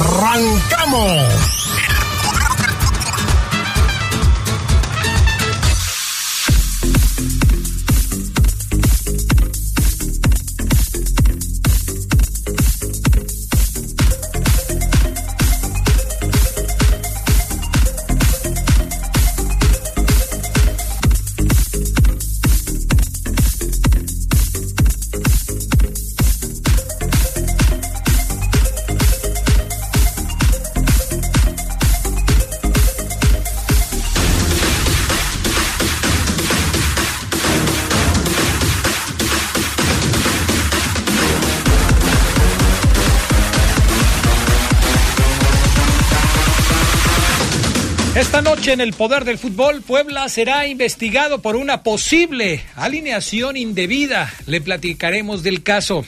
¡Arrancamos! En el Poder del Fútbol, Puebla será investigado por una posible alineación indebida. Le platicaremos del caso.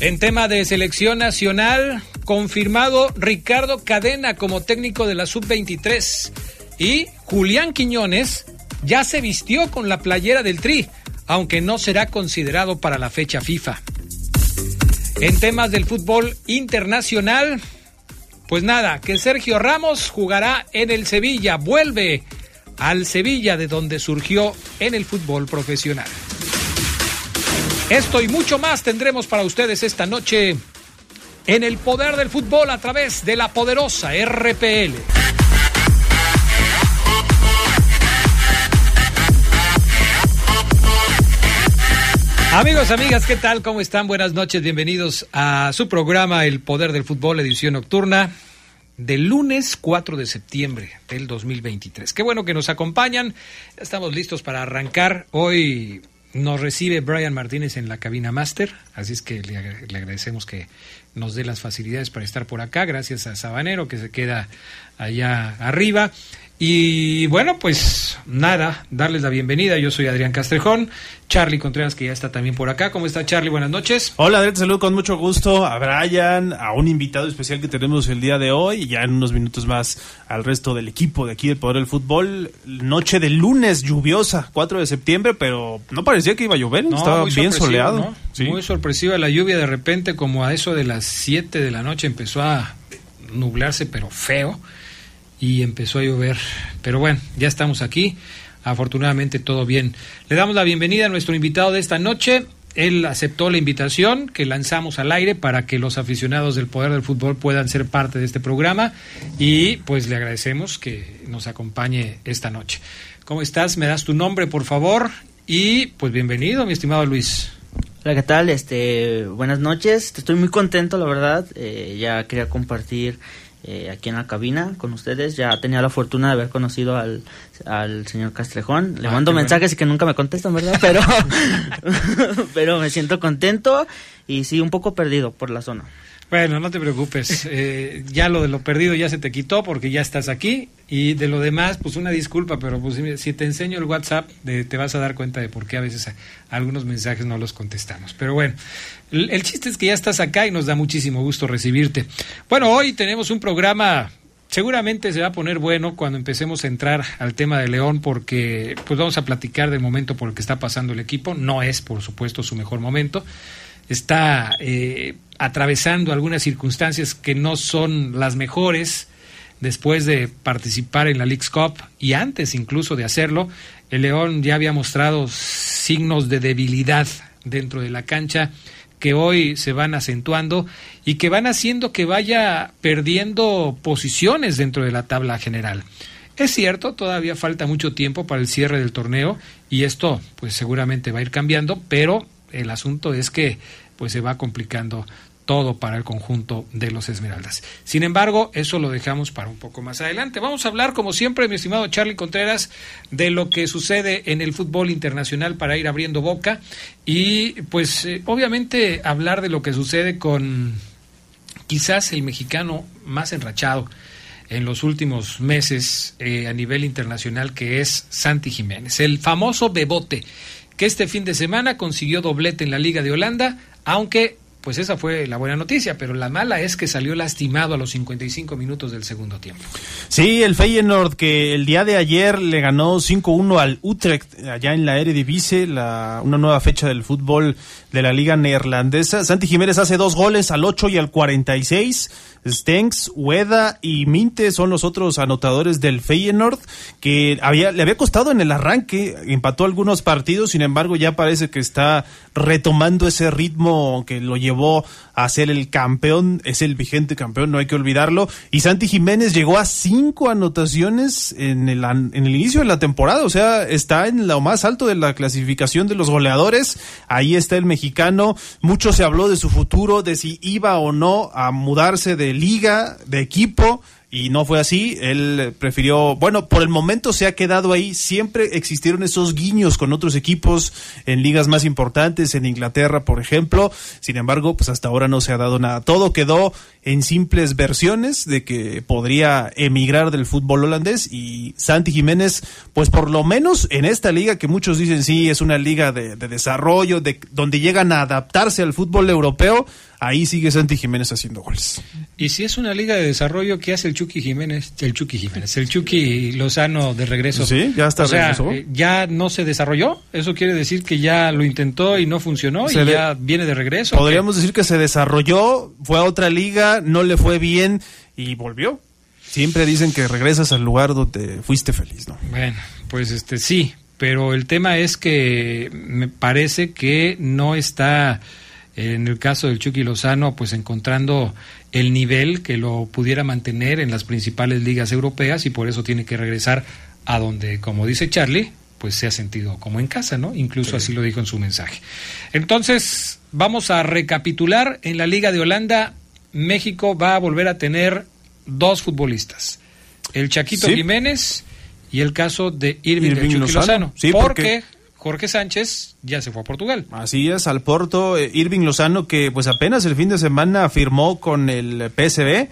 En tema de selección nacional, confirmado Ricardo Cadena como técnico de la Sub-23 y Julián Quiñones ya se vistió con la playera del Tri, aunque no será considerado para la fecha FIFA. En temas del fútbol internacional, pues nada, que Sergio Ramos jugará en el Sevilla, vuelve al Sevilla de donde surgió en el fútbol profesional. Esto y mucho más tendremos para ustedes esta noche en el poder del fútbol a través de la poderosa RPL. Amigos, amigas, ¿qué tal? ¿Cómo están? Buenas noches, bienvenidos a su programa El Poder del Fútbol, edición nocturna del lunes 4 de septiembre del 2023. Qué bueno que nos acompañan, estamos listos para arrancar. Hoy nos recibe Brian Martínez en la cabina máster, así es que le, le agradecemos que nos dé las facilidades para estar por acá, gracias a Sabanero que se queda allá arriba. Y bueno, pues nada, darles la bienvenida. Yo soy Adrián Castrejón, Charlie Contreras, que ya está también por acá. ¿Cómo está Charlie? Buenas noches. Hola, Adrián, te saludo con mucho gusto a Brian, a un invitado especial que tenemos el día de hoy, y ya en unos minutos más al resto del equipo de aquí del Poder del Fútbol. Noche de lunes lluviosa, 4 de septiembre, pero no parecía que iba a llover, No, estaba bien soleado. ¿no? Sí. Muy sorpresiva la lluvia, de repente, como a eso de las 7 de la noche empezó a nublarse, pero feo, y empezó a llover. Pero bueno, ya estamos aquí. Afortunadamente todo bien. Le damos la bienvenida a nuestro invitado de esta noche. Él aceptó la invitación que lanzamos al aire para que los aficionados del poder del fútbol puedan ser parte de este programa y pues le agradecemos que nos acompañe esta noche. ¿Cómo estás? ¿Me das tu nombre, por favor? Y pues bienvenido, mi estimado Luis. Hola, ¿qué tal? Este, buenas noches. Estoy muy contento, la verdad. Eh, ya quería compartir eh, aquí en la cabina con ustedes. Ya tenía la fortuna de haber conocido al, al señor Castrejón. Le Ah, mando mensajes y que nunca me contestan, ¿verdad? Pero, pero me siento contento y sí, un poco perdido por la zona. Bueno, no te preocupes. Eh, ya lo de lo perdido ya se te quitó porque ya estás aquí. Y de lo demás, pues una disculpa, pero pues si- te enseño el WhatsApp, de- te vas a dar cuenta de por qué a veces a- algunos mensajes no los contestamos. Pero bueno, el, el chiste es que ya estás acá y nos da muchísimo gusto recibirte. Bueno, hoy tenemos un programa. Seguramente se va a poner bueno cuando empecemos a entrar al tema de León porque pues vamos a platicar del momento por el que está pasando el equipo. No es, por supuesto, su mejor momento está eh, atravesando algunas circunstancias que no son las mejores después de participar en la League's Cup y antes incluso de hacerlo, el León ya había mostrado signos de debilidad dentro de la cancha que hoy se van acentuando y que van haciendo que vaya perdiendo posiciones dentro de la tabla general. Es cierto, todavía falta mucho tiempo para el cierre del torneo y esto pues seguramente va a ir cambiando, pero el asunto es que pues se va complicando todo para el conjunto de los Esmeraldas. Sin embargo, eso lo dejamos para un poco más adelante. Vamos a hablar, como siempre, mi estimado Charlie Contreras, de lo que sucede en el fútbol internacional para ir abriendo boca y, pues, eh, obviamente, hablar de lo que sucede con quizás el mexicano más enrachado en los últimos meses eh, a nivel internacional, que es Santi Jiménez, el famoso Bebote, que este fin de semana consiguió doblete en la Liga de Holanda, aunque pues esa fue la buena noticia, pero la mala es que salió lastimado a los 55 minutos del segundo tiempo. Sí, el Feyenoord que el día de ayer le ganó 5-1 al Utrecht allá en la Eredivisie, la, una nueva fecha del fútbol de la liga neerlandesa. Santi Jiménez hace dos goles al 8 y al 46 Stenks, Ueda y Minte son los otros anotadores del Feyenoord que había, le había costado en el arranque, empató algunos partidos, sin embargo ya parece que está retomando ese ritmo que lo llevó a ser el campeón, es el vigente campeón, no hay que olvidarlo. Y Santi Jiménez llegó a cinco anotaciones en el, en el inicio de la temporada, o sea, está en lo más alto de la clasificación de los goleadores. Ahí está el mexicano. Mucho se habló de su futuro, de si iba o no a mudarse de liga, de equipo y no fue así. Él prefirió, bueno, por el momento se ha quedado ahí. Siempre existieron esos guiños con otros equipos en ligas más importantes, en Inglaterra, por ejemplo. Sin embargo, pues hasta ahora no se ha dado nada. Todo quedó en simples versiones de que podría emigrar del fútbol holandés y Santi Jiménez, pues por lo menos en esta liga que muchos dicen sí es una liga de, de desarrollo, de donde llegan a adaptarse al fútbol europeo ahí sigue Santi Jiménez haciendo goles. Y si es una liga de desarrollo, ¿qué hace el Chucky Jiménez? El Chucky Jiménez, el Chucky Lozano de regreso. Sí, ya está o sea, eh, ya no se desarrolló. Eso quiere decir que ya lo intentó y no funcionó y ya viene de regreso. Podríamos decir que se desarrolló, fue a otra liga, no le fue bien y volvió. Siempre dicen que regresas al lugar donde fuiste feliz, ¿no? Bueno, pues este sí, pero el tema es que me parece que no está en el caso del Chucky Lozano, pues encontrando el nivel que lo pudiera mantener en las principales ligas europeas y por eso tiene que regresar a donde, como dice Charlie, pues se ha sentido como en casa, ¿no? Incluso así lo dijo en su mensaje. Entonces, vamos a recapitular. En la Liga de Holanda, México va a volver a tener dos futbolistas. El Chaquito Jiménez y el caso de Irving, Lozano. Sí, porque Jorge Sánchez ya se fue a Portugal. Así es, al Porto, eh, Irving Lozano que pues apenas el fin de semana firmó con el PSB.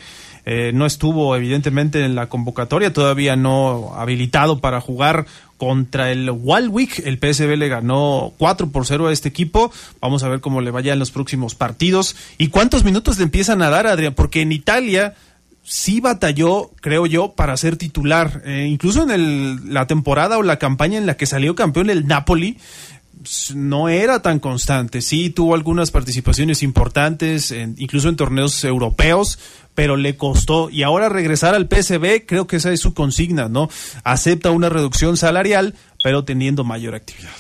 Eh, no estuvo evidentemente en la convocatoria, todavía no habilitado para jugar contra el Walwick. El PSB le ganó 4 por 0 a este equipo. Vamos a ver cómo le vaya en los próximos partidos. ¿Y cuántos minutos le empiezan a dar, Adrián? Porque en Italia sí batalló, creo yo, para ser titular. Eh, incluso en el, la temporada o la campaña en la que salió campeón el Napoli, no era tan constante. Sí tuvo algunas participaciones importantes, incluso en torneos europeos, pero le costó. Y ahora regresar al PSB, creo que esa es su consigna, ¿no? Acepta una reducción salarial, pero teniendo mayor actividad.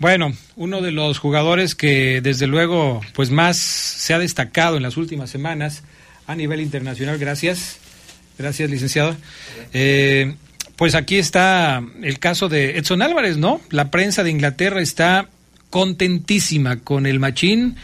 Bueno, uno de los jugadores que desde luego pues más se ha destacado en las últimas semanas a nivel internacional. Gracias. Gracias, licenciado. Eh, pues aquí está el caso de Edson Álvarez, ¿no? La prensa de Inglaterra está contentísima con el Machín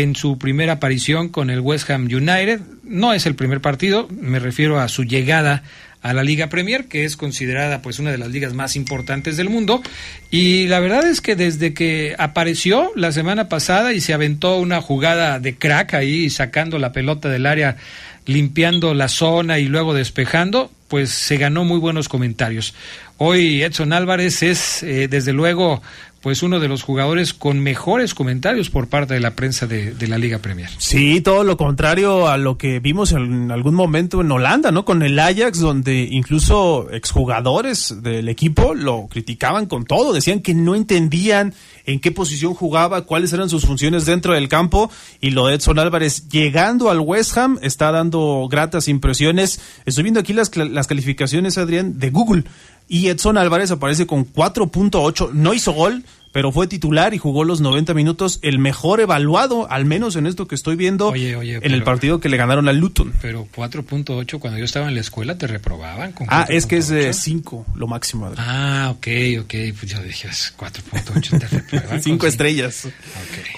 en su primera aparición con el West Ham United. No es el primer partido, me refiero a su llegada a la Liga Premier, que es considerada pues una de las ligas más importantes del mundo. Y la verdad es que desde que apareció la semana pasada y se aventó una jugada de crack ahí, sacando la pelota del área, limpiando la zona y luego despejando, pues se ganó muy buenos comentarios. Hoy Edson Álvarez es, eh, desde luego, pues uno de los jugadores con mejores comentarios por parte de la prensa de, la Liga Premier. Sí, todo lo contrario a lo que vimos en algún momento en Holanda, ¿no? Con el Ajax, donde incluso exjugadores del equipo lo criticaban con todo, decían que no entendían en qué posición jugaba, cuáles eran sus funciones dentro del campo, y lo de Edson Álvarez llegando al West Ham está dando gratas impresiones. Estoy viendo aquí las, las calificaciones, Adrián, de Google. Y Edson Álvarez aparece con 4.8, no hizo gol, pero fue titular y jugó los 90 minutos, el mejor evaluado, al menos en esto que estoy viendo, en el partido que le ganaron al Luton. Pero 4.8, cuando yo estaba en la escuela, te reprobaban. Con ah, es que es de 5, lo máximo. Ah, ok, ok, pues yo dije 4.8, te reprobaban. 5 estrellas.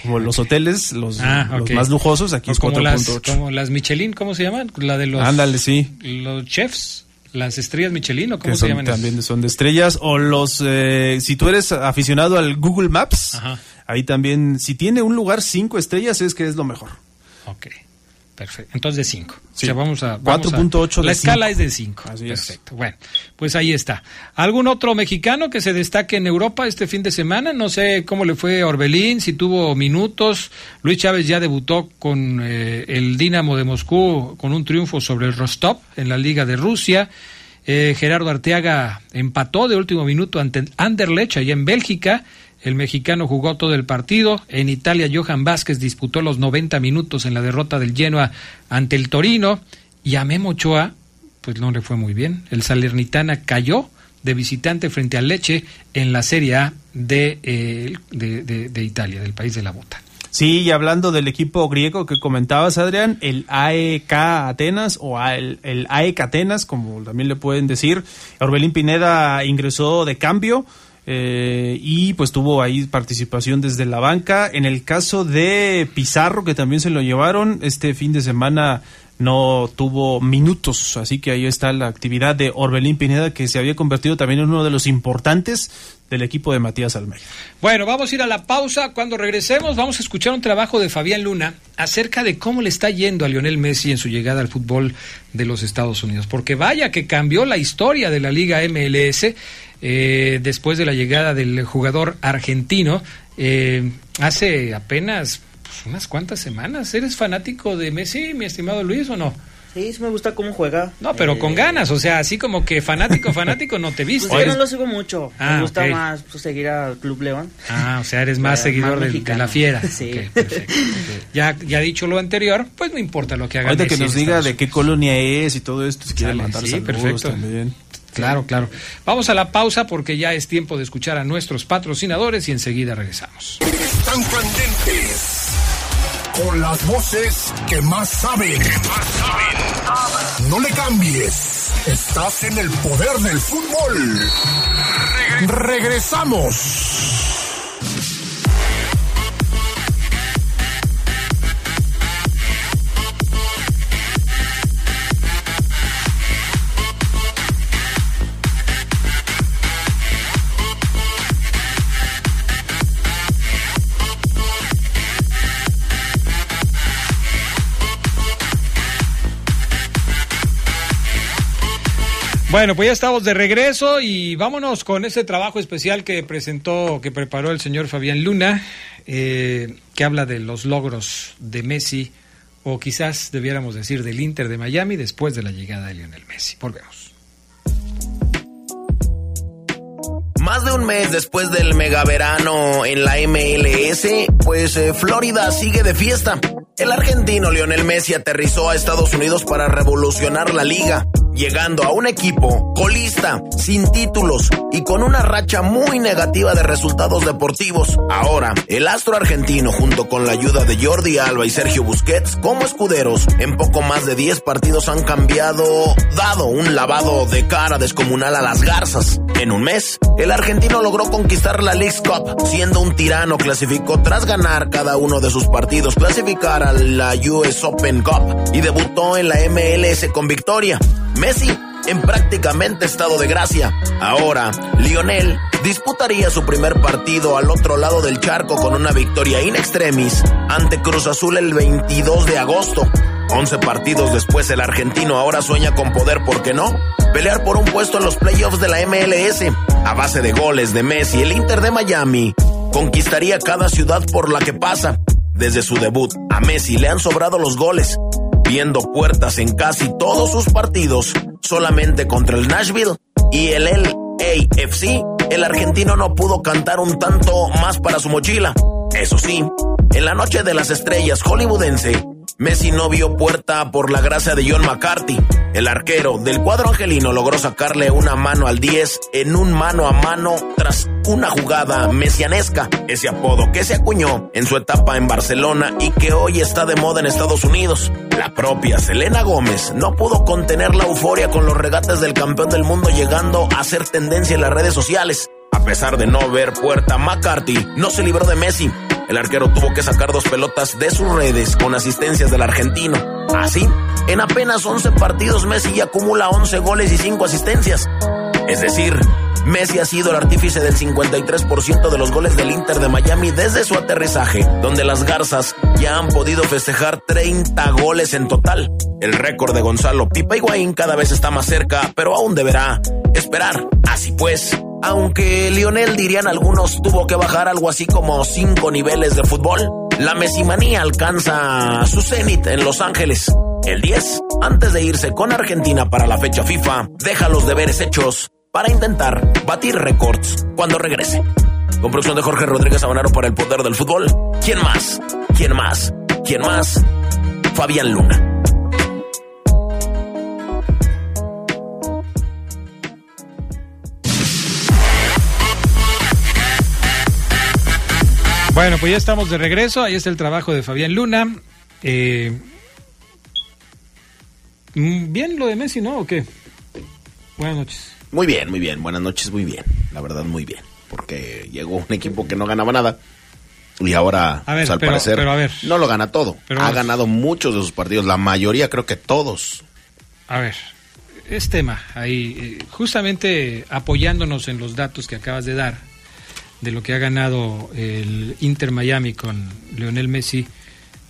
Como los hoteles, los, ah, los más lujosos, aquí es 4.8. Como las Michelin, ¿cómo se llaman? La de los... Ándale, sí. Los chefs las estrellas Michelin o cómo se llaman también son de estrellas o los eh, si tú eres aficionado al Google Maps ahí también si tiene un lugar cinco estrellas es que es lo mejor. Ok. Perfecto. Entonces de 5. Sí. O sea, vamos a. 4.8 La escala cinco. es de 5. Así es. Perfecto. Bueno, pues ahí está. ¿Algún otro mexicano que se destaque en Europa este fin de semana? No sé cómo le fue a Orbelín, si tuvo minutos. Luis Chávez ya debutó con eh, el Dinamo de Moscú con un triunfo sobre el Rostov en la Liga de Rusia. Eh, Gerardo Arteaga empató de último minuto ante Anderlecht allá en Bélgica. El mexicano jugó todo el partido. En Italia, Johan Vázquez disputó los 90 minutos en la derrota del Genoa ante el Torino. Y a Memo Ochoa, pues no le fue muy bien. El Salernitana cayó de visitante frente al Leche en la Serie A de, eh, de, de- Italia, del país de la bota. Sí, y hablando del equipo griego que comentabas, Adrián, el AEK Atenas o el, el AEK Atenas, como también le pueden decir, Orbelín Pineda ingresó de cambio eh, y pues tuvo ahí participación desde la banca. En el caso de Pizarro, que también se lo llevaron, este fin de semana no tuvo minutos, así que ahí está la actividad de Orbelín Pineda, que se había convertido también en uno de los importantes del equipo de Matías Almeida. Bueno, vamos a ir a la pausa. Cuando regresemos, vamos a escuchar un trabajo de Fabián Luna acerca de cómo le está yendo a Lionel Messi en su llegada al fútbol de los Estados Unidos. Porque vaya que cambió la historia de la Liga MLS eh, después de la llegada del jugador argentino eh, hace apenas pues, unas cuantas semanas. ¿Eres fanático de Messi, mi estimado Luis, o no? Sí, sí me gusta cómo juega. No, pero Eh, con ganas, o sea, así como que fanático, fanático no te Pues viste. yo no lo sigo mucho. Ah, me gusta ok. más pues, seguir al Club León. Ah, o sea, eres más Eh, seguidor más de, la fiera. Sí. Ok, perfecto. Ya, ya dicho lo anterior, pues no importa lo que haga. Ahorita que nos diga Estados de qué colonia es y todo esto, si quiere Sale, mandar sí, saludos perfecto. también. Claro, claro. Vamos a la pausa porque ya es tiempo de escuchar a nuestros patrocinadores y enseguida regresamos. Están candentes. Con las voces que más saben. No le cambies. Estás en el poder del fútbol. Regresamos. Bueno, pues ya estamos de regreso y vámonos con ese trabajo especial que presentó, que preparó el señor Fabián Luna, eh, que habla de los logros de Messi, o quizás debiéramos decir del Inter de Miami después de la llegada de Lionel Messi. Volvemos. Más de un mes después del megaverano en la MLS, pues eh, Florida sigue de fiesta. El argentino Lionel Messi aterrizó a Estados Unidos para revolucionar la liga, llegando a un equipo colista, sin títulos y con una racha muy negativa de resultados deportivos. Ahora, el astro argentino, junto con la ayuda de Jordi Alba y Sergio Busquets como escuderos, en poco más de 10 partidos han cambiado, dado un lavado de cara descomunal a las garzas. En un mes, el argentino logró conquistar la League Cup, siendo un tirano clasificó tras ganar cada uno de sus partidos, clasificar a la US Open Cup y debutó en la MLS con victoria. Messi en prácticamente estado de gracia. Ahora, Lionel disputaría su primer partido al otro lado del charco con una victoria in extremis ante Cruz Azul el 22 de agosto. 11 partidos después el argentino ahora sueña con poder, ¿por qué no? Pelear por un puesto en los playoffs de la MLS. A base de goles de Messi, el Inter de Miami conquistaría cada ciudad por la que pasa. Desde su debut, a Messi le han sobrado los goles, viendo puertas en casi todos sus partidos, solamente contra el Nashville y el LAFC, el argentino no pudo cantar un tanto más para su mochila. Eso sí, en la noche de las estrellas hollywoodense, Messi no vio puerta por la gracia de John McCarthy. El arquero del cuadro angelino logró sacarle una mano al 10 en un mano a mano tras una jugada mesianesca, ese apodo que se acuñó en su etapa en Barcelona y que hoy está de moda en Estados Unidos. La propia Selena Gómez no pudo contener la euforia con los regates del campeón del mundo llegando a ser tendencia en las redes sociales. A pesar de no ver puerta, McCarthy no se libró de Messi. El arquero tuvo que sacar dos pelotas de sus redes con asistencias del argentino. Así, en apenas 11 partidos Messi ya acumula 11 goles y 5 asistencias. Es decir, Messi ha sido el artífice del 53% de los goles del Inter de Miami desde su aterrizaje, donde las Garzas ya han podido festejar 30 goles en total. El récord de Gonzalo Pipa Higuaín cada vez está más cerca, pero aún deberá esperar. Así pues, aunque Lionel dirían algunos tuvo que bajar algo así como 5 niveles de fútbol, la Messimanía alcanza su cenit en Los Ángeles. El 10, antes de irse con Argentina para la fecha FIFA, deja los deberes hechos para intentar batir récords cuando regrese. Con producción de Jorge Rodríguez Sabanaro para el poder del fútbol. ¿Quién más? ¿Quién más? ¿Quién más? Fabián Luna. Bueno, pues ya estamos de regreso. Ahí está el trabajo de Fabián Luna. Eh, mm, bien lo de Messi, ¿no? ¿O qué? Buenas noches. Muy bien, muy bien. Buenas noches, muy bien. La verdad, muy bien. Porque llegó un equipo que no ganaba nada. Y ahora, A ver, pues, al pero- parecer, pero a ver. no lo gana todo. Pero ha ganado muchos de sus partidos. La mayoría, creo que todos. A ver, es tema ahí, eh, justamente apoyándonos en los datos que acabas de dar de lo que ha ganado el Inter Miami con Lionel Messi,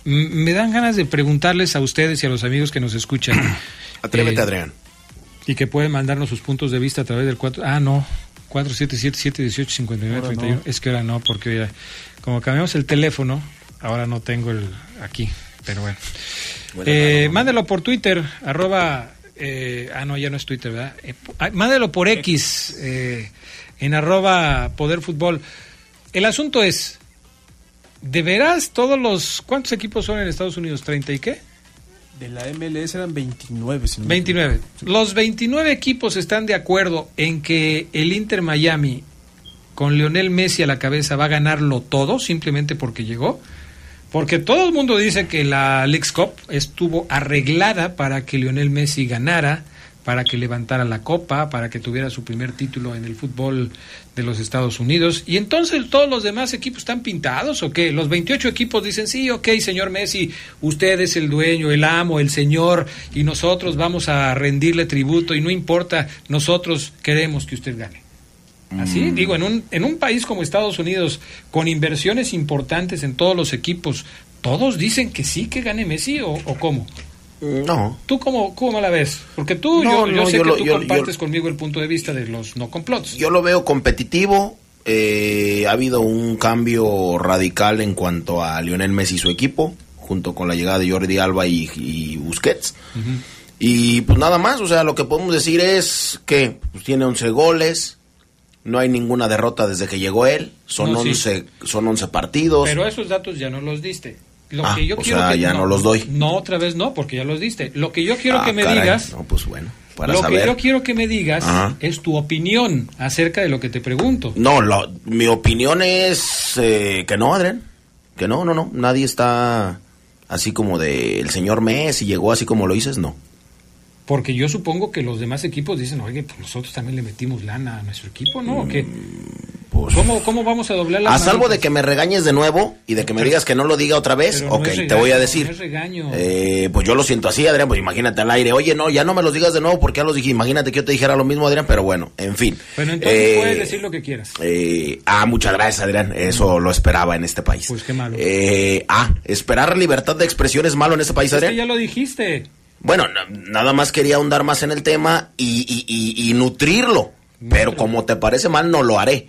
me dan ganas de preguntarles a ustedes y a los amigos que nos escuchan. Atrévete, eh, Adrián. Y que pueden mandarnos sus puntos de vista a través del 4. Ah, no. 477-718-5931. Es que ahora no, porque mira, como cambiamos el teléfono, ahora no tengo el aquí. Pero bueno. Bueno, Eh, bueno. mándelo por Twitter, arroba. eh, ah, no, ya no es Twitter, ¿verdad? Eh, ah, mándelo por X, eh, en arroba Poder Fútbol. El asunto es: ¿de veras todos los. ¿Cuántos equipos son en Estados Unidos? ¿30 y qué? De la MLS eran 29. si no me 29. Los 29 equipos están de acuerdo en que el Inter Miami, con Lionel Messi a la cabeza, va a ganarlo todo simplemente porque llegó. Porque todo el mundo dice que la Leagues Cup estuvo arreglada para que Lionel Messi ganara, para que levantara la copa, para que tuviera su primer título en el fútbol de los Estados Unidos. Y entonces todos los demás equipos están pintados o qué? Los 28 equipos dicen, sí, ok, señor Messi, usted es el dueño, el amo, el señor, y nosotros vamos a rendirle tributo y no importa, nosotros queremos que usted gane. Así, digo, en un, en un país como Estados Unidos, con inversiones importantes en todos los equipos, ¿todos dicen que sí que gane Messi o, o cómo? No. ¿Tú cómo, cómo la ves? Porque tú, No, yo, yo no, sé yo que lo- tú yo- compartes conmigo el punto de vista de los no complots. Yo lo veo competitivo. eh, ha habido un cambio radical en cuanto a Lionel Messi y su equipo, junto con la llegada de Jordi Alba y, y Busquets. Y pues nada más, o sea, lo que podemos decir es que pues, tiene 11 goles, no hay ninguna derrota desde que llegó él, son, No, sí. 11, son 11 partidos. Pero esos datos ya no los diste. Lo Ah, que yo o quiero sea, que ya no los doy. No, otra vez no, porque ya los diste. Lo que yo quiero Ah, que me caray, digas, No, pues bueno, para lo saber. que yo quiero que me digas Ajá. es tu opinión acerca de lo que te pregunto. No, lo- mi opinión es eh, que no, Adrián. Que no, no, no. Nadie está así como de el señor Messi llegó así como lo dices, no. Porque yo supongo que los demás equipos dicen, oye, pues nosotros también le metimos lana a nuestro equipo, ¿no? ¿O qué? Pues, ¿Cómo, ¿Cómo vamos a doblar la a salvo de que me regañes de nuevo y de que me digas que no lo diga otra vez, no ok, te voy a decir. regaño. Eh, pues yo lo siento así, Adrián, pues imagínate al aire. Oye, no, ya no me los digas de nuevo porque ya los dije. Imagínate que yo te dijera lo mismo, Adrián, pero bueno, en fin. Bueno, entonces Eh, puedes decir lo que quieras. Eh, ah, muchas gracias, Adrián. Eso lo esperaba en este país. Pues qué malo. Eh, ah, esperar libertad de expresión es malo en este país, Es Adrián. que ya lo dijiste. Bueno, na- nada más quería ahondar más en el tema y, y- y- y nutrirlo. Pero como te parece mal, no lo haré.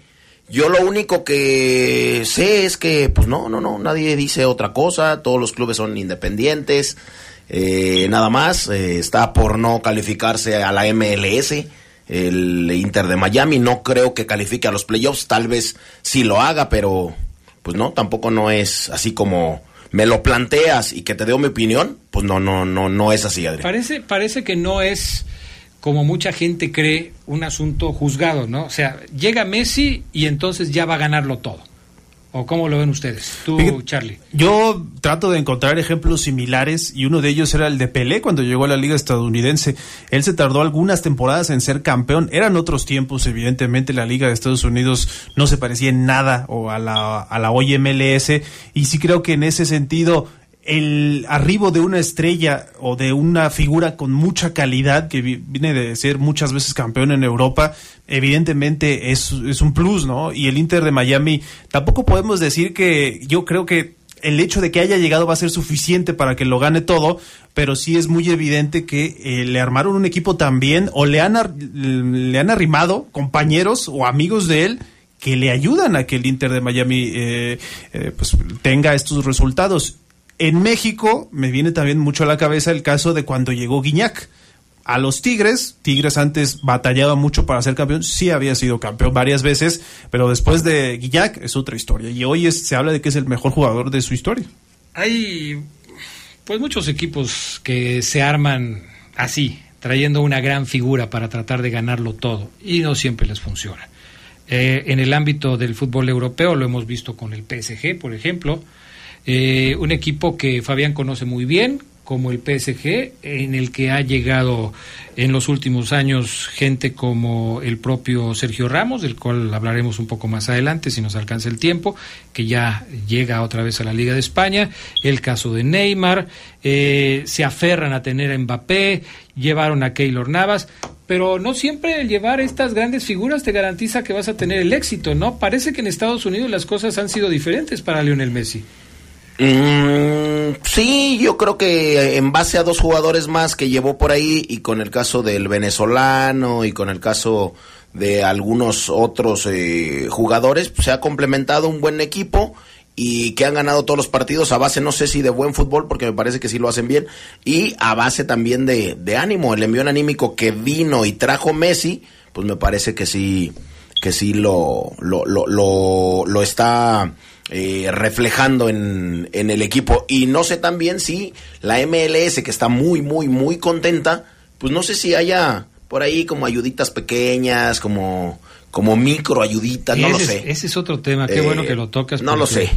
Yo lo único que sé es que, pues no, no, no, nadie dice otra cosa. Todos los clubes son independientes. eh, nada más. eh, está por no calificarse a la MLS. El Inter de Miami no creo que califique a los playoffs. Tal vez sí lo haga, pero pues no, tampoco no es así como me lo planteas y que te dé mi opinión. Pues no, no, no, no es así, Adrián. Parece, parece que no es como mucha gente cree un asunto juzgado, ¿no? O sea, llega Messi y entonces ya va a ganarlo todo. ¿O cómo lo ven ustedes? Tú, Charlie. Yo trato de encontrar ejemplos similares y uno de ellos era el de Pelé cuando llegó a la liga estadounidense. Él se tardó algunas temporadas en ser campeón. Eran otros tiempos, evidentemente la liga de Estados Unidos no se parecía en nada o a la, a la hoy MLS y sí creo que en ese sentido el arribo de una estrella o de una figura con mucha calidad que viene de ser muchas veces campeón en Europa, evidentemente es, es un plus, ¿no? Y el Inter de Miami, tampoco podemos decir que yo creo que el hecho de que haya llegado va a ser suficiente para que lo gane todo, pero sí es muy evidente que eh, le armaron un equipo también o le han, le han arrimado compañeros o amigos de él que le ayudan a que el Inter de Miami eh, eh, pues tenga estos resultados. En México me viene también mucho a la cabeza el caso de cuando llegó Guiñac a los Tigres. Tigres antes batallaba mucho para ser campeón, sí había sido campeón varias veces, pero después de Guillac es otra historia. Y hoy se habla de que es el mejor jugador de su historia. Hay pues muchos equipos que se arman así, trayendo una gran figura para tratar de ganarlo todo, y no siempre les funciona. Eh, en el ámbito del fútbol europeo lo hemos visto con el PSG, por ejemplo, eh, un equipo que Fabián conoce muy bien, como el PSG, en el que ha llegado en los últimos años gente como el propio Sergio Ramos, del cual hablaremos un poco más adelante si nos alcanza el tiempo, que ya llega otra vez a la Liga de España, el caso de Neymar, eh, se aferran a tener a Mbappé, llevaron a Keylor Navas, pero no siempre llevar estas grandes figuras te garantiza que vas a tener el éxito, ¿no? Parece que en Estados Unidos las cosas han sido diferentes para Lionel Messi. Mm, sí, yo creo que en base a dos jugadores más que llevó por ahí y con el caso del venezolano y con el caso de algunos otros eh, jugadores, se ha complementado un buen equipo y que han ganado todos los partidos a base, no sé si de buen fútbol, porque me parece que sí lo hacen bien, y a base también de, de ánimo. El envío anímico que vino y trajo Messi, pues me parece que sí, que sí lo, lo, lo, lo está eh, reflejando en, en, el equipo. Y no sé también si la MLS, que está muy, muy, muy contenta, pues no sé si haya por ahí como ayuditas pequeñas, como, como micro ayuditas, no lo sé. ese es otro tema, qué bueno que lo tocas. No lo sé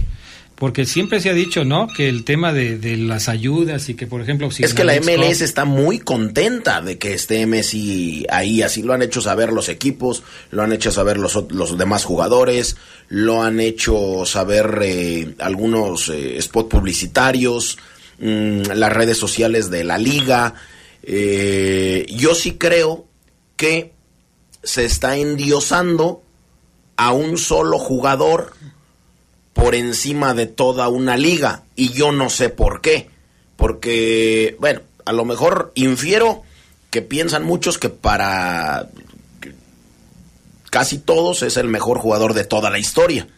porque siempre se ha dicho, ¿no? Que el tema de, de las ayudas y que, por ejemplo, si es que la MLS está muy contenta de que esté Messi ahí, así lo han hecho saber los equipos, lo han hecho saber los, los demás jugadores, lo han hecho saber eh, algunos eh, spots publicitarios, mmm, las redes sociales de la liga. Eh, yo sí creo que se está endiosando a un solo jugador por encima de toda una liga y yo no sé por qué. Porque, bueno, a lo mejor infiero que piensan muchos que para casi todos es el mejor jugador de toda la historia.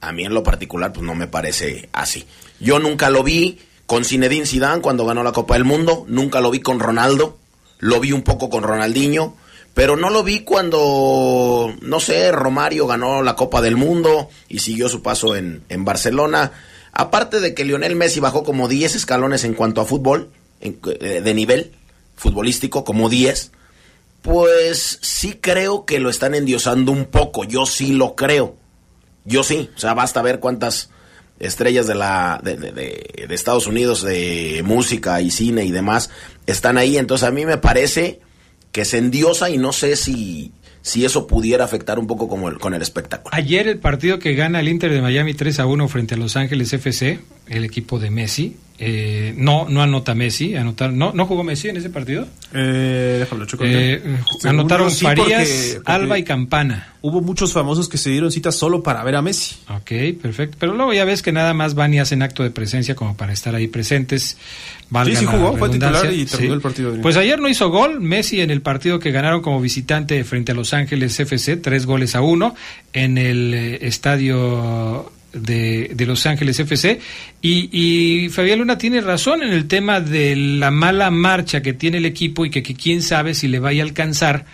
A mí en lo particular pues no me parece así. Yo nunca lo vi con Zinedine Zidane cuando ganó la Copa del Mundo, nunca lo vi con Ronaldo, lo vi un poco con Ronaldinho, pero no lo vi cuando, no sé, Romario ganó la Copa del Mundo y siguió su paso en, en Barcelona. Aparte de que Lionel Messi bajó como 10 escalones en cuanto a fútbol, en, eh, de nivel futbolístico, como 10, pues sí creo que lo están endiosando un poco, yo sí lo creo. Yo sí, o sea, basta ver cuántas estrellas de la de, de, de, Estados Unidos de música y cine y demás están ahí, entonces a mí me parece que se endiosa y no sé si, si eso pudiera afectar un poco como el, con el espectáculo. Ayer el partido que gana el Inter de Miami 3 a 1 frente a Los Ángeles FC, el equipo de Messi, eh, no no anota Messi, anotar, no, ¿no jugó Messi en ese partido? Eh, déjalo, eh, anotaron sí, Farías, porque, porque Alba y Campana. Hubo muchos famosos que se dieron cita solo para ver a Messi. Ok, perfecto. Pero luego ya ves que nada más van y hacen acto de presencia como para estar ahí presentes. Sí, sí jugó, fue titular y terminó sí. el partido. Pues ayer no hizo gol Messi en el partido que ganaron como visitante frente a Los Ángeles FC, tres goles a uno en el eh, estadio de, Los Ángeles FC. Y, y, Fabián Luna tiene razón en el tema de la mala marcha que tiene el equipo y que, que quién sabe si le vaya a alcanzar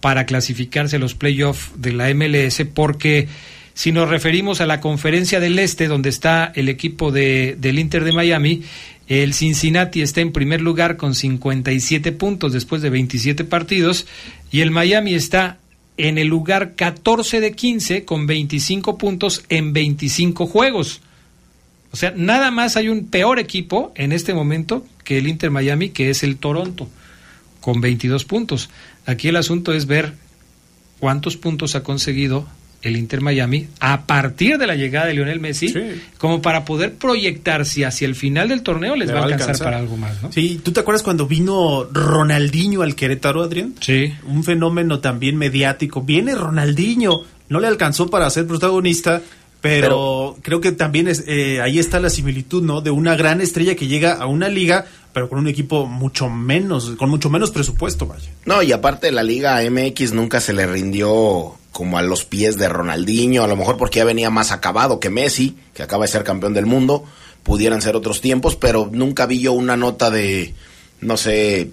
para clasificarse a los playoffs de la MLS, porque si nos referimos a la conferencia del Este, donde está el equipo de, del Inter de Miami, el Cincinnati está en primer lugar con 57 puntos después de 27 partidos y el Miami está en el lugar 14 de 15 con 25 puntos en 25 juegos. O sea, nada más hay un peor equipo en este momento que el Inter Miami, que es el Toronto, con 22 puntos. Aquí el asunto es ver cuántos puntos ha conseguido el Inter Miami a partir de la llegada de Lionel Messi, Sí. como para poder proyectar si hacia el final del torneo les Le va a va a alcanzar, alcanzar. para algo más, ¿no? Sí, ¿tú te acuerdas cuando vino Ronaldinho al Querétaro, Adrián? Sí. Un fenómeno también mediático. Viene Ronaldinho, no le alcanzó para ser protagonista, pero, creo que también es, eh, ahí está la similitud, ¿no? De una gran estrella que llega a una liga, pero con un equipo mucho menos, con mucho menos presupuesto, vaya. No, y aparte la Liga MX nunca se le rindió como a los pies de Ronaldinho, a lo mejor porque ya venía más acabado que Messi, que acaba de ser campeón del mundo, pudieran ser otros tiempos, pero nunca vi yo una nota de, no sé,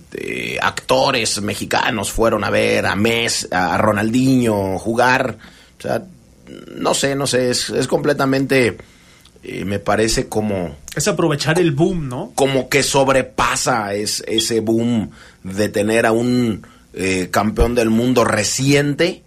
actores mexicanos fueron a ver a Messi, a Ronaldinho jugar, o sea, no sé, no sé, es, es completamente, eh, me parece como Es aprovechar el boom, ¿no? como que sobrepasa es, ese boom de tener a un eh, campeón del mundo reciente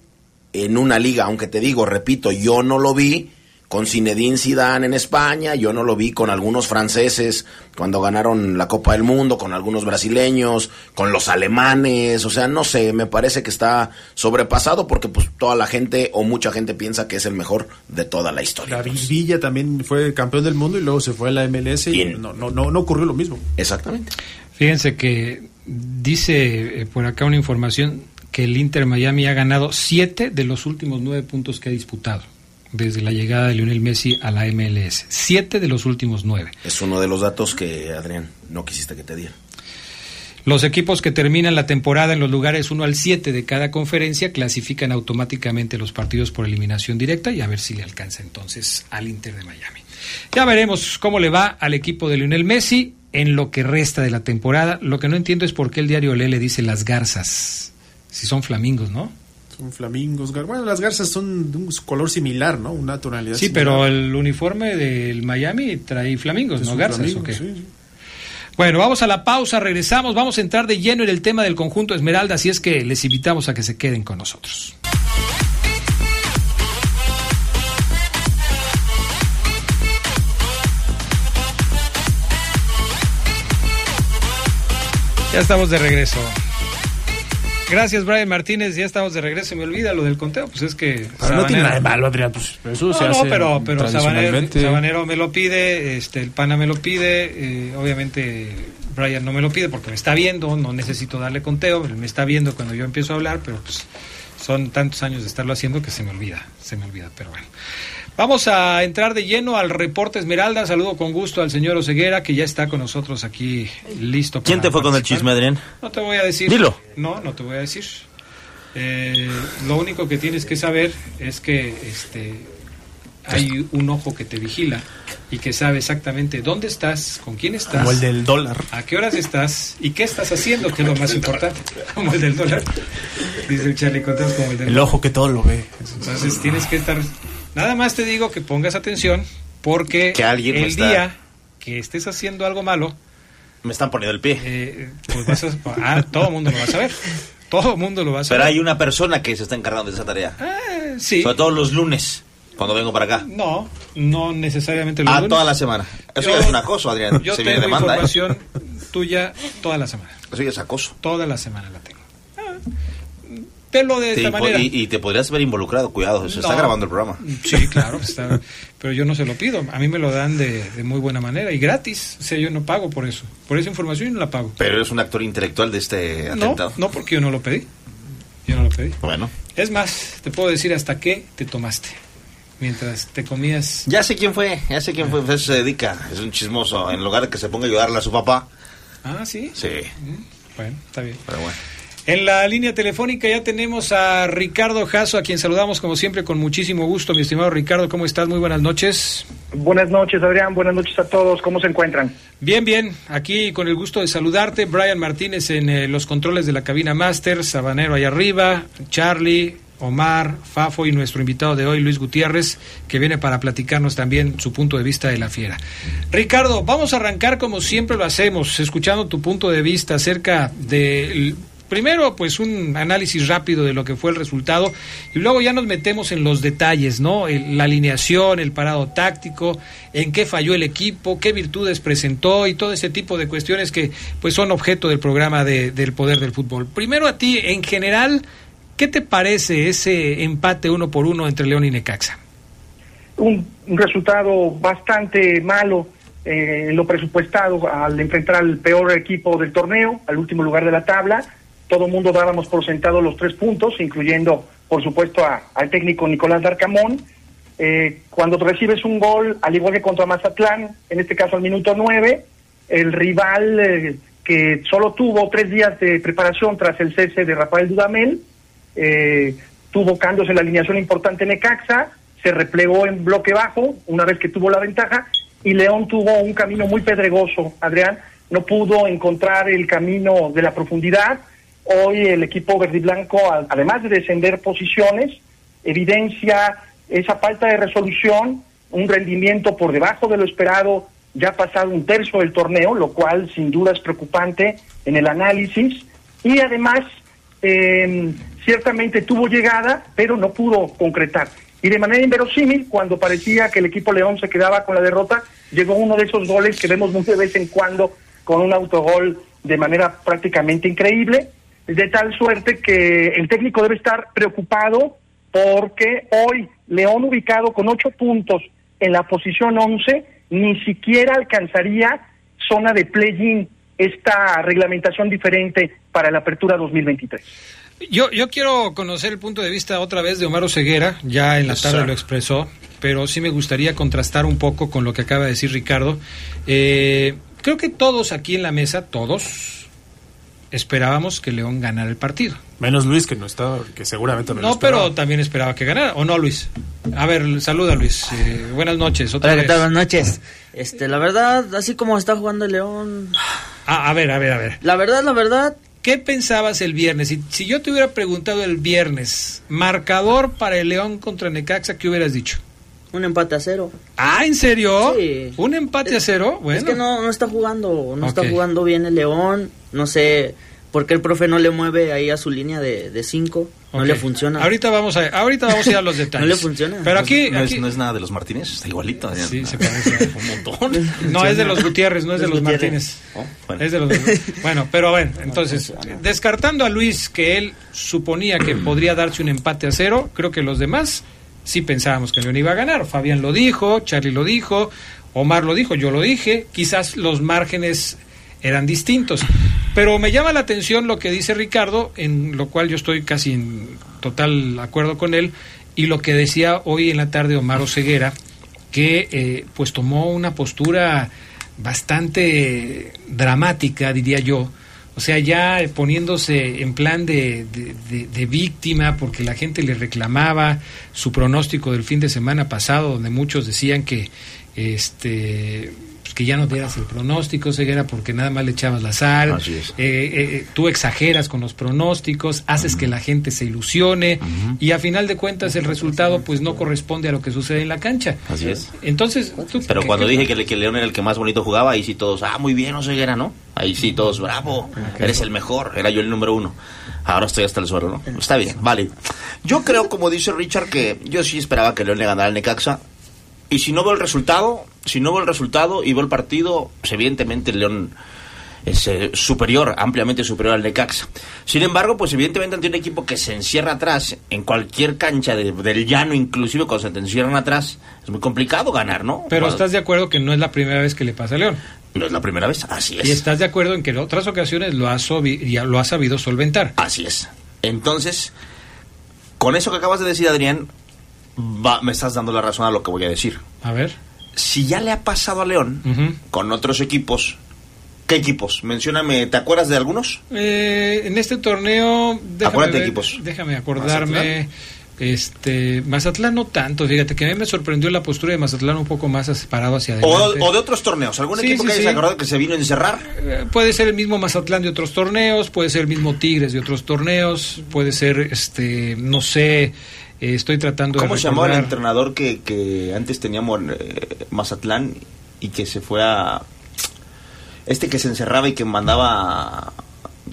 en una liga, aunque te digo, repito, yo no lo vi con Zinedine Zidane en España, yo no lo vi con algunos franceses cuando ganaron la Copa del Mundo, con algunos brasileños, con los alemanes, o sea, no sé, me parece que está sobrepasado porque pues toda la gente o mucha gente piensa que es el mejor de toda la historia. David Pues, Villa también fue campeón del mundo y luego se fue a la MLS y Bien. no, no, no, no ocurrió lo mismo. exactamente. Fíjense que dice eh, por acá una información que el Inter Miami ha ganado siete de los últimos nueve puntos que ha disputado desde la llegada de Lionel Messi a la MLS. Siete de los últimos nueve. Es uno de los datos que, Adrián, no quisiste que te diera. Los equipos que terminan la temporada en los lugares 1 al 7 de cada conferencia clasifican automáticamente los partidos por eliminación directa y a ver si le alcanza entonces al Inter de Miami. Ya veremos cómo le va al equipo de Lionel Messi en lo que resta de la temporada. Lo que no entiendo es por qué el diario Le le dice las garzas, si son flamingos, ¿no? Son flamingos. Bueno, las garzas son de un color similar, ¿no? Una tonalidad Sí, similar. pero el uniforme del Miami trae flamingos, no garzas, ¿o qué? sí, sí. Bueno, vamos a la pausa, regresamos, vamos a entrar de lleno en el tema del conjunto Esmeralda, así es que les invitamos a que se queden con nosotros. Ya estamos de regreso. Gracias, Brian Martínez. Ya estamos de regreso. Me olvida lo del conteo. Pues es que. Pero no tiene nada de malo, Adrián. Pues eso se no, hace no, pero, pero Sabanero. Sabanero me lo pide, este, el pana me lo pide, eh, obviamente Brian no me lo pide porque me está viendo, no necesito darle conteo, él me está viendo cuando yo empiezo a hablar, pero pues son tantos años de estarlo haciendo que se me olvida, se me olvida, pero bueno. Vamos a entrar de lleno al reporte Esmeralda. Saludo con gusto al señor Oseguera, que ya está con nosotros aquí listo. ¿Quién para te fue con el participar. chisme, Adrián? No te voy a decir. Dilo. No, no te voy a decir. Eh, lo único que tienes que saber es que este hay un ojo que te vigila y que sabe exactamente dónde estás, con quién estás, Como el del dólar. a qué horas estás y qué estás haciendo, que es lo más importante. Como el del dólar. Dice el Charlie Contreras como el del El ojo que todo lo ve. entonces tienes que estar. Nada más te digo que pongas atención porque Que alguien el está- día que estés haciendo algo malo, Me están poniendo el pie. eh, pues vas a, ah, todo el mundo lo va a saber. Todo el mundo lo va a saber. Pero hay una persona que se está encargando de esa tarea. Eh, sí. Sobre todo los lunes, cuando vengo para acá. No, no necesariamente los Ah, lunes. toda la semana. Eso Yo- ya es un acoso, Adrián. Yo se viene tengo demanda, ¿eh? información tuya toda la semana. Eso ya es acoso. Toda la semana la tengo. Ah, Velo de Te esta manera. y, y te podrías ver involucrado, cuidado, se está No. grabando el programa. Sí, claro, está- pero yo no se lo pido. A mí me lo dan de, de muy buena manera y gratis. O sea, yo no pago por eso. Por esa información yo no la pago. Pero eres un actor intelectual de este No, atentado. no porque yo no lo pedí. Yo no lo pedí. Bueno. Es más, te puedo decir hasta qué te tomaste. Mientras te comías... Ya sé quién fue, ya sé quién fue, a eso se dedica. Es un chismoso. En lugar de que se ponga a ayudarle a su papá. Ah, sí. Sí, Bueno, está bien. pero bueno. En la línea telefónica ya tenemos a Ricardo Jasso, a quien saludamos como siempre con muchísimo gusto. Mi estimado Ricardo, ¿cómo estás? Muy buenas noches. Buenas noches, Adrián. Buenas noches a todos. ¿Cómo se encuentran? Bien, bien. Aquí con el gusto de saludarte. Brian Martínez en eh, los controles de la cabina Master, Sabanero ahí arriba, Charlie, Omar, Fafo y nuestro invitado de hoy, Luis Gutiérrez, que viene para platicarnos también su punto de vista de la fiera. Ricardo, vamos a arrancar como siempre lo hacemos, escuchando tu punto de vista acerca de... Primero, pues un análisis rápido de lo que fue el resultado y luego ya nos metemos en los detalles, ¿no? El- la alineación, el parado táctico, en qué falló el equipo, qué virtudes presentó y todo ese tipo de cuestiones que pues son objeto del programa de- del poder del fútbol. Primero a ti, en general, ¿Qué te parece ese empate uno por uno entre León y Necaxa? Un, resultado bastante malo eh, en lo presupuestado al enfrentar al peor equipo del torneo, al último lugar de la tabla. Todo mundo dábamos por sentado los tres puntos, incluyendo, por supuesto, a- al técnico Nicolás Darcamón. Eh, cuando recibes un gol, al igual que contra Mazatlán, en este caso al minuto nueve, el rival eh, que solo tuvo tres días de preparación tras el cese de Rafael Dudamel, eh, tuvo cambios en la alineación importante Necaxa, se replegó en bloque bajo una vez que tuvo la ventaja y León tuvo un camino muy pedregoso, Adrián, no pudo encontrar el camino de la profundidad. Hoy el equipo verde y blanco, además de descender posiciones, evidencia esa falta de resolución, un rendimiento por debajo de lo esperado, ya ha pasado un tercio del torneo, lo cual sin duda es preocupante en el análisis. Y además, eh, ciertamente tuvo llegada, pero no pudo concretar. Y de manera inverosímil, cuando parecía que el equipo León se quedaba con la derrota, llegó uno de esos goles que vemos muy de vez en cuando con un autogol de manera prácticamente increíble, de tal suerte que el técnico debe estar preocupado porque hoy León ubicado con ocho puntos en la posición 11 ni siquiera alcanzaría zona de play-in esta reglamentación diferente para la apertura 2023. Yo, yo quiero conocer el punto de vista otra vez de Omar Ceguera, ya en la tarde lo expresó, pero sí me gustaría contrastar un poco con lo que acaba de decir Ricardo. Eh, creo que todos aquí en la mesa, todos, esperábamos que León ganara el partido. Menos Luis, que no está, que seguramente no, No, pero también esperaba que ganara, ¿o no, Luis? A ver, saluda, Luis. Eh, buenas noches. Otra Hola, ¿qué tal? Buenas noches. Este, la verdad, así como está jugando el León, Ah, a ver, a ver, a ver. la verdad, la verdad, ¿Qué pensabas el viernes? Si, si yo te hubiera preguntado el viernes, marcador para el León contra Necaxa, ¿qué hubieras dicho? un empate a cero. Ah, ¿en serio? Sí. ¿Un empate a cero? Bueno. Es que no, no está jugando, no está jugando bien el León. No sé por qué el profe no le mueve ahí a su línea de, de cinco. No le funciona. Ahorita vamos a, ahorita vamos a ir a los detalles. No le funciona. Pero aquí, no, aquí- no es nada de los Martínez, está igualito. Sí, se parece. Un montón. no es de los Gutiérrez, no es de Los. Martínez. Oh, bueno. Es de los bueno, pero bueno, entonces, descartando a Luis que él suponía que podría darse un empate a cero, creo que los demás sí pensábamos que León iba a ganar. Fabián lo dijo, Charlie lo dijo, Omar lo dijo, yo lo dije. Quizás los márgenes eran distintos. Pero me llama la atención lo que dice Ricardo, en lo cual yo estoy casi en total acuerdo con él, y lo que decía hoy en la tarde Omar Oseguera, que eh, pues tomó una postura bastante dramática, diría yo. O sea, ya poniéndose en plan de- de víctima porque la gente le reclamaba su pronóstico del fin de semana pasado, donde muchos decían que este pues, que ya no dieras el pronóstico, Ceguera, porque nada más le echabas la sal. Así es. Eh, eh, tú exageras con los pronósticos, haces que la gente se ilusione y a final de cuentas el resultado pues no corresponde a lo que sucede en la cancha. Así es. Entonces, tú- Pero ¿qué- cuando dije que, que León era el que más bonito jugaba, ahí sí todos, ah, muy bien, Oseguera, ¿no? Ahí sí todos, bravo, eres el mejor, era yo el número uno. Ahora estoy hasta el suelo, ¿no? Está bien, vale. Yo creo, como dice Richard, que yo sí esperaba que León le ganara al Necaxa. Y si no veo el resultado, si no veo el resultado y veo el partido, pues evidentemente el León es eh, superior, ampliamente superior al Necaxa. Sin embargo, pues evidentemente ante un equipo que se encierra atrás, en cualquier cancha de- del llano, inclusive cuando se te encierran atrás, es muy complicado ganar, ¿no? Pero Cuando- estás de acuerdo que no es la primera vez que le pasa a León. No es la primera vez, así es. Y estás de acuerdo en que en otras ocasiones lo ha, lo ha sabido solventar. Así es. Entonces, con eso que acabas de decir, Adrián, va- me estás dando la razón a lo que voy a decir. A ver. Si ya le ha pasado a León con otros equipos, ¿qué equipos? Mencióname, ¿te acuerdas de algunos? Eh, en este torneo, déjame, Acuérdate, ver- equipos. déjame acordarme. Mazatlán. Este, Mazatlán no tanto, fíjate que a mí me sorprendió la postura de Mazatlán un poco más separado hacia adelante. o de otros torneos, algún Sí, equipo sí, que sí. hayas acordado que se vino a encerrar. Eh, Puede ser el mismo Mazatlán de otros torneos, puede ser el mismo Tigres de otros torneos, puede ser, este, no sé, eh, estoy tratando ¿Cómo de se llamaba el recordar. entrenador que, que antes teníamos en eh, Mazatlán y que se fue a... Este que se encerraba y que mandaba...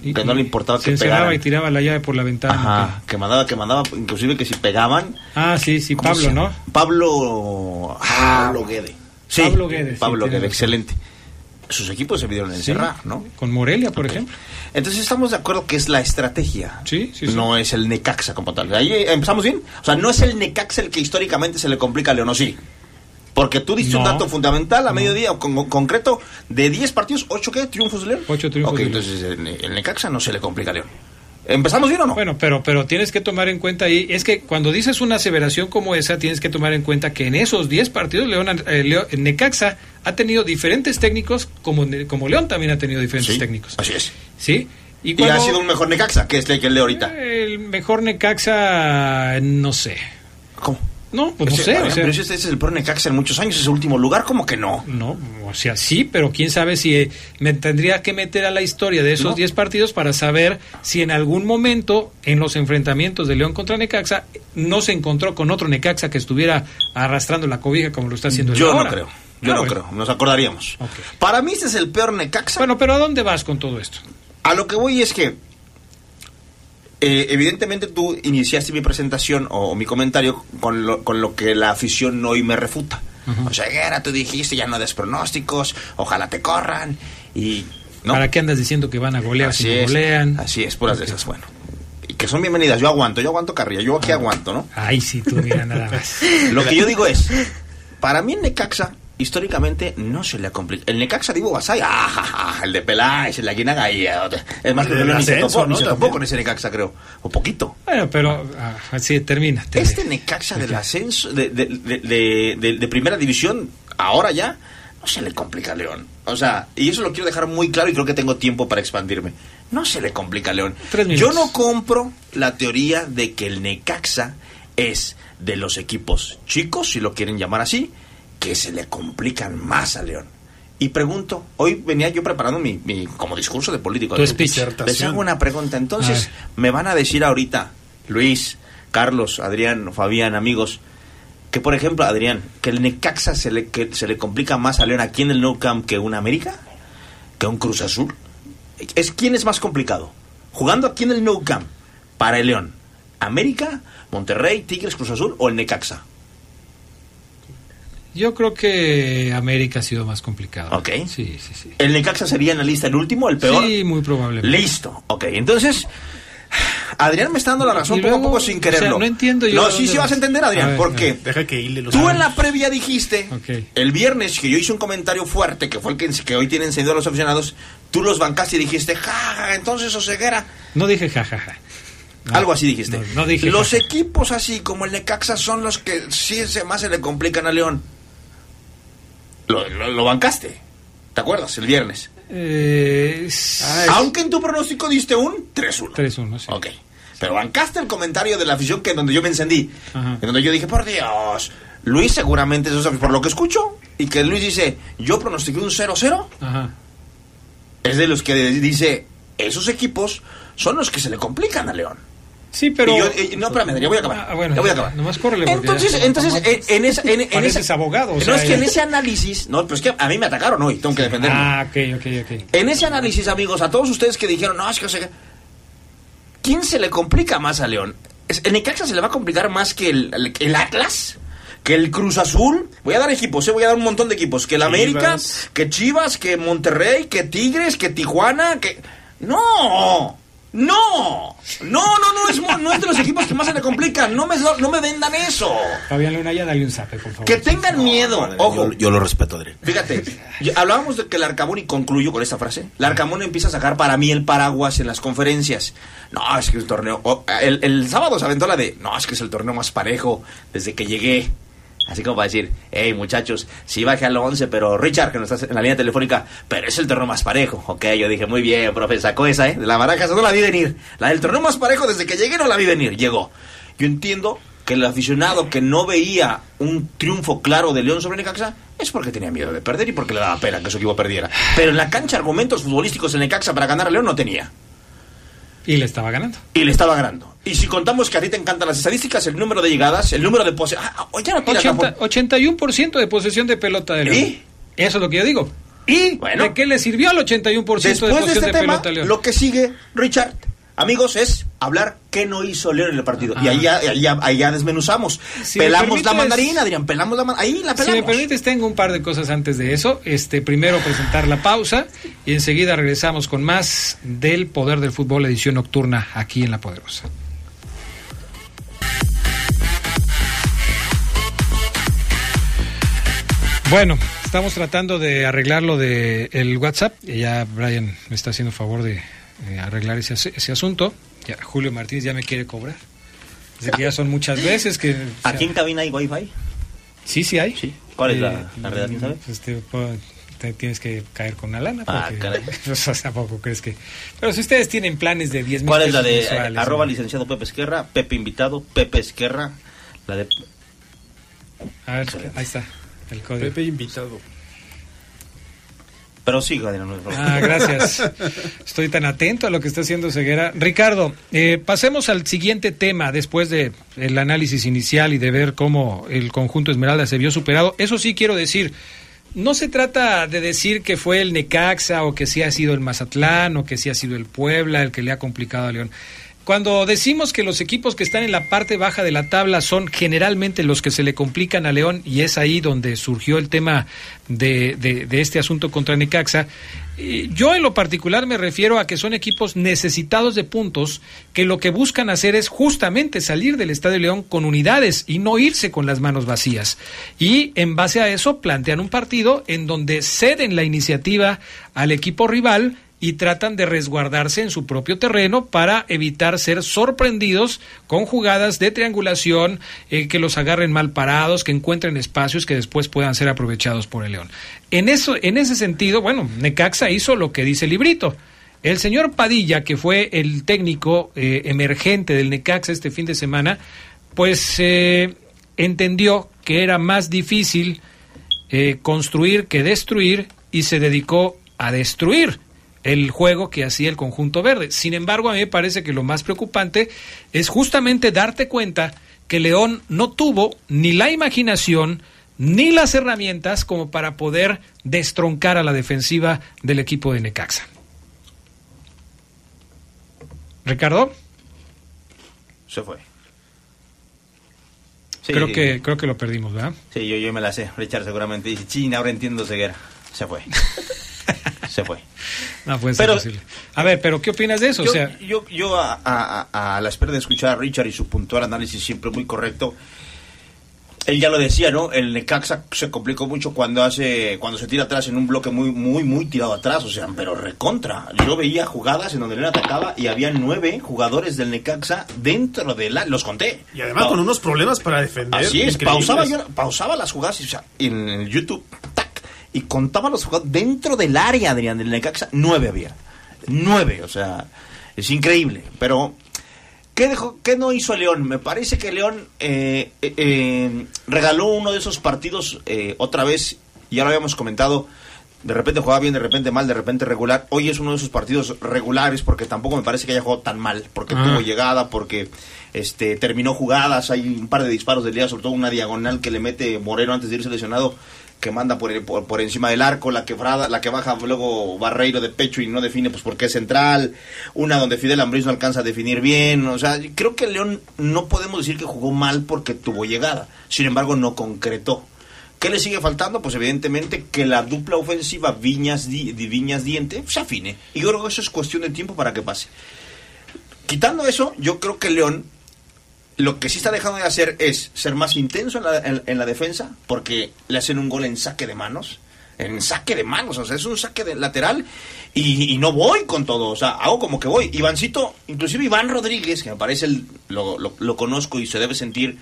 Y- que no le importaba se que encerraba pegaran. y tiraba la llave por la ventana. Ajá, que mandaba, que mandaba, inclusive que si pegaban... Ah, sí, sí, ¿cómo se Pablo? ¿no? Pablo... Pablo Guede. Sí, Pablo Guede, sí, Pablo tienes Guede, razón. excelente. Sus equipos se vieron encerrar, ¿no? Con Morelia, por ejemplo. Entonces estamos de acuerdo que es la estrategia. Sí, sí, sí. No es el Necaxa como tal. Ahí eh, empezamos bien. O sea, no es el Necaxa el que históricamente se le complica a León, ¿o sí? Porque tú diste un dato fundamental a mediodía, con, con- concreto, de 10 partidos, ¿8 qué? ¿Triunfos de León? Ocho triunfos Ok, de León. entonces el, el Necaxa no se le complica a León. ¿Empezamos bien o no? Bueno, pero, pero tienes que tomar en cuenta ahí, es que cuando dices una aseveración como esa, tienes que tomar en cuenta que en esos 10 partidos León, eh, León- Necaxa ha tenido diferentes técnicos, como, como León también ha tenido diferentes Sí, técnicos. Así es. ¿Sí? Y cuando- ha sido un mejor Necaxa que es el que el de ahorita. El mejor Necaxa, no sé. ¿Cómo? No, pues no sé. ver, o sea, pero ese es el peor Necaxa en muchos años, es el último lugar, ¿cómo que no? No, o sea, sí, pero quién sabe si eh, me tendría que meter a la historia de esos No. 10 partidos para saber si en algún momento en los enfrentamientos de León contra Necaxa no se encontró con otro Necaxa que estuviera arrastrando la cobija como lo está haciendo el Yo no creo. Yo Ah, no bueno. creo. Nos acordaríamos. Para mí este es el peor Necaxa. Bueno, pero ¿a dónde vas con todo esto? A lo que voy es que, eh, evidentemente tú iniciaste mi presentación o, mi comentario con lo, con lo que la afición hoy me refuta. O sea, Guerra, tú dijiste ya no des pronósticos, ojalá te corran y... ¿no? ¿Para qué andas diciendo que van a golear si no es, golean? así es, puras de esas, bueno. Y que son bienvenidas, yo aguanto, yo aguanto carrilla, yo Ah. aquí aguanto, ¿no? Ay, sí, tú mira nada más. Lo que yo digo es, para mí Necaxa, históricamente, no se le ha complicado. El Necaxa Divo Basay, ah, ja, ja, el de Peláez, el de Aguinaga, y, eh, es más, El que del ni se topó, ¿no? También. con ese Necaxa, creo, o poquito. Bueno, pero ah, sí, termina. Este Necaxa del ascenso, de, de, de, de- de- de primera división, ahora ya, no se le complica a León. O sea, y eso lo quiero dejar muy claro y creo que tengo tiempo para expandirme. No se le complica a León. Yo no compro la teoría de que el Necaxa es de los equipos chicos, si lo quieren llamar así, que se le complican más a León. Y pregunto, hoy venía yo preparando mi, mi- como discurso de político. Tu Les- hago una pregunta. Entonces, me van a decir ahorita, Luis, Carlos, Adrián, Fabián, amigos, que por ejemplo, Adrián, que el Necaxa se le, que se le complica más a León aquí en el Nou Camp que un América, que un Cruz Azul. Es quién es más complicado. Jugando aquí en el Nou Camp para el León, América, Monterrey, Tigres, Cruz Azul o el Necaxa. Yo creo que América ha sido más complicado. Ok. Sí, sí, sí. El Necaxa sería en la lista el último, el peor. Sí, muy probablemente. Listo. Ok, entonces. Adrián me está dando la razón poco a poco sin o sea, quererlo. no entiendo yo No, sí, sí vas a entender, Adrián. porque. Deja que hile los tú en la previa dijiste, Ok. el viernes, que yo hice un comentario fuerte, que fue el que, que hoy tienen encendido a los aficionados, tú los bancaste y dijiste, ja, ja, entonces Oseguera. No dije jajaja. No, Algo así dijiste. No, no dije los jaja. equipos así como el Necaxa son los que sí se más se le complican a León. Lo, lo- lo bancaste. ¿Te acuerdas? El viernes. Eh, Aunque en tu pronóstico diste un 3-1. 3-1, sí. Ok. Pero bancaste el comentario de la afición que donde yo me encendí. Ajá. En donde yo dije, por Dios. Luis seguramente eso es por lo que escucho. Y que Luis dice, yo pronostiqué un 0-0. Ajá. Es de los que dice, esos equipos son los que se le complican a León. Sí, pero. Yo- y- no, espérame, ya voy a acabar. Ah, bueno, ya voy a acabar. nomás córrele, Entonces, ya- entonces eh, en, esa, en, en esa- abogado, o no, es que en ese análisis, no, pero es que a mí me atacaron hoy, tengo que defenderme. Ah, ok, ok, ok. En ese análisis, amigos, a todos ustedes que dijeron, no, es que, o sea, ¿quién se le complica más a León? ¿El Necaxa se le va a complicar más que el, el- el Atlas? ¿Que el Cruz Azul? Voy a dar equipos, ¿eh? voy a dar un montón de equipos. ¿Que el América? ¿Que Chivas? ¿Que Monterrey? ¿Que Tigres? ¿Que Tijuana? ¿Que...? ¡No! ¡No! No, no, no, es, no es de los equipos que más se le complican. No me, no me vendan eso. Fabián Luna, ya dale un zape, por favor. Que tengan miedo. Ojo, Yo, yo lo respeto, Adrián. Fíjate, yo- hablábamos de que el Arcamón, y concluyo con esta frase, el Arcamón empieza a sacar para mí el paraguas en las conferencias. No, es que el torneo... el, el sábado se aventó la de, no, es que es el torneo más parejo desde que llegué. Así como para decir, hey muchachos, sí bajé al 11, pero Richard, que no estás en la línea telefónica, pero es el torneo más parejo. Ok, yo dije, muy bien, profe, sacó esa, ¿eh? De la baraja, no la vi venir. La del torneo más parejo desde que llegué no la vi venir, llegó. Yo entiendo que el aficionado que no veía un triunfo claro de León sobre Necaxa es porque tenía miedo de perder y porque le daba pena que su equipo perdiera. Pero en la cancha argumentos futbolísticos en Necaxa para ganar a León no tenía. Y le estaba ganando. Y le estaba ganando. Y si contamos que a ti te encantan las estadísticas, el número de llegadas, el número de pose... Ah, ah, no tiras la 80, 81% de posesión de pelota de León. ¿Y? Eso es lo que yo digo. ¿Y Bueno. de qué le sirvió al 81% de Después de posesión este de, tema, pelota a León? lo que sigue, Richard, amigos, es hablar qué no hizo León en el partido. Y ahí ya, ahí ya, ahí ya desmenuzamos. Si me pelamos la mandarina, Adrián, pelamos la mandarina. Ahí la Si pelamos. me permites, tengo un par de cosas antes de eso. Este, primero presentar la pausa y enseguida regresamos con más del Poder del Fútbol, edición nocturna, aquí en La Poderosa. Bueno, estamos tratando de arreglar lo de el WhatsApp. Y ya Brian me está haciendo favor de eh, arreglar ese, ese asunto. Ya, Julio Martínez ya me quiere cobrar. Dice que ya son muchas veces que... ¿Aquí en cabina hay wifi? Sí, sí hay. Sí. ¿Cuál es Eh, la, la red? ¿Quién sabe? Pues te, tienes que caer con una lana. Ah, porque, caray. pues, o sea, tampoco crees que. Pero si ustedes tienen planes de 10 mil ¿Cuál es la de eh, mensuales, arroba ¿no? licenciado Pepe Esquerra, Pepe invitado, Pepe Esquerra, la de A ver, ahí está. El código. Pepe invitado. Pero broma. Ah, gracias. Estoy tan atento a lo que está haciendo Ceguera. Ricardo, eh, pasemos al siguiente tema después de el análisis inicial y de ver cómo el conjunto Esmeralda se vio superado. Eso sí quiero decir. No se trata de decir que fue el Necaxa o que sí ha sido el Mazatlán o que sí ha sido el Puebla el que le ha complicado a León. Cuando decimos que los equipos que están en la parte baja de la tabla son generalmente los que se le complican a León y es ahí donde surgió el tema de, este asunto contra Necaxa, eh, yo en lo particular me refiero a que son equipos necesitados de puntos que lo que buscan hacer es justamente salir del Estadio León con unidades y no irse con las manos vacías. Y en base a eso plantean un partido en donde ceden la iniciativa al equipo rival y tratan de resguardarse en su propio terreno para evitar ser sorprendidos con jugadas de triangulación eh, que los agarren mal parados, que encuentren espacios que después puedan ser aprovechados por el León. En eso, en ese sentido, bueno, Necaxa hizo lo que dice el librito. El señor Padilla, que fue el técnico eh, emergente del Necaxa este fin de semana, pues eh, entendió que era más difícil construir que destruir y se dedicó a destruir el juego que hacía el conjunto verde. Sin embargo, a mí me parece que lo más preocupante es justamente darte cuenta que León no tuvo ni la imaginación ni las herramientas como para poder destroncar a la defensiva del equipo de Necaxa. Ricardo, Se fue. Sí, creo sí, que creo que lo perdimos, ¿verdad? Sí, yo, yo me la sé. Richard seguramente dice, china, ahora entiendo ceguera. Se fue. Se fue. No puede ser Pero- posible. A ver, pero ¿qué opinas de eso? Yo, o sea, yo, yo a, a- a- la espera de escuchar a Richard y su puntual análisis siempre muy correcto, él ya lo decía, ¿no? El Necaxa se complicó mucho cuando hace, cuando se tira atrás en un bloque muy, muy, muy tirado atrás, o sea, pero recontra. Yo veía jugadas en donde León atacaba y había nueve jugadores del Necaxa dentro de la, los conté. Y además Pa- con unos problemas para defender. Así es, pausaba, yo, pausaba las jugadas y, o sea, en YouTube y contaba los jugadores dentro del área, Adrián, del Necaxa, nueve había. Nueve, o sea, es increíble. Pero, ¿qué, dejó, qué no hizo León? Me parece que León eh, eh, eh, regaló uno de esos partidos eh, otra vez, ya lo habíamos comentado. De repente jugaba bien, de repente mal, de repente regular. Hoy es uno de esos partidos regulares porque tampoco me parece que haya jugado tan mal, porque Ah. tuvo llegada, porque este terminó jugadas, hay un par de disparos del día, sobre todo una diagonal que le mete Moreno antes de irse lesionado, que manda por, por, por encima del arco, la quebrada, la que baja luego Barreiro de pecho y no define pues porque es central, una donde Fidel Ambriz no alcanza a definir bien, o sea, creo que León no podemos decir que jugó mal porque tuvo llegada, sin embargo no concretó. ¿Qué le sigue faltando? Pues evidentemente que la dupla ofensiva Viñas, Di- Viñas Diente se afine. Y yo creo que eso es cuestión de tiempo para que pase. Quitando eso, yo creo que León lo que sí está dejando de hacer es ser más intenso en la, en- la defensa, porque le hacen un gol en saque de manos. En saque de manos, o sea, es un saque de lateral y, y no voy con todo, o sea, hago como que voy. Ivancito, inclusive Iván Rodríguez, que me parece, el- lo, lo- lo conozco y se debe sentir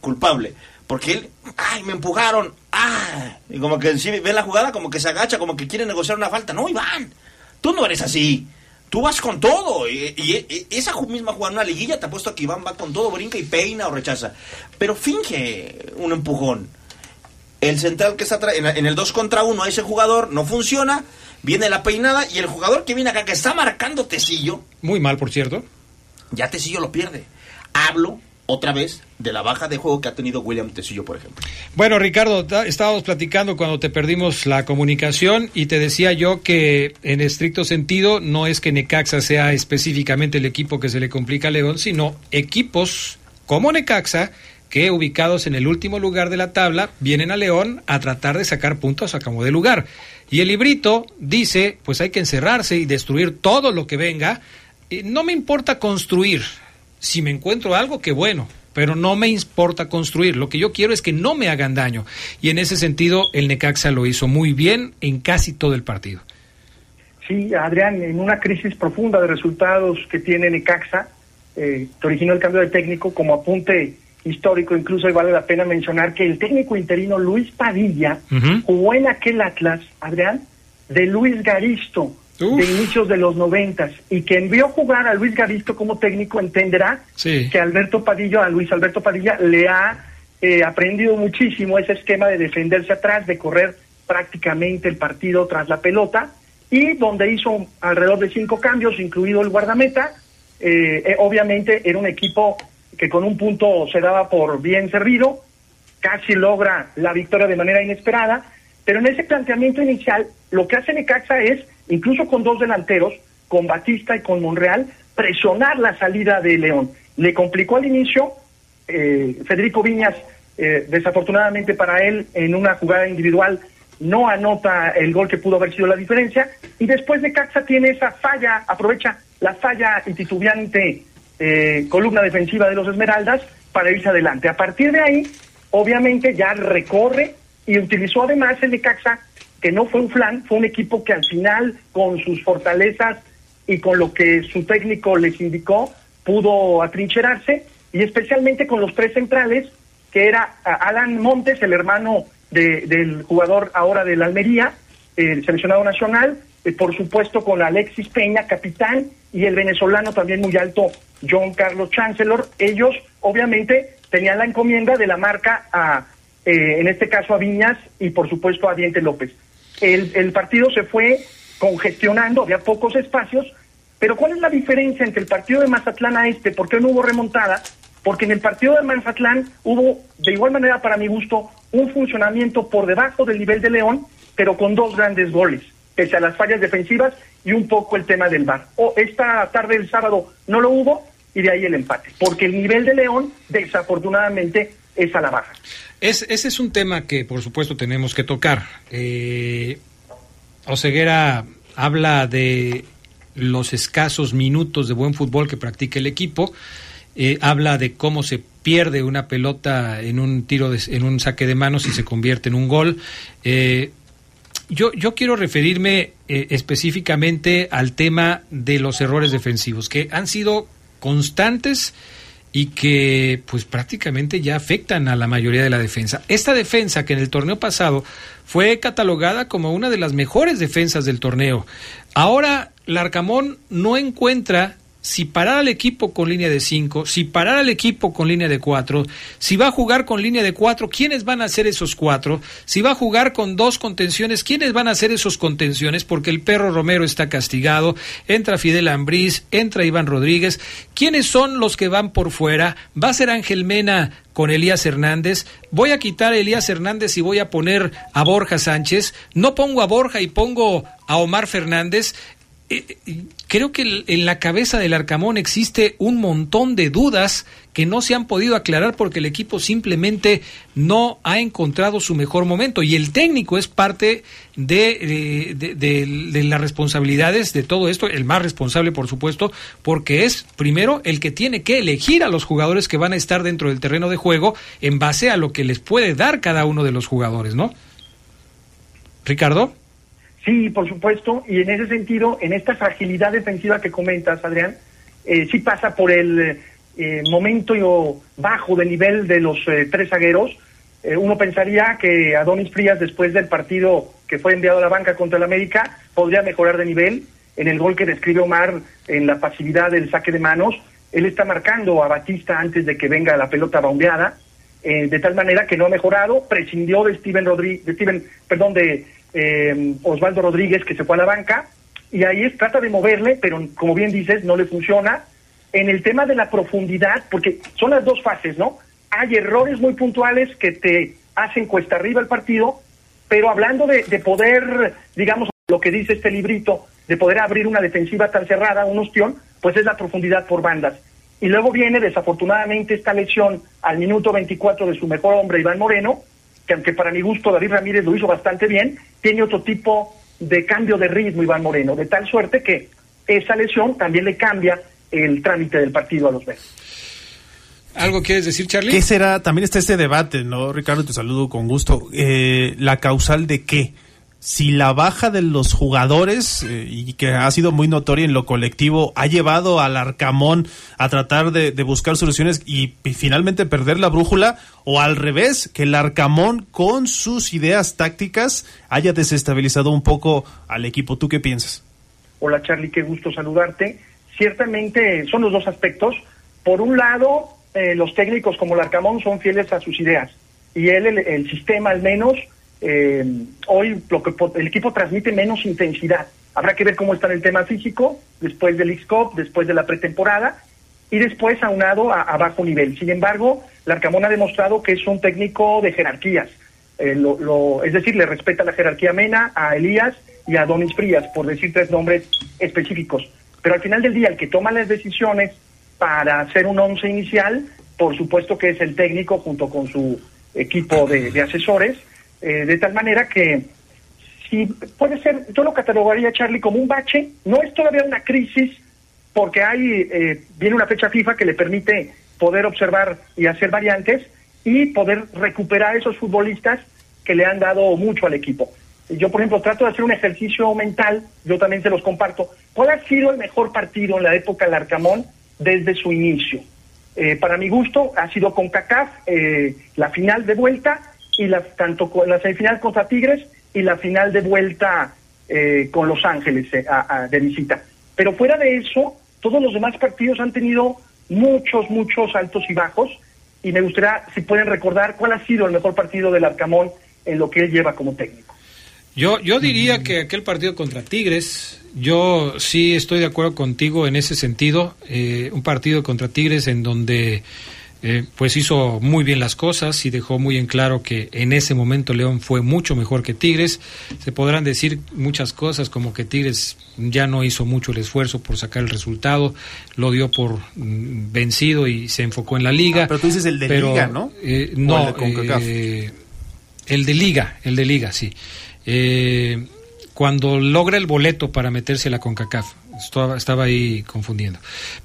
culpable, porque él, ay, me empujaron, ah, y como que sí, ve la jugada, como que se agacha, como que quiere negociar una falta. No, Iván, tú no eres así. Tú vas con todo. Y, y- y esa misma jugada, una liguilla, te apuesto que Iván va con todo, brinca y peina o rechaza. Pero finge un empujón. El central que está atrás, en, el 2 contra 1, ese jugador no funciona, viene la peinada y el jugador que viene acá, que está marcando Tecillo, muy mal, por cierto. ya Tecillo lo pierde. Hablo otra vez de la baja de juego que ha tenido William Tecillo, por ejemplo. Bueno, Ricardo, estábamos platicando cuando te perdimos la comunicación y te decía yo que en estricto sentido no es que Necaxa sea específicamente el equipo que se le complica a León, sino equipos como Necaxa que ubicados en el último lugar de la tabla vienen a León a tratar de sacar puntos a como de lugar. Y el librito dice, pues hay que encerrarse y destruir todo lo que venga. no me importa construir. Si me encuentro algo, qué bueno, pero no me importa construir. Lo que yo quiero es que no me hagan daño. Y en ese sentido, el Necaxa lo hizo muy bien en casi todo el partido. Sí, Adrián, en una crisis profunda de resultados que tiene Necaxa, eh, que originó el cambio de técnico, como apunte histórico, incluso y vale la pena mencionar que el técnico interino Luis Padilla jugó en aquel Atlas, Adrián, de Luis Garisto, de inicios de los noventas, y quien vio jugar a Luis Garisto como técnico entenderá que Alberto Padilla, a Luis Alberto Padilla, le ha eh, aprendido muchísimo ese esquema de defenderse atrás, de correr prácticamente el partido tras la pelota, y donde hizo alrededor de cinco cambios, incluido el guardameta, eh, eh, obviamente era un equipo que con un punto se daba por bien servido, casi logra la victoria de manera inesperada, pero en ese planteamiento inicial lo que hace Necaxa es, incluso con dos delanteros, con Batista y con Monreal, presionar la salida de León. Le complicó al inicio, eh, Federico Viñas, eh, desafortunadamente para él, en una jugada individual, no anota el gol que pudo haber sido la diferencia, y después Necaxa tiene esa falla, aprovecha la falla titubeante eh, columna defensiva de los Esmeraldas para irse adelante. A partir de ahí, obviamente ya recorre y utilizó además el Necaxa, que no fue un flan, fue un equipo que al final, con sus fortalezas y con lo que su técnico les indicó, pudo atrincherarse, y especialmente con los tres centrales, que era Alan Montes, el hermano del jugador ahora del Almería, el seleccionado nacional, eh, por supuesto con Alexis Peña, capitán, y el venezolano también muy alto, John Carlos Chancellor. Ellos, obviamente, tenían la encomienda de la marca a, eh, en este caso, a Viñas y, por supuesto, a Diente López. El, partido se fue congestionando, había pocos espacios, pero ¿cuál es la diferencia entre el partido de Mazatlán a este? ¿Por qué no hubo remontada? Porque en el partido de Mazatlán hubo, de igual manera, para mi gusto, un funcionamiento por debajo del nivel de León, pero con dos grandes goles pese a las fallas defensivas y un poco el tema del VAR. O esta tarde del sábado no lo hubo y de ahí el empate, porque el nivel de León desafortunadamente es a la baja. Es, ese es un tema que por supuesto tenemos que tocar. Eh, Oseguera habla de los escasos minutos de buen fútbol que practica el equipo, eh, habla de cómo se pierde una pelota en un tiro de, en un saque de manos y se convierte en un gol. Eh, yo, yo quiero referirme eh, específicamente al tema de los errores defensivos, que han sido constantes y que pues prácticamente ya afectan a la mayoría de la defensa. Esta defensa que en el torneo pasado fue catalogada como una de las mejores defensas del torneo. Ahora Larcamón no encuentra si parar al equipo con línea de 5, si parar al equipo con línea de 4, si va a jugar con línea de 4, ¿quiénes van a ser esos 4? Si va a jugar con dos contenciones, ¿quiénes van a ser esos contenciones? Porque el perro Romero está castigado, entra Fidel Ambriz, entra Iván Rodríguez. ¿Quiénes son los que van por fuera? ¿Va a ser Ángel Mena con Elías Hernández? ¿Voy a quitar a Elías Hernández y voy a poner a Borja Sánchez? ¿No pongo a Borja y pongo a Omar Fernández? Eh, eh, creo que en la cabeza del Arcamón existe un montón de dudas que no se han podido aclarar porque el equipo simplemente no ha encontrado su mejor momento y el técnico es parte de, de, las responsabilidades de todo esto, el más responsable por supuesto, porque es primero el que tiene que elegir a los jugadores que van a estar dentro del terreno de juego en base a lo que les puede dar cada uno de los jugadores, ¿no? Ricardo. Sí, por supuesto, y en ese sentido, en esta fragilidad defensiva que comentas, Adrián, eh, sí pasa por el eh, momento bajo de nivel de los eh, tres zagueros. Eh, uno pensaría que Adonis Frías, después del partido que fue enviado a la banca contra el América, podría mejorar de nivel. En el gol que describe Omar, en la pasividad del saque de manos, él está marcando a Batista antes de que venga la pelota bombeada, de tal manera que no ha mejorado, prescindió de Steven Rodríguez, de Steven, perdón, de eh, Osvaldo Rodríguez, que se fue a la banca, y ahí es, trata de moverle, pero como bien dices, no le funciona. en el tema de la profundidad, porque son las dos fases, ¿no? Hay errores muy puntuales que te hacen cuesta arriba el partido, pero hablando de, de poder, digamos, lo que dice este librito, de poder abrir una defensiva tan cerrada, un ostión, pues es la profundidad por bandas. Y luego viene desafortunadamente esta lesión al minuto 24 de su mejor hombre, Iván Moreno, que aunque para mi gusto David Ramírez lo hizo bastante bien, tiene otro tipo de cambio de ritmo Iván Moreno, de tal suerte que esa lesión también le cambia el trámite del partido a los Bears. ¿Algo quieres decir, Charlie? ¿Qué será? También está este debate, ¿no? Ricardo, te saludo con gusto. Eh, ¿La causal de qué? Si la baja de los jugadores, eh, y que ha sido muy notoria en lo colectivo, ha llevado al Arcamón a tratar de, buscar soluciones y, finalmente perder la brújula, o al revés, que el Arcamón con sus ideas tácticas haya desestabilizado un poco al equipo. ¿Tú qué piensas? Hola Charlie, qué gusto saludarte. Ciertamente son los dos aspectos. Por un lado, eh, los técnicos como Larcamón son fieles a sus ideas y él, el, el sistema al menos, eh, hoy lo que el equipo transmite menos intensidad. Habrá que ver cómo está en el tema físico después del X-Cup, después de la pretemporada y después aunado a, a bajo nivel. Sin embargo, Larcamón ha demostrado que es un técnico de jerarquías. Eh, lo- es decir, le respeta la jerarquía Mena, a Elías y a Donis Frías, por decir tres nombres específicos. Pero al final del día, el que toma las decisiones para hacer un once inicial, por supuesto que es el técnico junto con su equipo de asesores, eh, de tal manera que si puede ser, yo lo catalogaría, Charlie, como un bache, no es todavía una crisis, porque hay, eh, viene una fecha FIFA que le permite poder observar y hacer variantes y poder recuperar esos futbolistas que le han dado mucho al equipo. Yo, por ejemplo, trato de hacer un ejercicio mental, yo también se los comparto. ¿Cuál ha sido el mejor partido en la época del Arcamón desde su inicio? Eh, para mi gusto ha sido con CACAF, eh, la final de vuelta, y la, tanto la semifinal contra Tigres y la final de vuelta eh, con Los Ángeles eh, a- a- de visita. Pero fuera de eso, todos los demás partidos han tenido muchos, muchos altos y bajos, y me gustaría, si pueden recordar, cuál ha sido el mejor partido del Arcamón en lo que él lleva como técnico. Yo, yo diría que aquel partido contra Tigres, yo sí estoy de acuerdo contigo en ese sentido. eh, un partido contra Tigres en donde eh, pues hizo muy bien las cosas y dejó muy en claro que en ese momento León fue mucho mejor que Tigres. Se podrán decir muchas cosas como que Tigres ya no hizo mucho el esfuerzo por sacar el resultado, lo dio por mm, vencido y se enfocó en la liga. Ah, pero tú dices el de Pero, Liga, ¿no? eh, ¿O no, el de eh, el de Liga, el de Liga, sí. Eh, cuando logra el boleto para meterse a la CONCACAF. Estaba, estaba ahí confundiendo.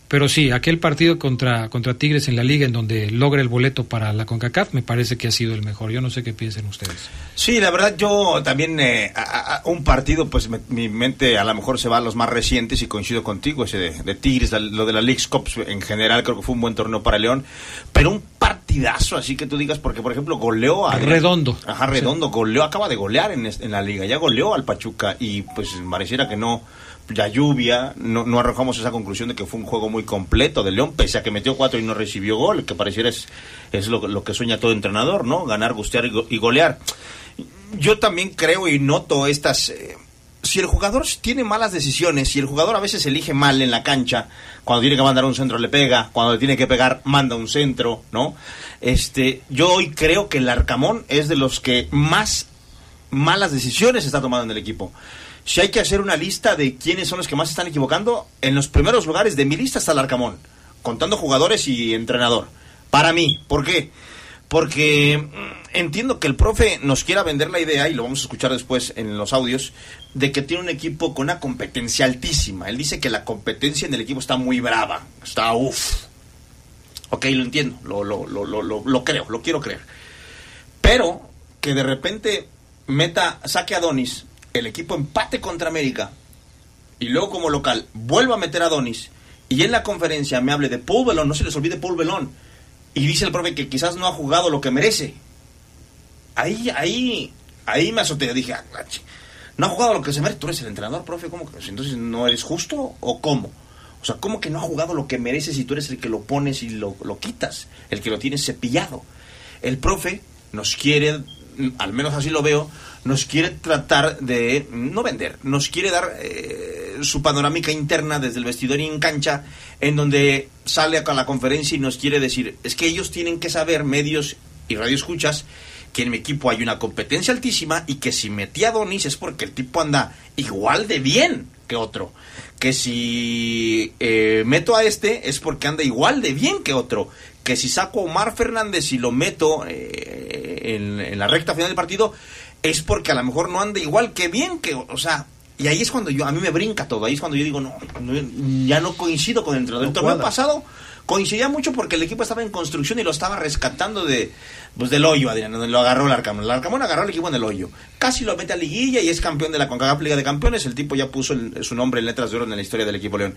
Pero sí, aquel partido contra, contra Tigres en la Liga, en donde logra el boleto para la CONCACAF, me parece que ha sido el mejor. Yo no sé qué piensen ustedes. Sí, la verdad yo también eh, a- a- a un partido, pues me- mi mente a lo mejor se va a los más recientes y coincido contigo, ese de, de Tigres, la- lo de la Leagues Cup en general creo que fue un buen torneo para León, pero un partidazo así que tú digas, porque por ejemplo goleó a... Redondo. Ajá, redondo, goleó, acaba de golear en, en la liga, ya goleó al Pachuca y pues pareciera que no, la lluvia, no, arrojamos esa conclusión de que fue un juego muy completo de León, pese a que metió cuatro y no recibió gol, que pareciera es, es lo, lo que sueña todo entrenador, ¿no? Ganar, gustear y, y golear. Yo también creo y noto estas... eh, si el jugador tiene malas decisiones, si el jugador a veces elige mal en la cancha, cuando tiene que mandar un centro le pega, cuando le tiene que pegar manda un centro, ¿no? Este, yo hoy creo que el Arcamón es de los que más malas decisiones está tomando en el equipo. Si hay que hacer una lista de quiénes son los que más están equivocando, en los primeros lugares de mi lista está el Arcamón, contando jugadores y entrenador. Para mí, ¿por qué? Porque mm, entiendo que el profe nos quiera vender la idea, y lo vamos a escuchar después en los audios, de que tiene un equipo con una competencia altísima. Él dice que la competencia en el equipo está muy brava, está uff. Ok, lo entiendo, lo, lo, lo, lo, lo, lo creo, lo quiero creer. Pero que de repente meta, saque a Donis, el equipo empate contra América, y luego como local vuelva a meter a Donis, y en la conferencia me hable de Paul Belón, no se les olvide Paul Belón, y dice el profe que quizás no ha jugado lo que merece. Ahí, ahí, ahí me azoté, dije, ah, no ha jugado lo que se merece, tú eres el entrenador, profe, ¿cómo que? Entonces, ¿no eres justo o cómo? O sea, ¿cómo que no ha jugado lo que merece si tú eres el que lo pones y lo, lo quitas? El que lo tienes cepillado. El profe nos quiere, al menos así lo veo, nos quiere tratar de, no vender, nos quiere dar eh, su panorámica interna desde el vestidor y en cancha, en donde sale a la conferencia y nos quiere decir, es que ellos tienen que saber, medios y radioescuchas, que en mi equipo hay una competencia altísima y que si metí a Donis es porque el tipo anda igual de bien que otro. Que si eh, meto a este es porque anda igual de bien que otro. Que si saco a Omar Fernández y lo meto eh, en, en la recta final del partido es porque a lo mejor no anda igual que bien que, o sea, y ahí es cuando yo, a mí me brinca todo, ahí es cuando yo digo, no, no, ya no coincido con el entrenador. el torneo pasado coincidía mucho porque el equipo estaba en construcción y lo estaba rescatando de pues del hoyo, Adrián, donde lo agarró el Arcamón. El Arcamón agarró al equipo en el hoyo. Casi lo mete a liguilla y es campeón de la CONCACAF Liga de Campeones. El tipo ya puso el- su nombre en letras de oro en la historia del equipo León.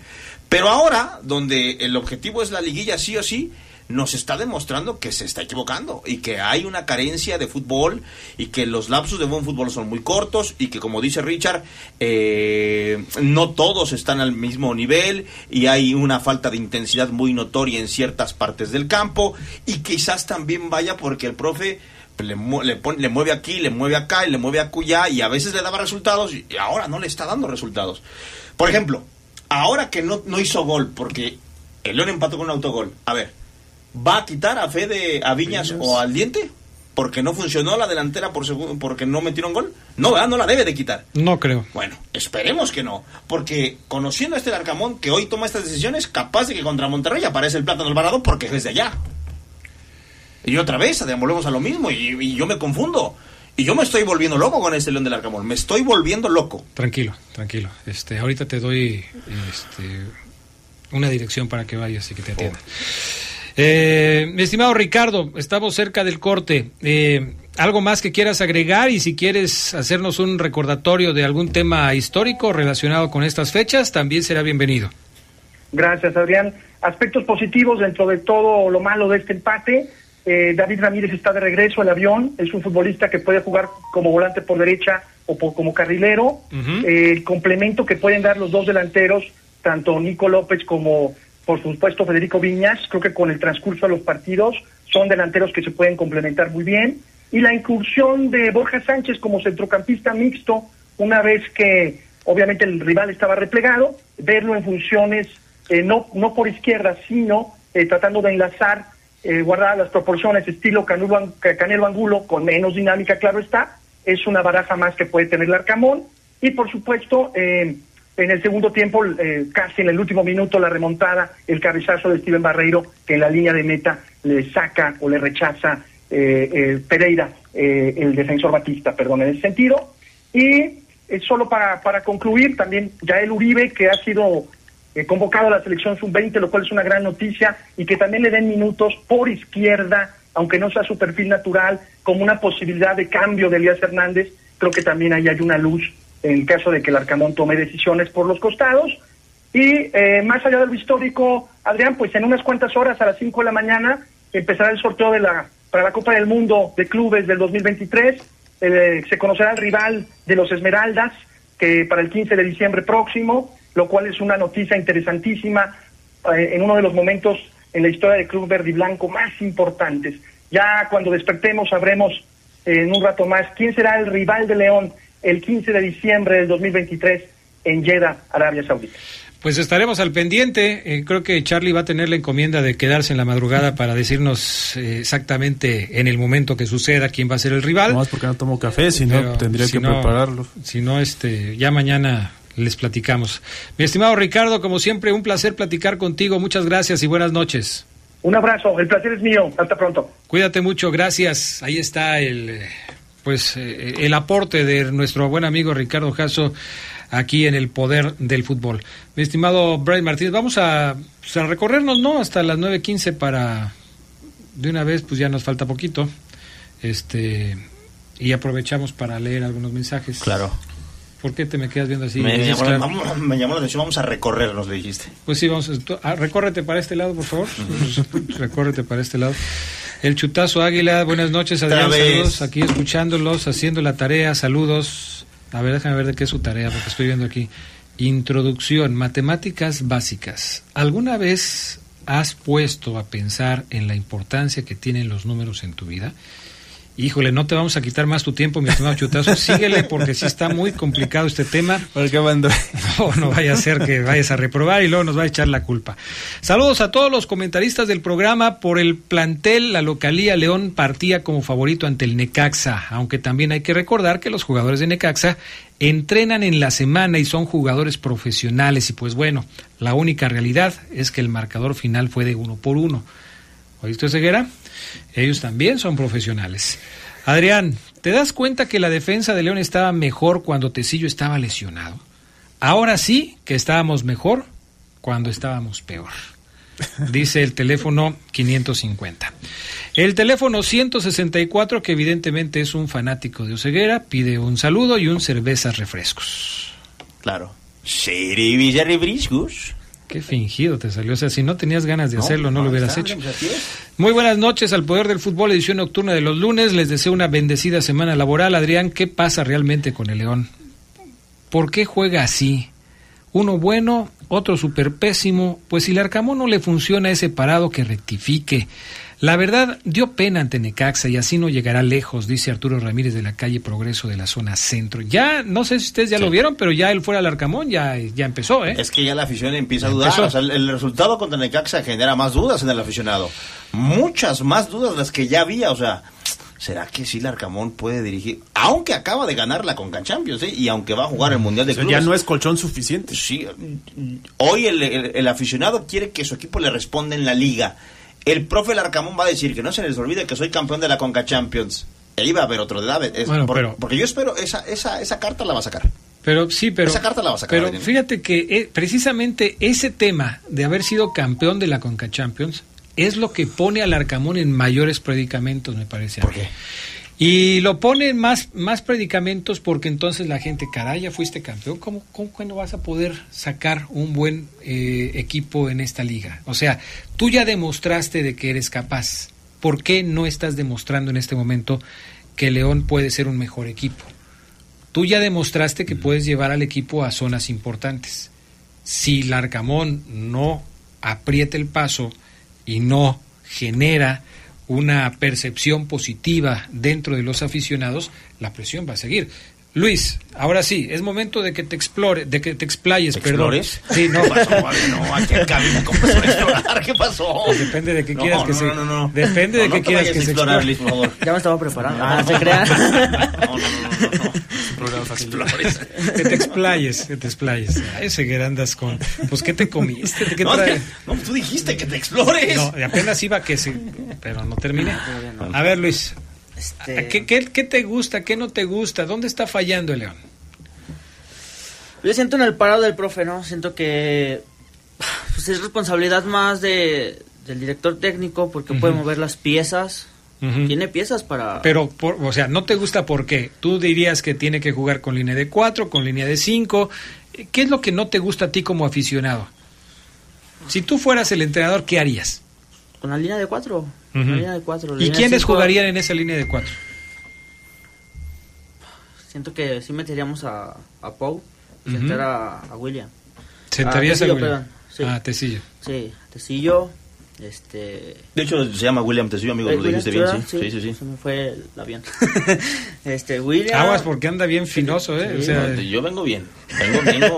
Pero ahora, donde el objetivo es la liguilla sí o sí, nos está demostrando que se está equivocando y que hay una carencia de fútbol y que los lapsos de buen fútbol son muy cortos y que como dice Richard eh, no todos están al mismo nivel y hay una falta de intensidad muy notoria en ciertas partes del campo y quizás también vaya porque el profe le, le, pone- le mueve aquí, le mueve acá y le mueve acullá y a veces le daba resultados y ahora no le está dando resultados. Por ejemplo, ahora que no, no hizo gol porque el León empató con un autogol, a ver, ¿Va a quitar a Fede, a Viñas, o al Diente? Porque no funcionó la delantera por porque no metieron gol. No, ¿verdad? No la debe de quitar. No creo. Bueno, esperemos que no. Porque conociendo a este Arcamón que hoy toma estas decisiones, capaz de que contra Monterrey aparece el plátano Alvarado porque es de allá. Y otra vez, volvemos a lo mismo y, y yo me confundo. Y yo me estoy volviendo loco con este León del Arcamón. Me estoy volviendo loco. Tranquilo, tranquilo. Este, ahorita te doy este, una dirección para que vayas y que te atienda. Eh, mi estimado Ricardo, estamos cerca del corte. Eh, ¿Algo más que quieras agregar y si quieres hacernos un recordatorio de algún tema histórico relacionado con estas fechas, también será bienvenido. Gracias, Adrián. Aspectos positivos dentro de todo lo malo de este empate. Eh, David Ramírez está de regreso al avión. Es un futbolista que puede jugar como volante por derecha o por- como carrilero. Eh, el complemento que pueden dar los dos delanteros, tanto Nico López como, por supuesto, Federico Viñas, creo que con el transcurso de los partidos son delanteros que se pueden complementar muy bien. Y la incursión de Borja Sánchez como centrocampista mixto, una vez que obviamente el rival estaba replegado, verlo en funciones eh, no, no por izquierda, sino eh, tratando de enlazar, eh, guardar las proporciones estilo Canelo, An- Ca- Canelo Angulo, con menos dinámica, claro está, es una baraja más que puede tener el Arcamón. Y por supuesto, eh, en el segundo tiempo, eh, casi en el último minuto, la remontada, el cabezazo de Steven Barreiro, que en la línea de meta le saca o le rechaza eh, eh, Pereira, eh, el defensor Batista, perdón, en ese sentido. Y eh, solo para, para concluir, también Yael Uribe, que ha sido eh, convocado a la selección sub-20, lo cual es una gran noticia, y que también le den minutos por izquierda, aunque no sea su perfil natural, como una posibilidad de cambio de Elías Hernández. Creo que también ahí hay una luz en caso de que el Arcamón tome decisiones por los costados. Y eh, más allá de lo histórico, Adrián, pues en unas cuantas horas, a las 5 de la mañana, empezará el sorteo de la para la Copa del Mundo de Clubes del 2023. Eh, se conocerá el rival de los Esmeraldas, que para el 15 de diciembre próximo, lo cual es una noticia interesantísima eh, en uno de los momentos en la historia del Club Verde y Blanco más importantes. Ya cuando despertemos sabremos eh, en un rato más quién será el rival de León el 15 de diciembre del 2023 en Jeddah, Arabia Saudita. Pues estaremos al pendiente. Eh, creo que Charlie va a tener la encomienda de quedarse en la madrugada para decirnos eh, exactamente en el momento que suceda quién va a ser el rival. No más porque no tomo café, si no Pero tendría si que no- prepararlo. Si no, este, ya mañana les platicamos. Mi estimado Ricardo, como siempre, un placer platicar contigo. Muchas gracias y buenas noches. Un abrazo, el placer es mío. Hasta pronto. Cuídate mucho, gracias. Ahí está el, eh, pues, eh, el aporte de nuestro buen amigo Ricardo Jasso aquí en el poder del fútbol. Mi estimado Brian Martínez, vamos a, pues, a recorrernos, ¿no? Hasta las 9.15 para, de una vez, pues ya nos falta poquito. Este, y aprovechamos para leer algunos mensajes. Claro. ¿Por qué te me quedas viendo así? me, llamó, claro. vamos- me llamó la atención, vamos a recorrernos, le dijiste. Pues sí, vamos. ah, recórrete para este lado, por favor. recórrete para este lado. El chutazo águila, buenas noches, Adrián. Saludos, aquí escuchándolos, haciendo la tarea. Saludos. A ver, déjame ver de qué es su tarea, porque estoy viendo aquí. Introducción, matemáticas básicas. ¿Alguna vez has puesto a pensar en la importancia que tienen los números en tu vida? Híjole, no te vamos a quitar más tu tiempo, mi estimado Chutazo. Síguele porque sí está muy complicado este tema. ¿Por qué mandó? No, no vaya a ser que vayas a reprobar y luego nos va a echar la culpa. Saludos a todos los comentaristas del programa. Por el plantel, la localía León partía como favorito ante el Necaxa, aunque también hay que recordar que los jugadores de Necaxa entrenan en la semana y son jugadores profesionales. Y pues bueno, la única realidad es que el marcador final fue de uno por uno. ¿Oíste, Ceguera? Ellos también son profesionales. Adrián, ¿te das cuenta que la defensa de León estaba mejor cuando Tecillo estaba lesionado? Ahora sí que estábamos mejor cuando estábamos peor. Dice el teléfono 550. El teléfono 164, que evidentemente es un fanático de Oseguera, pide un saludo y un cervezas refrescos. Claro. Cerveza refrescos. Qué fingido te salió. O sea, si no tenías ganas de hacerlo, no, lo hubieras hecho. Muy buenas noches al Poder del Fútbol, edición nocturna de los lunes. Les deseo una bendecida semana laboral. Adrián, ¿qué pasa realmente con el León? ¿Por qué juega así? Uno bueno, otro súper pésimo. Pues si el Arcamón no le funciona ese parado, que rectifique. La verdad, dio pena ante Necaxa y así no llegará lejos, dice Arturo Ramírez de la calle Progreso de la zona centro. Ya, no sé si ustedes ya Sí. lo vieron, pero ya él fuera al Arcamón ya, ya empezó, ¿eh? Es que ya la afición empieza a dudar. O sea, el, el resultado contra Necaxa genera más dudas en el aficionado. Muchas más dudas de las que ya había. O sea, ¿será que sí Larcamón puede dirigir? Aunque acaba de ganar la Conca Champions, ¿eh? Y aunque va a jugar el Mundial de O sea, Clubes. ya no es colchón suficiente. Sí, hoy el, el- el aficionado quiere que su equipo le responda en la liga. El profe Larcamón va a decir que no se les olvide que soy campeón de la Conca Champions. Ahí va a haber otro de David. Es Bueno, por- pero- porque yo espero esa, esa, esa carta la va a sacar. Pero sí, pero. Esa carta la va a sacar, Pero fíjate que eh, precisamente ese tema de haber sido campeón de la Conca Champions es lo que pone al Arcamón en mayores predicamentos, me parece. ¿Por qué? Y lo pone en más, más predicamentos porque entonces la gente, caray, ya fuiste campeón, ¿cómo, cómo vas a poder sacar un buen eh, equipo en esta liga? O sea, tú ya demostraste de que eres capaz. ¿Por qué no estás demostrando en este momento que León puede ser un mejor equipo? Tú ya demostraste que puedes llevar al equipo a zonas importantes. Si Larcamón no aprieta el paso y no genera una percepción positiva dentro de los aficionados, la presión va a seguir. Luis, ahora sí, es momento de que te explore, de que te explayes, ¿Te perdón. explores? Sí, no, ¿Qué pasó? No, aquí en cabina, ¿cómo se va a explorar? ¿Qué pasó? Pues depende de qué No, quieras que no, se- no, no, no. depende de No, qué no te quieras que se explore. Luis, por favor. Ya me estaba preparando. Ah, se crean. No, no, no, no, no. Programa fácil. Que te explayes, que te explayes. Ay, Ceguera, andas con... Pues, ¿qué te comiste? ¿Qué No, trae? que- no, tú dijiste que te explores. No, y apenas iba que sí, pero no terminé. no. A ver, Luis, este... ¿Qué, te gusta? ¿Qué no te gusta? ¿Dónde está fallando el León? Yo siento en el parado del profe, ¿no? Siento que pues es responsabilidad más de, del director técnico porque puede mover las piezas. Tiene piezas para... Pero, por, o sea, no te gusta por qué. Tú dirías que tiene que jugar con línea de 4, con línea de 5. ¿Qué es lo que no te gusta a ti como aficionado? Si tú fueras el entrenador, ¿qué harías? Con la línea de 4. ¿Y quiénes jugarían en esa línea de cuatro? Siento que sí meteríamos a, a Pau y uh a, William. ¿Sentarías a, William? Sí. Ah, Tecillo. Sí, Tecillo. Este... De hecho, se llama William Tecillo, amigo, eh, lo dijiste bien, ¿sí? Sí, sí, sí. Se me fue el avión. este, William... Aguas, porque anda bien finoso, ¿eh? Yo vengo bien. Vengo, vengo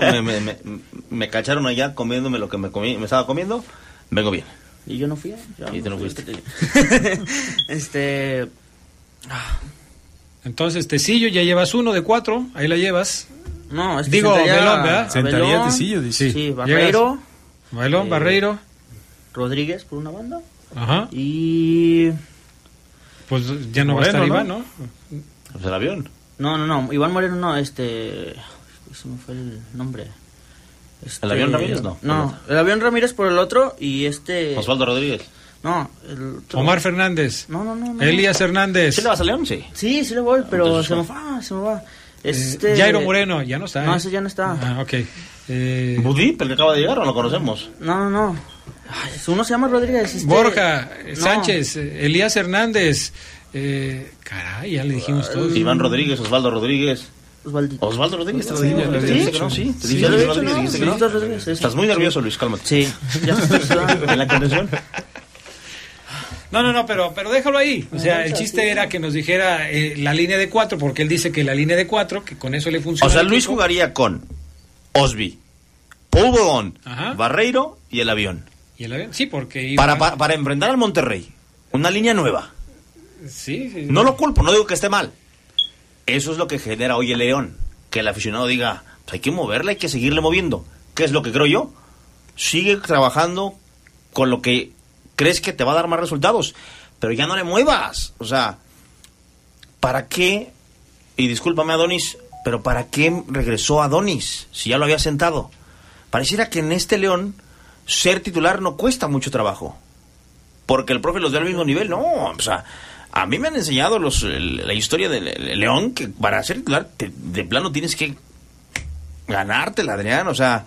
me, cacharon allá comiéndome lo que me, comí, me estaba comiendo. Vengo bien. Y yo no fui. yo Y tú no fui. fuiste. este... entonces Tecillo ya llevas uno de 4, ahí la llevas. No, es que Digo, sentaría Belón, Belón, Tecillo, dice. Sí, Llegas. Barreiro, Bailón, Eh, Barreiro. Rodríguez por una banda. Ajá. Y... Pues ya no va a Moreno, estar ¿no? Iván, ¿no? Pues el avión. No, no, no. Iván Moreno no, este... Se me fue el nombre. Este- ¿El avión Ramírez? No. No, el avión Ramírez por el otro y este... Osvaldo Rodríguez. No, el otro- Omar Fernández. No, no, no. no. Elías Hernández. ¿Sí le vas a León? Sí. Sí, sí le voy, pero Entonces, se me va, se me va. Eh, Este... Jairo Moreno, ya no está. No, ¿eh? ese ya no está. Ah, ok. Eh, Budip, el que acaba de llegar, o lo conocemos. No, no, no. Ay, uno se llama Rodríguez. este- Borja, eh, No. Sánchez, Elías Hernández. Eh, caray, ya le dijimos todos. Iván Rodríguez, Osvaldo Rodríguez. Osvaldito. Osvaldo Rodríguez, te Sí, lo no, sí. Te Sí, dije Rodríguez, ¿no? dijiste no. Rodríguez, sí. Estás muy nervioso, Luis, cálmate. Sí, ya estoy sudando. ¿En la contención? No, no, no, pero, pero déjalo ahí. O sea, el chiste era que nos dijera eh, la línea de cuatro, porque él dice que la línea de cuatro, que con eso le funciona. O sea, Luis equipo. jugaría con Osby, Paul Bogón. Barreiro y el avión. ¿Y el avión? Sí, porque iba- Para, para, para enfrentar al Monterrey. Una línea nueva. Sí, sí. No lo culpo, no digo que esté mal. Eso es lo que genera hoy el León. Que el aficionado diga, "Pues hay que moverle, hay que seguirle moviendo. ¿Qué es lo que creo yo? Sigue trabajando con lo que crees que te va a dar más resultados. Pero ya no le muevas. O sea, ¿para qué? Y discúlpame, Adonis, pero ¿para qué regresó Adonis si ya lo había sentado? Pareciera que en este León ser titular no cuesta mucho trabajo porque el profe los da al mismo nivel. No, o sea, a mí me han enseñado los, la historia el León que para ser titular te- de plano tienes que ganártela, Adrián. O sea,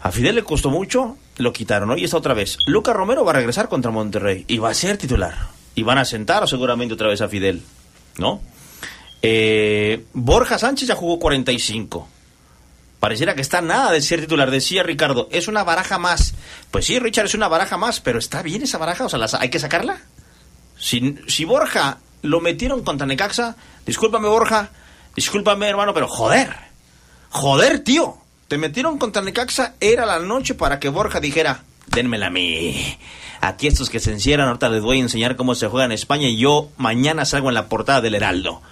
a Fidel le costó mucho, lo quitaron, ¿no? Y está otra vez. Lucas Romero va a regresar contra Monterrey y va a ser titular. Y van a sentar seguramente otra vez a Fidel, ¿no? Eh, Borja Sánchez ya jugó 45. Pareciera que está nada de ser titular. Decía Ricardo, es una baraja más. Pues sí, Richard, es una baraja más, pero está bien esa baraja, o sea, ¿las- ¿hay que sacarla? Si, si Borja lo metieron contra Necaxa, discúlpame Borja, discúlpame hermano, pero joder, joder tío, te metieron contra Necaxa, era la noche para que Borja dijera, denmela a mí. Aquí estos que se encierran, ahorita les voy a enseñar cómo se juega en España y yo mañana salgo en la portada del Heraldo.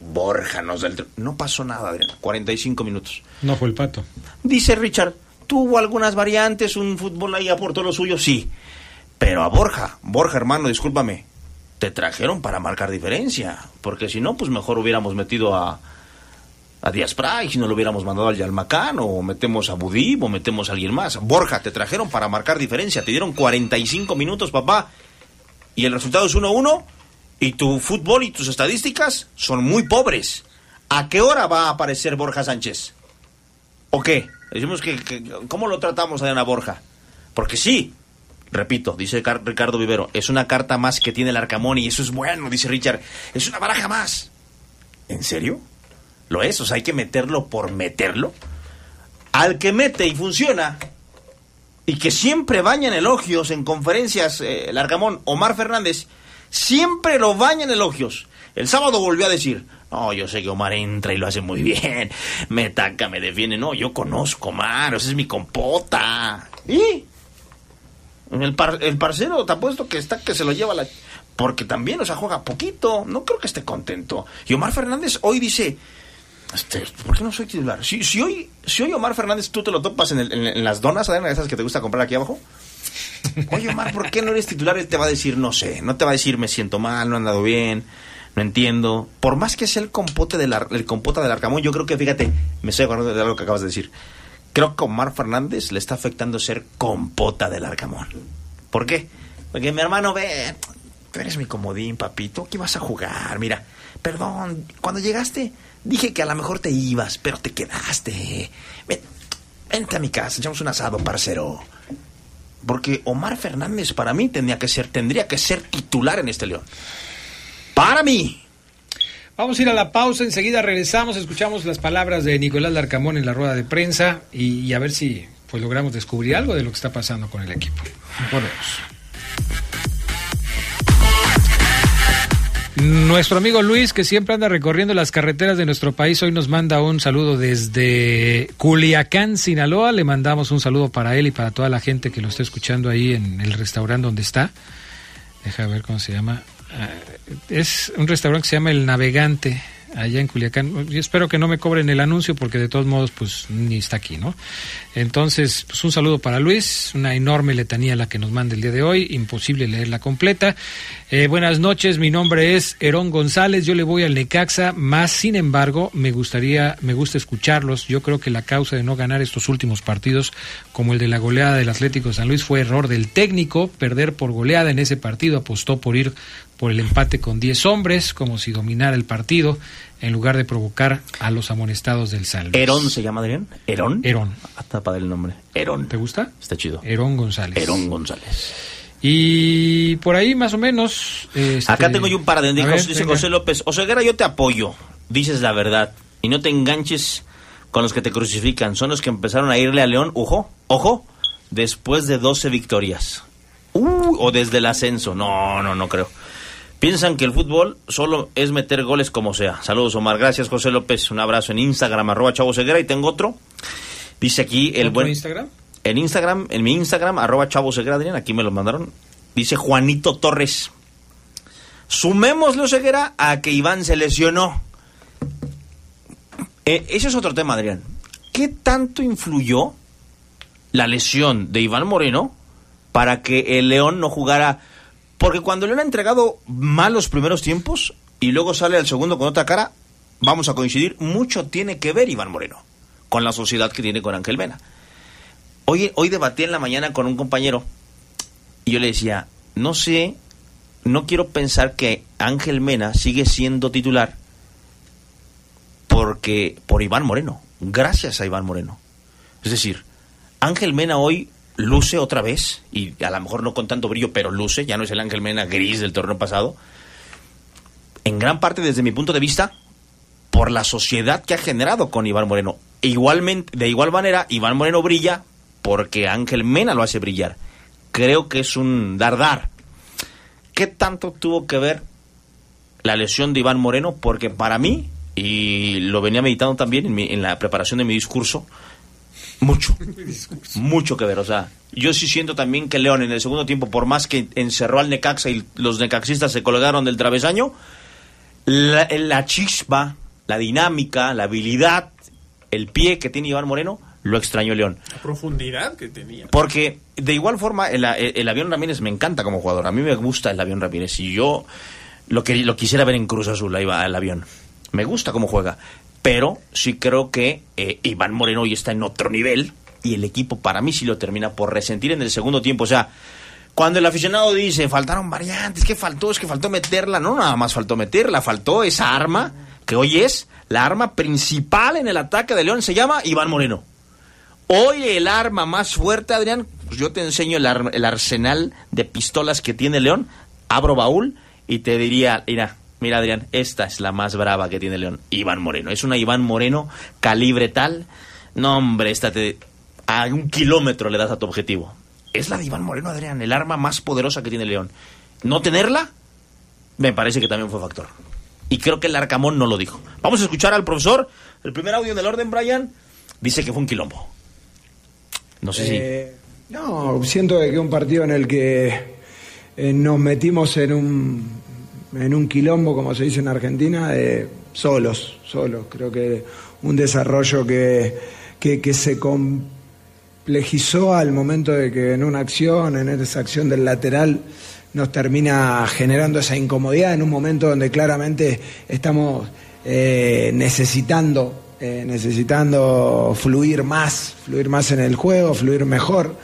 Borja nos del... No pasó nada, Adrián. 45 minutos. No fue el pato. Dice Richard, tuvo algunas variantes, un fútbol ahí aportó lo suyo, sí. Pero a Borja, Borja hermano, discúlpame, te trajeron para marcar diferencia. Porque si no, pues mejor hubiéramos metido a, a Díaz Pray, si no lo hubiéramos mandado al Yalmacán, o metemos a Budib, o metemos a alguien más. Borja, te trajeron para marcar diferencia, te dieron 45 minutos, papá, y el resultado es 1-1, y tu fútbol y tus estadísticas son muy pobres. ¿A qué hora va a aparecer Borja Sánchez? ¿O qué? Decimos que, que- ¿cómo lo tratamos a Diana Borja? Porque sí, repito, dice Car- Ricardo Vivero, es una carta más que tiene el Arcamón y eso es bueno, dice Richard, es una baraja más. ¿En serio? ¿Lo es? O sea, hay que meterlo por meterlo. Al que mete y funciona, y que siempre bañan elogios en conferencias, eh, el Arcamón, Omar Fernández, siempre lo bañan elogios. El sábado volvió a decir, no, yo sé que Omar entra y lo hace muy bien, me ataca, me defiende, no, yo conozco a Omar, esa es mi compota. ¿Y? El, par- el parcero, te apuesto que está que se lo lleva la... Porque también, o sea, juega poquito, no creo que esté contento. Y Omar Fernández hoy dice, este, ¿por qué no soy titular? Si, si hoy, si hoy Omar Fernández tú te lo topas en, el- en- las donas, ¿saben? Esas que te gusta comprar aquí abajo. Oye, Omar, ¿por qué no eres titular? Él te va a decir, no sé, no te va a decir, me siento mal, no he andado bien, no entiendo. Por más que sea el compote del, el compota del Arcamón, yo creo que, fíjate, me estoy acordando de algo que acabas de decir. Creo que Omar Fernández le está afectando ser compota del Arcamón. ¿Por qué? Porque mi hermano ve, tú eres mi comodín, papito, ¿qué vas a jugar? Mira, perdón, cuando llegaste dije que a lo mejor te ibas, pero te quedaste. Ven, vente a mi casa, echamos un asado, parcero. Porque Omar Fernández para mí tendría que ser, tendría que ser titular en este León. Para mí. Vamos a ir a la pausa, enseguida regresamos, escuchamos las palabras de Nicolás Larcamón en la rueda de prensa y, a ver si pues logramos descubrir algo de lo que está pasando con el equipo. Volvemos. Nuestro amigo Luis, que siempre anda recorriendo las carreteras de nuestro país, hoy nos manda un saludo desde Culiacán, Sinaloa. Le mandamos un saludo para él y para toda la gente que lo está escuchando ahí en el restaurante donde está. Deja ver cómo se llama. Ah, es un restaurante que se llama El Navegante, allá en Culiacán. Yo espero que no me cobren el anuncio porque de todos modos pues ni está aquí, ¿no? Entonces, pues un saludo para Luis, una enorme letanía la que nos manda el día de hoy, imposible leerla completa. Eh, buenas noches, mi nombre es Herón González, yo le voy al Necaxa, más sin embargo me gustaría, me gusta escucharlos. Yo creo que la causa de no ganar estos últimos partidos, como el de la goleada del Atlético de San Luis, fue error del técnico, perder por goleada en ese partido, apostó por ir por el empate con 10 hombres, como si dominara el partido, en lugar de provocar a los amonestados del Luis. Herón se llama Adrián. Herón. Herón. Hasta para el nombre. Herón. ¿Te gusta? Está chido. Herón González. Herón González. Y por ahí más o menos... este, Acá tengo yo un par de dice venga. José López. Oseguera, yo te apoyo. Dices la verdad. Y no te enganches con los que te crucifican. Son los que empezaron a irle a León. Ojo, ojo. Después de 12 victorias. Uh, o desde el ascenso. No, no, no creo. Piensan que el fútbol solo es meter goles como sea. Saludos, Omar. Gracias, José López. Un abrazo en Instagram, arroba Chavo Ceguera. Y tengo otro. Dice aquí el ¿Otro buen... Instagram? En Instagram, en mi Instagram, arroba Chavo Ceguera, Adrián, aquí me lo mandaron. Dice Juanito Torres. Sumémosle, Ceguera, a que Iván se lesionó. Eh, ese es otro tema, Adrián. ¿Qué tanto influyó la lesión de Iván Moreno para que el León no jugara? Porque cuando León ha entregado mal los primeros tiempos y luego sale al segundo con otra cara, vamos a coincidir, mucho tiene que ver Iván Moreno con la sociedad que tiene con Ángel Mena. Hoy, hoy debatí en la mañana con un compañero y yo le decía, no sé, no quiero pensar que Ángel Mena sigue siendo titular porque por Iván Moreno, gracias a Iván Moreno. Es decir, Ángel Mena hoy luce otra vez, y a lo mejor no con tanto brillo, pero luce, ya no es el Ángel Mena gris del torneo pasado, en gran parte desde mi punto de vista, por la sociedad que ha generado con Iván Moreno. Igualmente, de igual manera, Iván Moreno brilla porque Ángel Mena lo hace brillar. Creo que es un dar-dar. ¿Qué tanto tuvo que ver la lesión de Iván Moreno? Porque para mí, y lo venía meditando también en, la preparación de mi discurso, mucho, mucho que ver. O sea, yo sí siento también que León en el segundo tiempo, por más que encerró al Necaxa y los necaxistas se colgaron del travesaño, la, la chispa, la dinámica, la habilidad, el pie que tiene Iván Moreno, lo extrañó León. La profundidad que tenía. Porque de igual forma, el, el- el avión Ramírez me encanta como jugador. A mí me gusta el avión Ramírez. Y yo lo, que, lo quisiera ver en Cruz Azul, ahí va el avión. Me gusta cómo juega. Pero sí creo que eh, Iván Moreno hoy está en otro nivel. Y el equipo para mí sí lo termina por resentir en el segundo tiempo. O sea, cuando el aficionado dice, faltaron variantes, que faltó? Es que faltó meterla. No, nada más faltó meterla. Faltó esa arma que hoy es la arma principal en el ataque de León. Se llama Iván Moreno. Hoy el arma más fuerte, Adrián, pues yo te enseño el, el arsenal de pistolas que tiene León. Abro baúl y te diría, mira, mira Adrián, esta es la más brava que tiene León. Iván Moreno. Es una Iván Moreno calibre tal. No, hombre, esta te... A un kilómetro le das a tu objetivo. Es la de Iván Moreno, Adrián, el arma más poderosa que tiene León. No tenerla, me parece que también fue factor. Y creo que el Arcamón no lo dijo. Vamos a escuchar al profesor. El primer audio en el orden, Brian, dice que fue un quilombo. No sé Eh, No, siento que un partido en el que eh, nos metimos en un, en un quilombo, como se dice en Argentina, eh, solos, solos. Creo que un desarrollo que, que, que se complejizó al momento de que en una acción, en esa acción del lateral, nos termina generando esa incomodidad en un momento donde claramente estamos eh, necesitando eh, necesitando fluir más, fluir más en el juego, fluir mejor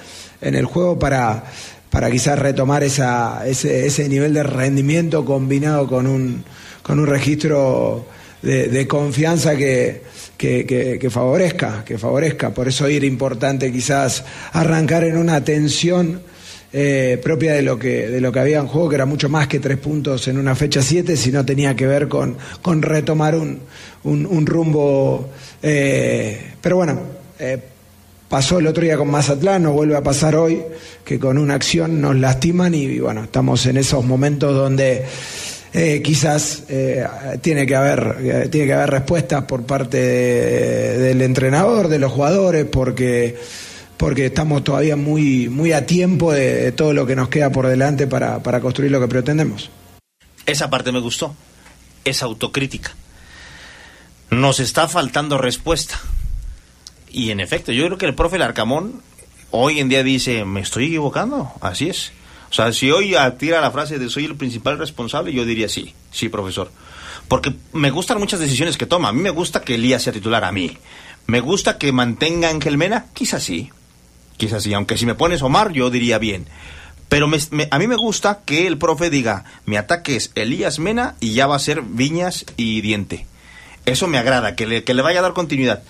en el juego para, para quizás retomar esa, ese, ese nivel de rendimiento combinado con un, con un registro de, confianza que, que, que- favorezca, que favorezca. Por eso era importante quizás arrancar en una tensión eh, propia de lo que de lo que había en juego, que era mucho más que tres puntos en una fecha siete, sino tenía que ver con, con retomar un, un, un rumbo. eh, pero bueno, eh, pasó el otro día con Mazatlán, nos vuelve a pasar hoy, que con una acción nos lastiman y, bueno, estamos en esos momentos donde eh, quizás eh, tiene que haber eh, tiene que haber respuestas por parte de- del entrenador, de los jugadores, porque porque estamos todavía muy muy a tiempo de, todo lo que nos queda por delante para, para construir lo que pretendemos. Esa parte me gustó. Esa autocrítica. Nos está faltando respuesta. Y en efecto, yo creo que el profe Larcamón hoy en día dice, me estoy equivocando. Así es. O sea, si hoy tira la frase de soy el principal responsable, yo diría sí, sí, profesor. Porque me gustan muchas decisiones que toma. A mí me gusta que Elías sea titular, a mí. Me gusta que mantenga a Ángel Mena, quizás sí. Quizás sí, aunque si me pones Omar, yo diría bien. Pero me- a mí me gusta que el profe diga, mi ataque es Elías Mena y ya va a ser Viñas y Diente. Eso me agrada, que le, que le vaya a dar continuidad.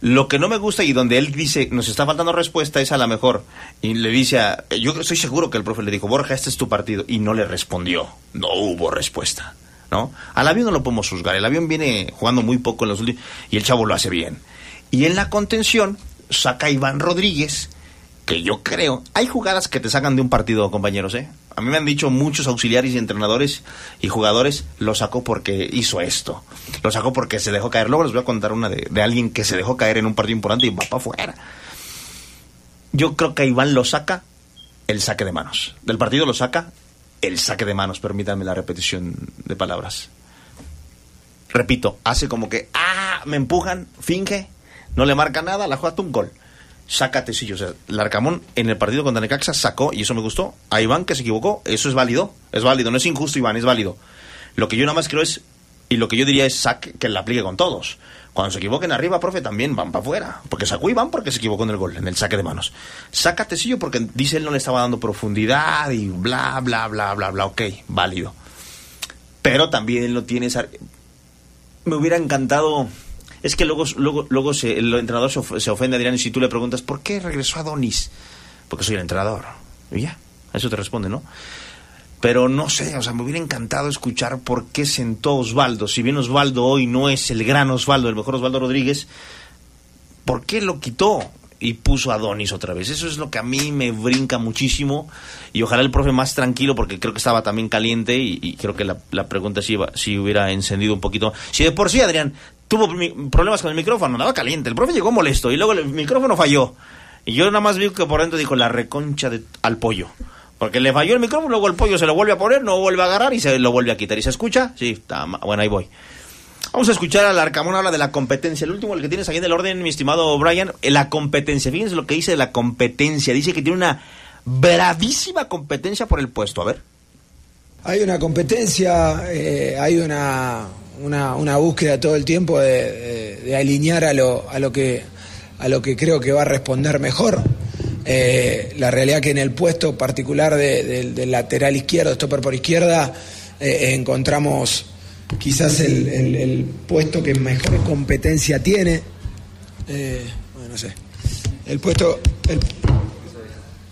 Lo que no me gusta y donde él dice, nos está faltando respuesta, es a la mejor. Y le dice, a- yo estoy seguro que el profe le dijo, Borja, este es tu partido. Y no le respondió. No hubo respuesta. ¿No? Al avión no lo podemos juzgar. El avión viene jugando muy poco en los últimos. Y el chavo lo hace bien. Y en la contención, saca a Iván Rodríguez que yo creo, hay jugadas que te sacan de un partido, compañeros, ¿eh? A mí me han dicho muchos auxiliares y entrenadores y jugadores, lo sacó porque hizo esto, lo sacó porque se dejó caer. Luego les voy a contar una de, de alguien que se dejó caer en un partido importante y va para afuera. Yo creo que Iván lo saca el saque de manos. Del partido lo saca el saque de manos, permítanme la repetición de palabras. Repito, hace como que, ah, me empujan, finge, no le marca nada, la juega un gol. Saca Tecillo. O sea, Larcamón en el partido contra Necaxa sacó, y eso me gustó, a Iván que se equivocó. Eso es válido, es válido, no es injusto Iván, es válido. Lo que yo nada más creo es, y lo que yo diría es saque, que la aplique con todos. Cuando se equivoquen arriba, profe, también van para afuera. Porque sacó Iván porque se equivocó en el gol, en el saque de manos. Saca Tecillo porque dice él no le estaba dando profundidad y bla, bla, bla, bla, bla. Ok, válido. Pero también él no tiene esa... Me hubiera encantado... Es que luego, luego, luego el entrenador se, of- se ofende, Adrián, y si tú le preguntas, ¿por qué regresó a Donis? Porque soy el entrenador. Y ya, a eso te responde, ¿no? Pero no sé, o sea, me hubiera encantado escuchar por qué sentó Osvaldo. Si bien Osvaldo hoy no es el gran Osvaldo, el mejor Osvaldo Rodríguez, ¿por qué lo quitó y puso a Donis otra vez? Eso es lo que a mí me brinca muchísimo. Y ojalá el profe más tranquilo, porque creo que estaba también caliente y, y creo que la, la pregunta sí, iba- sí hubiera encendido un poquito. Si de por sí, Adrián, tuvo problemas con el micrófono, andaba caliente. El profe llegó molesto y luego el micrófono falló. Y yo nada más vi que por dentro dijo la reconcha al pollo. Porque le falló el micrófono, luego el pollo se lo vuelve a poner, no vuelve a agarrar y se lo vuelve a quitar. ¿Y se escucha? Sí, está bueno, ahí voy. Vamos a escuchar al Arcamón habla de la competencia. El último, el que tienes ahí en el orden, mi estimado Brian, eh, la competencia. Fíjense lo que dice de la competencia. Dice que tiene una bravísima competencia por el puesto. A ver. Hay una competencia, eh, hay una, una, una búsqueda todo el tiempo de, de- de alinear a lo, a, lo que, a lo que creo que va a responder mejor. Eh, la realidad que en el puesto particular de- del- del lateral izquierdo, stopper por izquierda, eh, encontramos quizás el, el- el puesto que mejor competencia tiene. Eh, bueno, no sé. El puesto, el,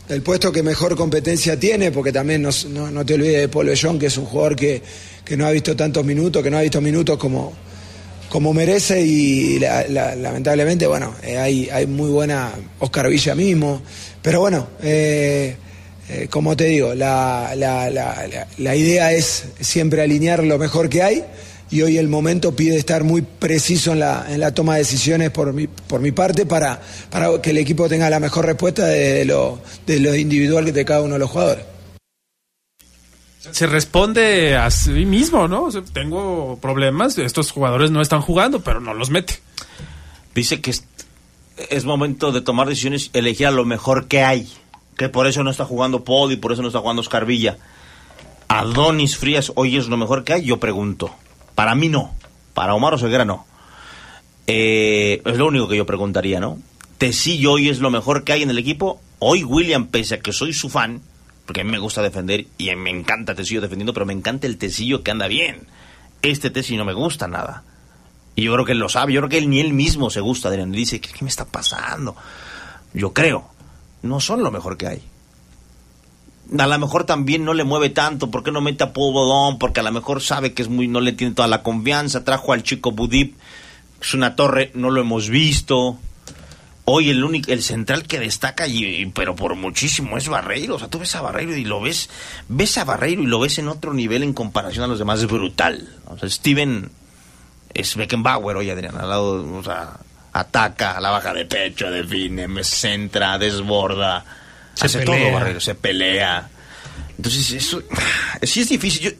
el puesto que mejor competencia tiene, porque también nos- no, no te olvides de Paul Bellón, que es un jugador que, que no ha visto tantos minutos, que no ha visto minutos como, como merece y la- la- lamentablemente, bueno, eh, hay, hay muy buena Oscar Villa mismo, pero bueno, eh, eh, como te digo, la- la idea es siempre alinear lo mejor que hay y hoy el momento pide estar muy preciso en la, en la toma de decisiones por mi, por mi parte para, para que el equipo tenga la mejor respuesta de lo, de lo individual de cada uno de los jugadores. Se responde a sí mismo, ¿no? O sea, tengo problemas, estos jugadores no están jugando, pero no los mete. Dice que es, momento de tomar decisiones, elegir a lo mejor que hay. Que por eso no está jugando Paul y por eso no está jugando Oscar Villa. Adonis Frías hoy es lo mejor que hay, yo pregunto. Para mí no. Para Omar Oseguera no. Eh, es lo único que yo preguntaría, ¿no? Tecillo hoy es lo mejor que hay en el equipo. Hoy William, pese a que soy su fan, porque a mí me gusta defender y me encanta Tecillo defendiendo, pero me encanta el Tecillo que anda bien. Este Tecillo no me gusta nada. Y yo creo que él lo sabe, yo creo que él ni él mismo se gusta, Adrián. Y dice, ¿qué, qué me está pasando? Yo creo, no son lo mejor que hay. A lo mejor también no le mueve tanto, ¿por qué no mete a Paul? Porque a lo mejor sabe que es muy, no le tiene toda la confianza, trajo al chico Budip, es una torre, no lo hemos visto. Hoy el único, el central que destaca, y, pero por muchísimo, es Barreiro. O sea, tú ves a Barreiro y lo ves, ves a Barreiro y lo ves en otro nivel en comparación a los demás, es brutal. O sea, Steven es Beckenbauer hoy, Adrián, al lado, o sea, ataca, la baja de pecho, define, me centra, desborda, Se hace pelea. todo Barreiro, se pelea. Entonces, eso, sí es difícil. Yo-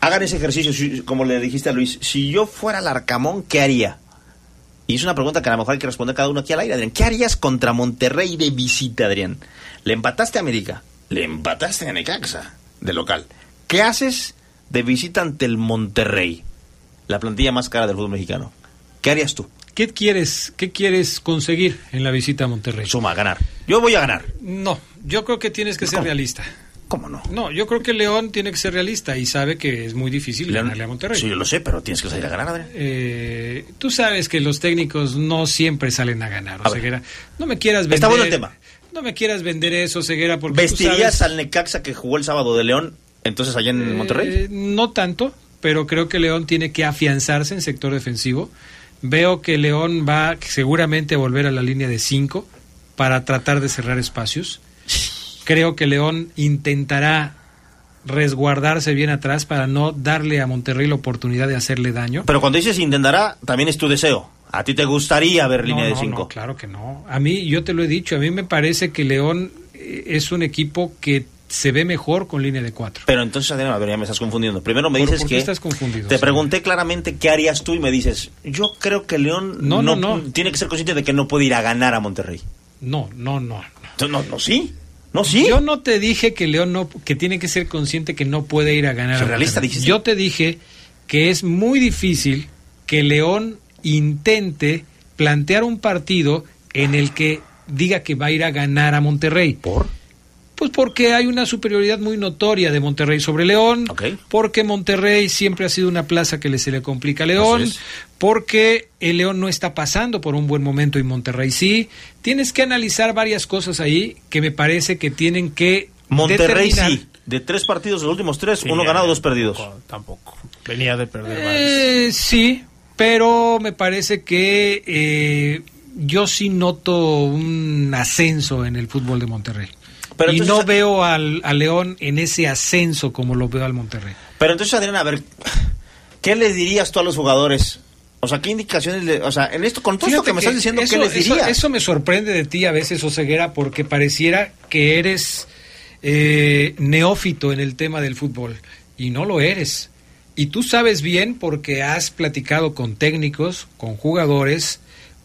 hagan ese ejercicio, como le dijiste a Luis, si yo fuera el Arcamón, ¿qué haría? Y es una pregunta que a lo mejor hay que responder cada uno aquí al aire, Adrián. ¿Qué harías contra Monterrey de visita, Adrián? Le empataste a América, le empataste a Necaxa, de local. ¿Qué haces de visita ante el Monterrey? La plantilla más cara del fútbol mexicano. ¿Qué harías tú? ¿Qué quieres, ¿Qué quieres conseguir en la visita a Monterrey? Suma, ganar. Yo voy a ganar. No, yo creo que tienes que ser realista. ¿Cómo no? No, yo creo que León tiene que ser realista y sabe que es muy difícil León- ganarle a Monterrey. Sí, yo lo sé, pero tienes que salir a ganar, Adrián. Eh, tú sabes que los técnicos no siempre salen a ganar, A ver. Ceguera. No me quieras vender. Está bueno el tema. No me quieras vender eso, Ceguera, porque tú ¿Vestirías sabes- al Necaxa que jugó el sábado de León, entonces allá en Monterrey? Eh, no tanto, pero creo que León tiene que afianzarse en sector defensivo. Veo que León va seguramente a volver a la línea de 5. para tratar de cerrar espacios. Creo que León intentará resguardarse bien atrás para no darle a Monterrey la oportunidad de hacerle daño. Pero cuando dices intentará, también es tu deseo. ¿A ti te gustaría ver línea No, de 5? no, claro que no. A mí, yo te lo he dicho, a mí me parece que León eh, es un equipo que se ve mejor con línea de cuatro. Pero entonces, Adrián, a ver, ya me estás confundiendo. Primero me ¿Por- dices por qué que... estás confundido, Te señor? pregunté claramente qué harías tú y me dices, yo creo que León No, no, no. tiene que ser consciente de que no puede ir a ganar a Monterrey. No, no, no. No, no, no, sí. No, sí. Yo no te dije que León no, que tiene que ser consciente que no puede ir a ganar. Realista, dijiste. Yo te dije que es muy difícil que León intente plantear un partido en el que diga que va a ir a ganar a Monterrey. ¿Por? Pues porque hay una superioridad muy notoria de Monterrey sobre León, porque Monterrey siempre ha sido una plaza que le se le complica a León, porque el León no está pasando por un buen momento y Monterrey sí. Tienes que analizar varias cosas ahí que me parece que tienen que Monterrey determinar- sí. De tres partidos, los últimos tres, uno ganado, dos perdidos. Tampoco, tampoco. Venía de perder varios. Eh, sí, pero me parece que eh, yo sí noto un ascenso en el fútbol de Monterrey. Pero y entonces- no veo al, al León en ese ascenso como lo veo al Monterrey. Pero entonces, Adrián, a ver, ¿qué les dirías tú a los jugadores? O sea, ¿qué indicaciones le, o sea, en esto, con todo esto que me estás diciendo, eso, ¿qué les eso- dirías? Eso, me sorprende de ti a veces, Oseguera, porque pareciera que eres eh, neófito en el tema del fútbol. Y no lo eres. Y tú sabes bien porque has platicado con técnicos, con jugadores,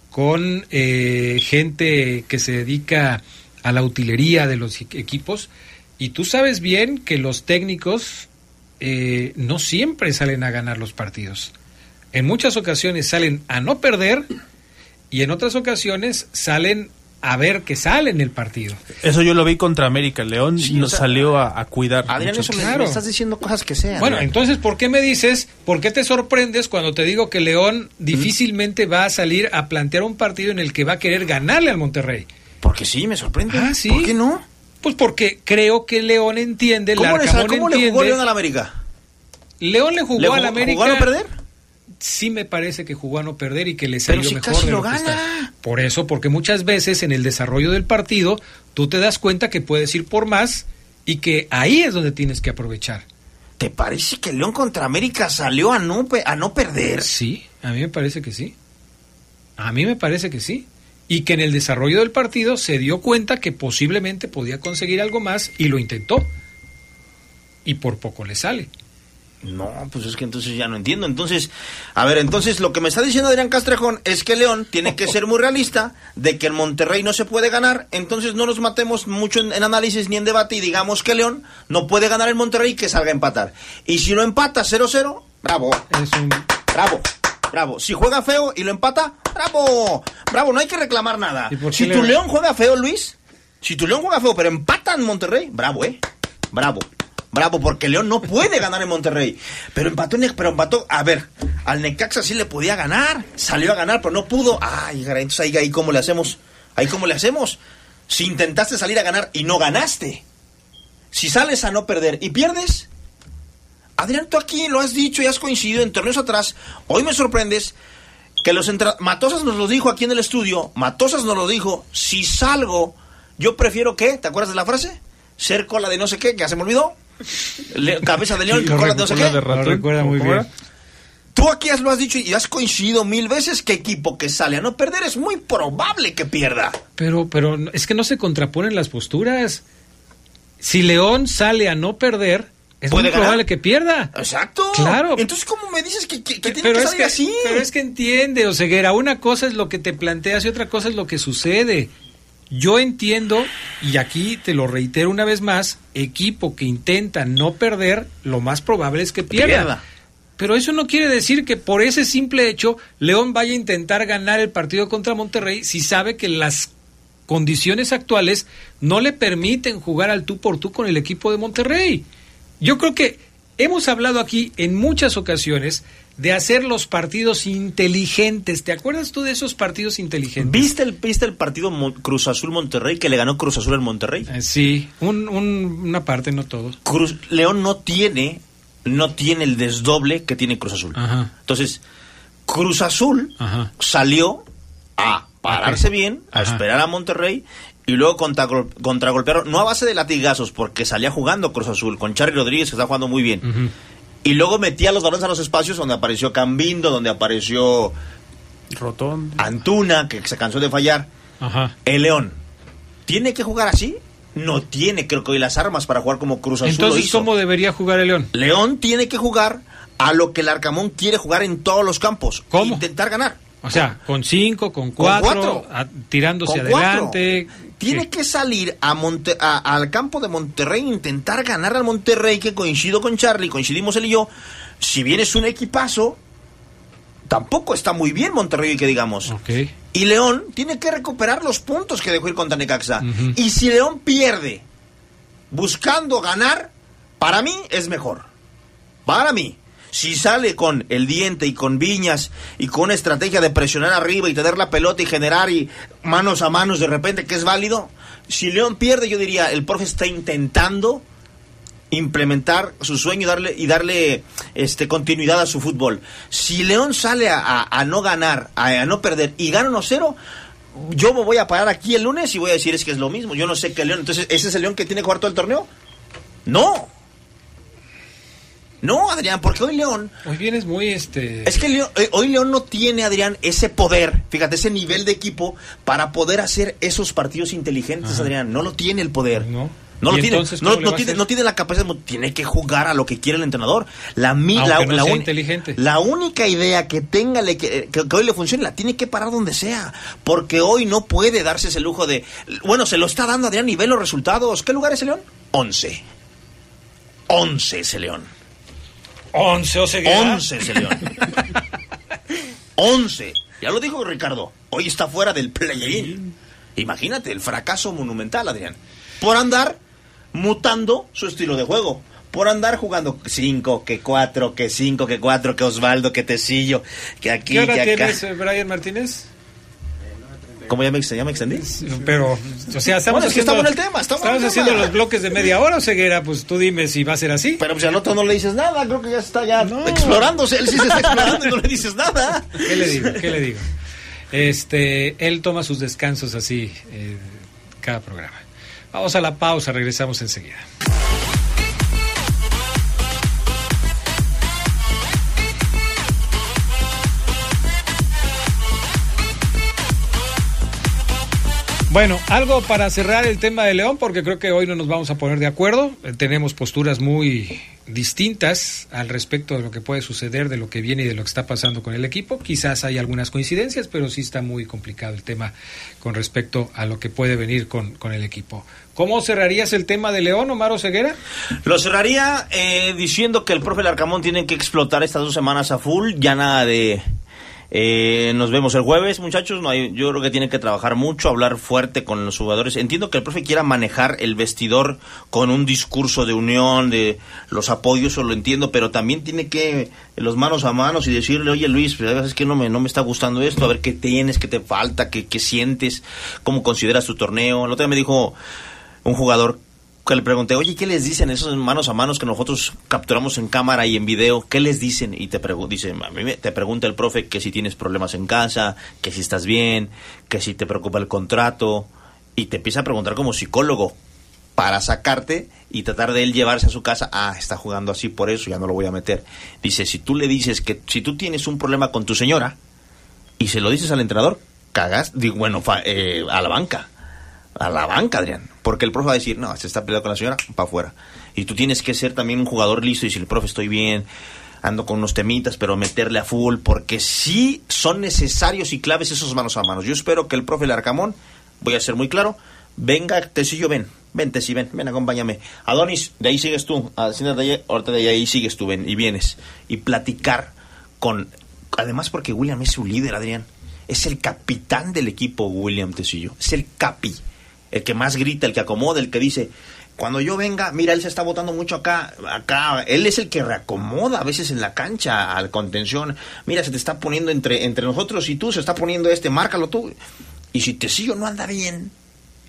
con eh, gente que se dedica a la utilería de los equ- equipos. Y tú sabes bien que los técnicos eh, no siempre salen a ganar los partidos. En muchas ocasiones salen a no perder y en otras ocasiones salen a ver que sale en el partido. Eso yo lo vi contra América. León Sí, nos o sea, salió a, a cuidar. Adrián, mucho. eso me, Claro. me estás diciendo cosas que sean. Bueno, Adrián. entonces, ¿por qué me dices, por qué te sorprendes cuando te digo que León difícilmente va a salir a plantear un partido en el que va a querer ganarle al Monterrey? Porque sí, me sorprende. Ah, ¿sí? ¿Por qué no? Pues porque creo que León entiende, el ¿Cómo, le, Arcamón ¿cómo le entiende. jugó León al América? León le jugó ¿Le al jugó- América. jugó a no perder? sí me parece que jugó a no perder y que le Pero salió si mejor casi de lo lo que gana. está. Por eso, porque muchas veces en el desarrollo del partido tú te das cuenta que puedes ir por más y que ahí es donde tienes que aprovechar. ¿Te parece que León contra América salió a no, a no perder? Sí, a mí me parece que sí. A mí me parece que sí. Y que en el desarrollo del partido se dio cuenta que posiblemente podía conseguir algo más y lo intentó. Y por poco le sale. No, pues es que entonces ya no entiendo. Entonces, a ver, entonces lo que me está diciendo Adrián Castrejón es que León tiene que ser muy realista de que en Monterrey no se puede ganar. Entonces no nos matemos mucho en, en análisis ni en debate y digamos que León no puede ganar en Monterrey y que salga a empatar. Y si lo empata 0-0, bravo, Es un... bravo, bravo. Si juega feo y lo empata, bravo, bravo, no hay que reclamar nada. ¿Y por qué Si le- tu León juega feo, Luis, si tu León juega feo pero empata en Monterrey, bravo, eh, bravo. Bravo, porque León no puede ganar en Monterrey. Pero empató, en- pero empató. A ver, al Necaxa sí le podía ganar. Salió a ganar, pero no pudo. Ay, entonces ahí, ahí cómo le hacemos. Ahí cómo le hacemos. Si intentaste salir a ganar y no ganaste. Si sales a no perder y pierdes. Adrián, tú aquí lo has dicho y has coincidido en torneos atrás. Hoy me sorprendes que los entra... Matosas nos lo dijo aquí en el estudio. Matosas nos lo dijo. Si salgo, yo prefiero que, ¿te acuerdas de la frase? Ser cola de no sé qué, que ya se me olvidó. Le- cabeza de león, cola de no sé qué. de Lo ratón. recuerda muy ¿Cómo bien. era? Tú aquí has- lo has dicho y has coincidido mil veces que equipo que sale a no perder es muy probable que pierda. Pero, pero no- es que no se contraponen las posturas. Si León sale a no perder, es ¿Puede muy ganar? probable que pierda. Exacto. Claro. Entonces, ¿cómo me dices que, que, que tiene pero, que es salir que, así? pero es que entiende, Oseguera, una cosa es lo que te planteas y otra cosa es lo que sucede. Yo entiendo, y aquí te lo reitero una vez más, equipo que intenta no perder, lo más probable es que pierda. Pierda. Pero eso no quiere decir que por ese simple hecho León vaya a intentar ganar el partido contra Monterrey si sabe que las condiciones actuales no le permiten jugar al tú por tú con el equipo de Monterrey. Yo creo que hemos hablado aquí en muchas ocasiones de hacer los partidos inteligentes. ¿Te acuerdas tú de esos partidos inteligentes? ¿Viste el, ¿Viste el partido Mon- Cruz Azul Monterrey que le ganó Cruz Azul en Monterrey? Eh, sí, un- un- una parte, no todo. Cruz, León no tiene, no tiene el desdoble que tiene Cruz Azul. Ajá. Entonces, Cruz Azul Ajá. salió a pararse bien, a Ajá. esperar a Monterrey y luego contra, contragolpear, no a base de latigazos, porque salía jugando Cruz Azul con Charly Rodríguez, que está jugando muy bien. Y luego metía los balones a los espacios donde apareció Cambindo, donde apareció Rotón. Antuna, que se cansó de fallar. Ajá. El León, ¿tiene que jugar así? No tiene, creo que hoy las armas para jugar como Cruz Azul Entonces, hizo. ¿cómo debería jugar el León? León tiene que jugar a lo que el Arcamón quiere jugar en todos los campos. ¿Cómo? Intentar ganar. O sea, con cinco, con cuatro, cuatro. a- tirándose Con cuatro. Tiene que salir a Monte- a- al campo de Monterrey e intentar ganar al Monterrey, que coincido con Charlie, coincidimos él y yo. Si bien es un equipazo, tampoco está muy bien Monterrey, que digamos. Y León tiene que recuperar los puntos que dejó ir contra Necaxa. Y si León pierde buscando ganar, para mí es mejor. Para mí. Si sale con el diente y con viñas y con estrategia de presionar arriba y tener la pelota y generar y manos a manos de repente que es válido, si León pierde yo diría el profe está intentando implementar su sueño y darle y darle este continuidad a su fútbol. Si León sale a, a- a no ganar, a, a no perder y gana 1-0, yo me voy a parar aquí el lunes y voy a decir es que es lo mismo. Yo no sé qué León. Entonces, ¿ese es el León que tiene que jugar todo el torneo? No. No, Adrián, porque hoy León Hoy vienes muy este. es que León- eh, hoy León no tiene, Adrián, ese poder, fíjate, ese nivel de equipo para poder hacer esos partidos inteligentes, Ajá. Adrián. No lo tiene el poder. No. No ¿Y lo tiene, no, no tiene, no tiene la capacidad, tiene que jugar a lo que quiere el entrenador. La, la, no la única idea que tenga le- que, que- hoy le funcione, la tiene que parar donde sea. Porque hoy no puede darse ese lujo de. Bueno, se lo está dando Adrián, nivel los resultados. ¿Qué lugar es el León? 11. 11 ese León. 11 o 11 ese León. 11. Ya lo dijo Ricardo. Hoy está fuera del play-in. Imagínate el fracaso monumental, Adrián. Por andar mutando su estilo de juego. Por andar jugando 5, que 4, que 5, que 4, que Osvaldo, que Tecillo, que aquí, ¿Qué hora que acá. tienes, eh, Brian Martínez? ¿Cómo ya me, ya me extendí? Pero, o sea, estamos Bueno, es que estamos en el tema, estamos en el haciendo tema. los bloques de media hora ceguera, pues tú dime si va a ser así. Pero pues al otro no le dices nada, creo que ya está ya No. explorándose. Él sí se está explorando y no le dices nada. ¿Qué le digo? ¿Qué le digo? Este, él toma sus descansos así eh, cada programa. Vamos a la pausa, regresamos enseguida. Bueno, algo para cerrar el tema de León, porque creo que hoy no nos vamos a poner de acuerdo. Eh, Tenemos posturas muy distintas al respecto de lo que puede suceder, de lo que viene y de lo que está pasando con el equipo. Quizás hay algunas coincidencias, pero sí está muy complicado el tema con respecto a lo que puede venir con, con el equipo. ¿Cómo cerrarías el tema de León, Omar Ceguera? Lo cerraría eh, diciendo que el profe Larcamón tiene que explotar estas dos semanas a full, ya nada de... eh, nos vemos el jueves, muchachos. No hay, yo creo que tiene que trabajar mucho, hablar fuerte con los jugadores. Entiendo que el profe quiera manejar el vestidor con un discurso de unión, de los apoyos, eso lo entiendo, pero también tiene que los manos a manos y decirle, oye Luis, a veces que no me, no me está gustando esto, a ver qué tienes, qué te falta, qué, qué sientes, cómo consideras tu torneo. El otro día me dijo un jugador que le pregunté, oye, ¿qué les dicen esos manos a manos que nosotros capturamos en cámara y en video? ¿Qué les dicen? Y te dice, te pregunta el profe que si tienes problemas en casa, que si estás bien, que si te preocupa el contrato, y te empieza a preguntar como psicólogo para sacarte y tratar de él llevarse a su casa, ah, está jugando así, por eso ya no lo voy a meter. Dice, si tú le dices que si tú tienes un problema con tu señora y se lo dices al entrenador, cagas, digo, bueno, fa- eh, a la banca a la banca, Adrián. Porque el profe va a decir, no, se está peleando con la señora, para afuera. Y tú tienes que ser también un jugador listo y decir, profe, estoy bien, ando con unos temitas, pero meterle a full, porque sí son necesarios y claves esos manos a manos. Yo espero que el profe Larcamón, voy a ser muy claro, venga, Tecillo, ven, ven, Teci, ven, ven, acompáñame. Adonis, de ahí sigues tú, siéntate ahí, ahorita de ahí sigues tú, ven, y vienes. Y platicar con... Además porque William es su líder, Adrián. Es el capitán del equipo, William Tecillo. Es el capi el que más grita, el que acomoda, el que dice, cuando yo venga, mira, él se está votando mucho acá, acá, él es el que reacomoda a veces en la cancha al contención, mira, se te está poniendo entre, entre nosotros y tú, se está poniendo este, márcalo tú, y si Tecillo no anda bien,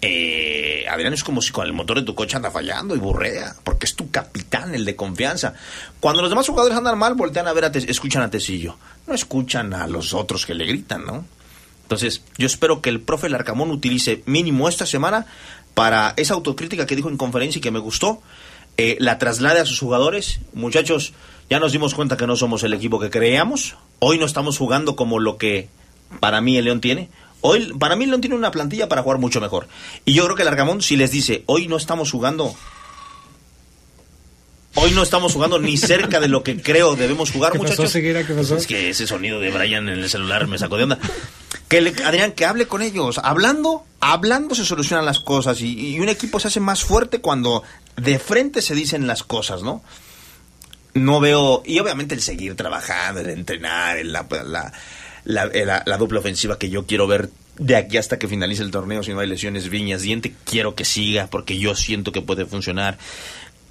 eh, Adrián es como si con el motor de tu coche anda fallando y burrea, porque es tu capitán, el de confianza. Cuando los demás jugadores andan mal, voltean a ver, a Te- escuchan a Tecillo, no escuchan a los otros que le gritan, ¿no? Entonces, yo espero que el profe Larcamón utilice mínimo esta semana para esa autocrítica que dijo en conferencia y que me gustó, eh, la traslade a sus jugadores. Muchachos, ya nos dimos cuenta que no somos el equipo que creíamos. Hoy no estamos jugando como lo que para mí el León tiene. Hoy, para mí el León tiene una plantilla para jugar mucho mejor. Y yo creo que el Argamón, si les dice, hoy no estamos jugando Hoy no estamos jugando ni cerca de lo que creo debemos jugar, ¿Qué pasó, muchachos. Seguera? ¿Qué pasó? Es que ese sonido de Brian en el celular me sacó de onda. Que le- Adrián, que hable con ellos. Hablando, hablando se solucionan las cosas y, un equipo se hace más fuerte cuando de frente se dicen las cosas, ¿no? No veo, y obviamente el seguir trabajando, el entrenar, el- la, la, la, la- la doble ofensiva que yo quiero ver de aquí hasta que finalice el torneo, si no hay lesiones, viñas, diente, quiero que siga porque yo siento que puede funcionar.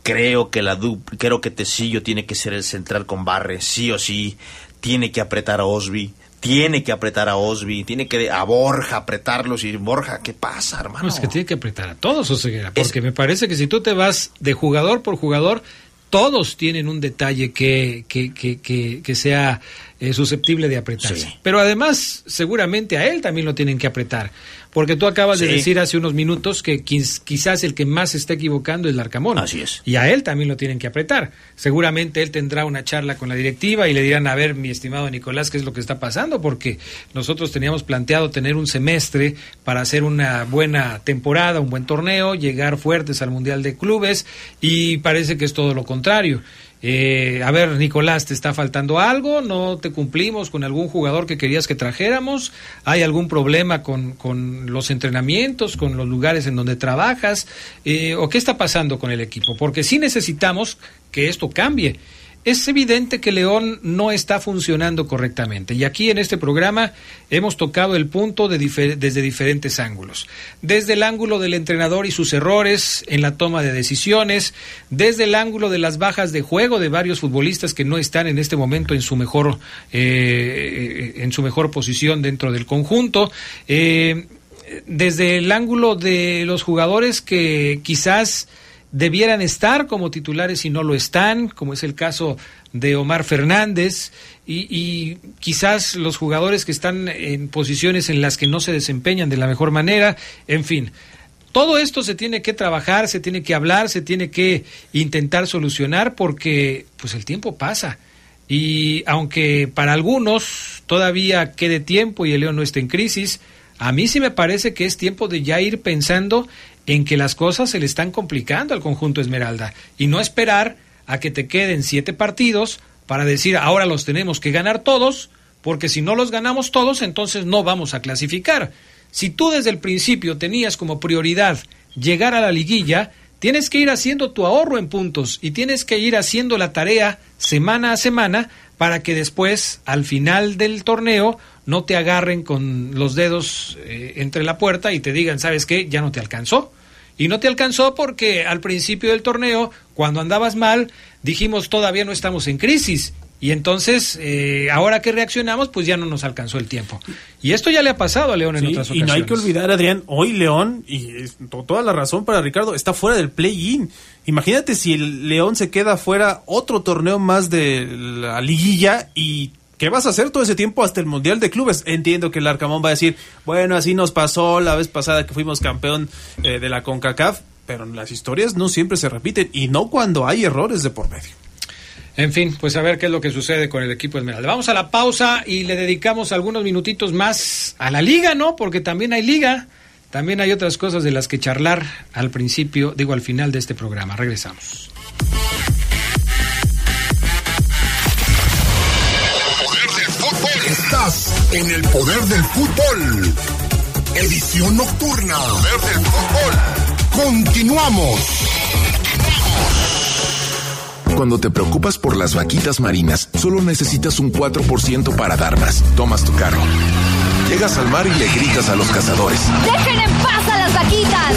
Creo que la du- creo que Tecillo tiene que ser el central con Barre, sí o sí. Tiene que apretar a Osby, tiene que apretar a Osby, tiene que a Borja apretarlos y Borja, ¿qué pasa, hermano? No, es que tiene que apretar a todos, Oseguera, porque me parece que si tú te vas de jugador por jugador, todos tienen un detalle que, que, que, que, que sea eh, susceptible de apretarse. Sí. Pero además, seguramente a él también lo tienen que apretar. Porque tú acabas de decir hace unos minutos que quiz- quizás el que más se está equivocando es Larcamón. Así es. Y a él también lo tienen que apretar. Seguramente él tendrá una charla con la directiva y le dirán, a ver, mi estimado Nicolás, ¿qué es lo que está pasando? Porque nosotros teníamos planteado tener un semestre para hacer una buena temporada, un buen torneo, llegar fuertes al Mundial de Clubes y parece que es todo lo contrario. Eh, a ver, Nicolás, ¿te está faltando algo? ¿No te cumplimos con algún jugador que querías que trajéramos? ¿Hay algún problema con, con los entrenamientos, con los lugares en donde trabajas? Eh, ¿O qué está pasando con el equipo? Porque sí necesitamos que esto cambie. Es evidente que León no está funcionando correctamente y aquí en este programa hemos tocado el punto desde diferentes ángulos. Desde el ángulo del entrenador y sus errores en la toma de decisiones, desde el ángulo de las bajas de juego de varios futbolistas que no están en este momento en su mejor, eh, en su mejor posición dentro del conjunto. eh, desde el ángulo de los jugadores que quizás debieran estar como titulares y no lo están, como es el caso de Omar Fernández, y, quizás los jugadores que están en posiciones en las que no se desempeñan de la mejor manera, en fin. Todo esto se tiene que trabajar, se tiene que hablar, se tiene que intentar solucionar porque pues el tiempo pasa. Y aunque para algunos todavía quede tiempo y el León no esté en crisis, a mí sí me parece que es tiempo de ya ir pensando en que las cosas se le están complicando al conjunto Esmeralda y no esperar a que te queden siete partidos para decir ahora los tenemos que ganar todos, porque si no los ganamos todos, entonces no vamos a clasificar. Si tú desde el principio tenías como prioridad llegar a la liguilla, tienes que ir haciendo tu ahorro en puntos y tienes que ir haciendo la tarea semana a semana para que después, al final del torneo, no te agarren con los dedos eh, entre la puerta y te digan, ¿sabes qué? Ya no te alcanzó. Y no te alcanzó porque al principio del torneo, cuando andabas mal, dijimos todavía no estamos en crisis. Y entonces, eh, ahora que reaccionamos, pues ya no nos alcanzó el tiempo. Y esto ya le ha pasado a León en Sí, otras y ocasiones. no hay que olvidar, Adrián, hoy León, y toda la razón para Ricardo, está fuera del play-in. Imagínate si el León se queda fuera otro torneo más de la liguilla y ¿qué vas a hacer todo ese tiempo hasta el Mundial de Clubes? Entiendo que el Arcamón va a decir, bueno, así nos pasó la vez pasada que fuimos campeón eh, de la CONCACAF, pero las historias no siempre se repiten y no cuando hay errores de por medio. En fin, pues a ver qué es lo que sucede con el equipo Esmeralda. Vamos a la pausa y le dedicamos algunos minutitos más a la liga, ¿no? Porque también hay liga, también hay otras cosas de las que charlar al principio, digo al final de este programa. Regresamos. Estás en el poder del fútbol. Edición nocturna. Poder del fútbol. Continuamos. Cuando te preocupas por las vaquitas marinas, solo necesitas un 4% para dar más. Tomas tu carro. Llegas al mar y le gritas a los cazadores. ¡Dejen en paz a las vaquitas!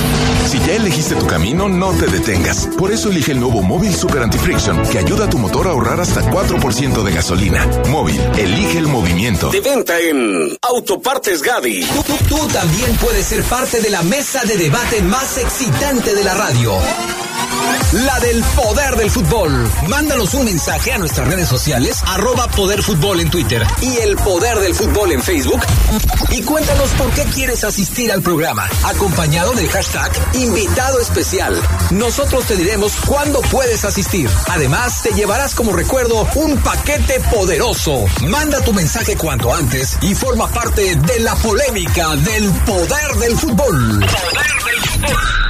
Si ya elegiste tu camino, no te detengas. Por eso elige el nuevo Móvil Super Anti-Friction, que ayuda a tu motor a ahorrar hasta 4% de gasolina. Móvil, elige el movimiento. De venta en Autopartes Gadi. Tú, tú- tú también puedes ser parte de la mesa de debate más excitante de la radio. La del poder del fútbol. Mándanos un mensaje a nuestras redes sociales, arroba poder fútbol en Twitter y el poder del fútbol en Facebook. Y cuéntanos por qué quieres asistir al programa, acompañado del hashtag invitado especial. Nosotros te diremos cuándo puedes asistir. Además, te llevarás como recuerdo un paquete poderoso. Manda tu mensaje cuanto antes y forma parte de la polémica del poder del fútbol. Poder del fútbol.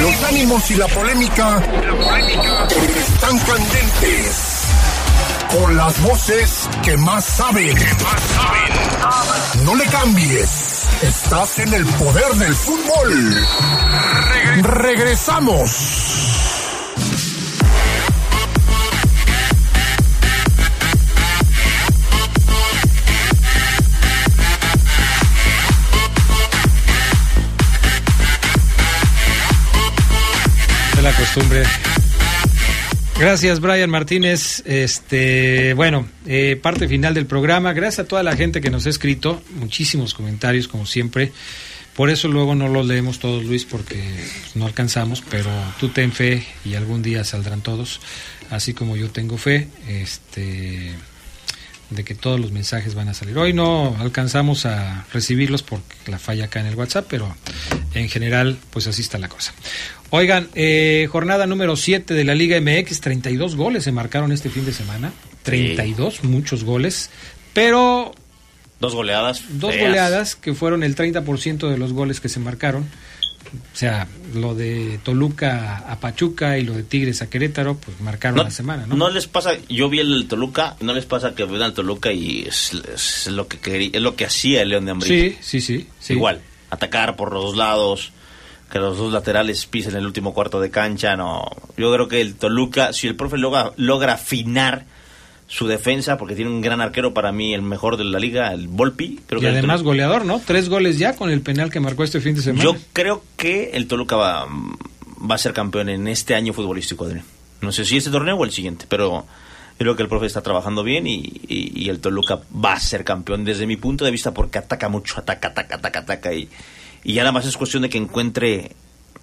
Los ánimos y la polémica, están candentes. Con las voces que más saben. No le cambies. Estás en el poder del fútbol. Regresamos. La costumbre. Gracias, Brian Martínez. Este, bueno, eh, parte final del programa. Gracias a toda la gente que nos ha escrito. Muchísimos comentarios, como siempre. Por eso luego no los leemos todos, Luis, porque no alcanzamos, pero tú ten fe y algún día saldrán todos, así como yo tengo fe. Este de que todos los mensajes van a salir. Hoy no alcanzamos a recibirlos por la falla acá en el WhatsApp, pero en general, pues así está la cosa. Oigan, eh, jornada número 7 de la Liga MX, 32 goles se marcaron este fin de semana. 32, sí. muchos goles, pero... Dos goleadas. Dos feas. goleadas que fueron el 30% de los goles que se marcaron. O sea, lo de Toluca a Pachuca y lo de Tigres a Querétaro, pues marcaron no, la semana, ¿no? No les pasa, yo vi el Toluca, no les pasa que ven al Toluca y es, es lo que quería, es lo que hacía el León de Ambrito. Sí, sí, sí, sí. Igual, atacar por los dos lados, que los dos laterales pisen el último cuarto de cancha, no. Yo creo que el Toluca, si el profe logra, logra afinar su defensa, porque tiene un gran arquero para mí, el mejor de la liga, el Volpi. Creo y que además Toluca, goleador, ¿no? Tres goles ya con el penal que marcó este fin de semana. Yo creo que el Toluca va, va a ser campeón en este año futbolístico, Adrián. No sé si este torneo o el siguiente, pero creo que el profe está trabajando bien y, y, y, el Toluca va a ser campeón desde mi punto de vista porque ataca mucho, ataca, ataca, ataca, ataca y, y ya nada más es cuestión de que encuentre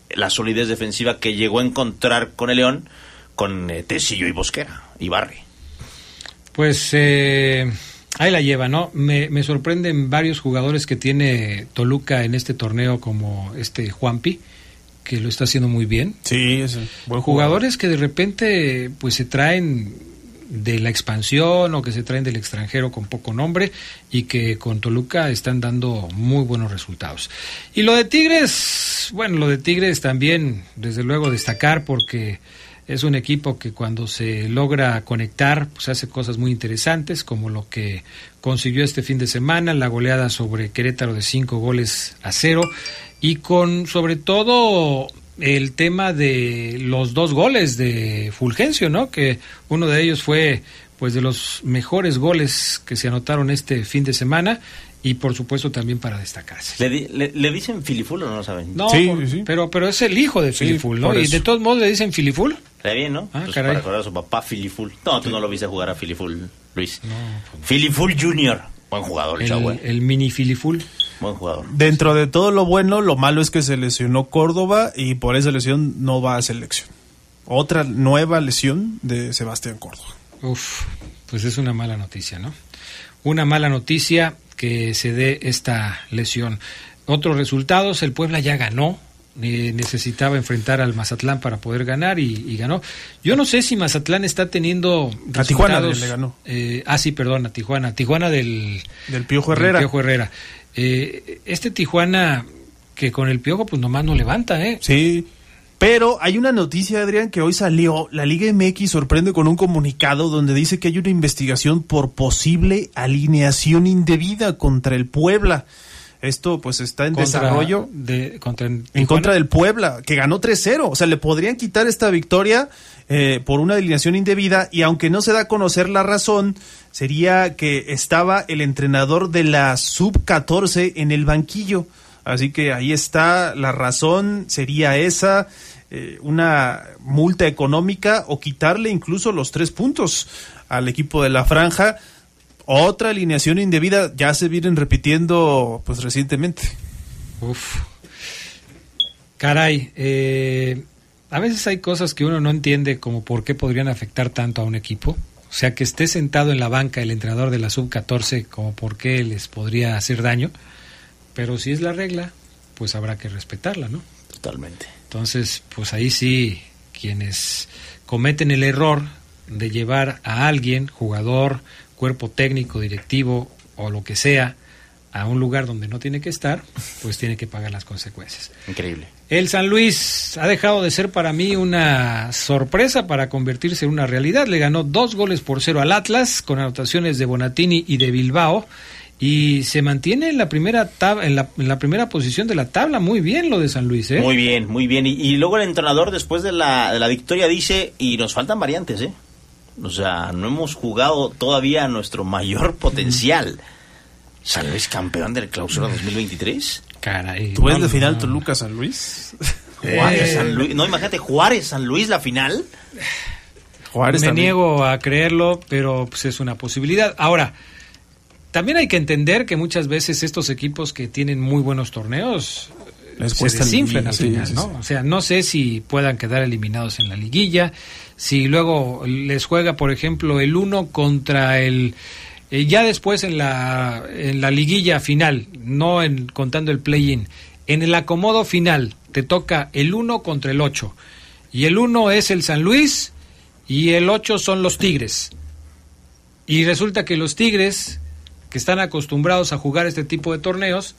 la solidez defensiva que llegó a encontrar con el León, con eh, Tecillo y Bosquera y Barry. Pues eh, ahí la lleva, ¿no? Me, me, sorprenden varios jugadores que tiene Toluca en este torneo, como este Juanpi, que lo está haciendo muy bien. Sí, es buen Jugadores que de repente pues se traen de la expansión o que se traen del extranjero con poco nombre y que con Toluca están dando muy buenos resultados. Y lo de Tigres, bueno, lo de Tigres también, desde luego, destacar porque es un equipo que cuando se logra conectar, pues hace cosas muy interesantes, como lo que consiguió este fin de semana, la goleada sobre Querétaro de cinco goles a cero, y con sobre todo el tema de los dos goles de Fulgencio, ¿no? Que uno de ellos fue pues de los mejores goles que se anotaron este fin de semana y por supuesto también para destacarse. ¿Le, le, le dicen Filiful o no lo saben? No, sí, por, sí. Pero, pero es el hijo de Filiful, sí, ¿no? Y de todos modos le dicen Filiful. Está bien, ¿no? Ah, pues caray. para recordar a su papá Filiful. No, tú no lo viste jugar a Filiful, Luis. No, pues... Filiful Jr. Buen jugador, el, chavo. El mini Filiful. Buen jugador. Dentro de todo lo bueno, lo malo es que se lesionó Córdoba y por esa lesión no va a selección. Otra nueva lesión de Sebastián Córdoba. Uf, pues es una mala noticia, ¿no? Una mala noticia que se dé esta lesión. Otros resultados, el Puebla ya ganó, eh, necesitaba enfrentar al Mazatlán para poder ganar y, y, ganó. Yo no sé si Mazatlán está teniendo a Tijuana le ganó. Eh, ah, sí, perdón, a Tijuana. Tijuana del, del Piojo Herrera. Del Piojo Herrera. Eh, este Tijuana que con el Piojo pues nomás no levanta, ¿eh? Sí. Pero hay una noticia, Adrián, que hoy salió. La Liga MX sorprende con un comunicado donde dice que hay una investigación por posible alineación indebida contra el Puebla. Esto pues está en Contra- desarrollo de, contra en contra del Puebla, que ganó 3-0. O sea, le podrían quitar esta victoria eh, por una alineación indebida y aunque no se da a conocer la razón, sería que estaba el entrenador de la sub-14 en el banquillo. Así que ahí está, la razón sería esa, eh, una multa económica o quitarle incluso los tres puntos al equipo de la franja. Otra alineación indebida ya se vienen repitiendo pues recientemente. Uf. Caray, eh, a veces hay cosas que uno no entiende como por qué podrían afectar tanto a un equipo. O sea, que esté sentado en la banca el entrenador de la sub-14 como por qué les podría hacer daño. Pero si es la regla, pues habrá que respetarla, ¿no? Totalmente. Entonces, pues ahí sí, quienes cometen el error de llevar a alguien, jugador, cuerpo técnico, directivo o lo que sea, a un lugar donde no tiene que estar, pues tiene que pagar las consecuencias. Increíble. El San Luis ha dejado de ser para mí una sorpresa para convertirse en una realidad. Le ganó dos goles por cero al Atlas con anotaciones de Bonatini y de Bilbao y se mantiene en la primera tab- en, la, en la primera posición de la tabla. Muy bien lo de San Luis, ¿eh? Muy bien, muy bien. Y, y luego el entrenador después de la, de la victoria dice, y nos faltan variantes, ¿eh? O sea, no hemos jugado todavía a nuestro mayor potencial. San Luis campeón del clausura 2023. Caray. ¿Tú ves no, de final no. Toluca San Luis? Juárez, Eh. San Luis. No, imagínate, Juárez, San Luis, la final. Juárez Me también. niego a creerlo, pero pues es una posibilidad. Ahora, también hay que entender que muchas veces estos equipos que tienen muy buenos torneos Les se desinflan al sí, final, sí, ¿no? sí. O sea, no sé si puedan quedar eliminados en la liguilla, si luego les juega, por ejemplo, el uno contra el eh, ya después en la en la liguilla final, no en contando el play-in, en el acomodo final te toca el 1 contra el 8 y el 1 es el San Luis y el 8 son los Tigres. Y resulta que los Tigres, que están acostumbrados a jugar este tipo de torneos,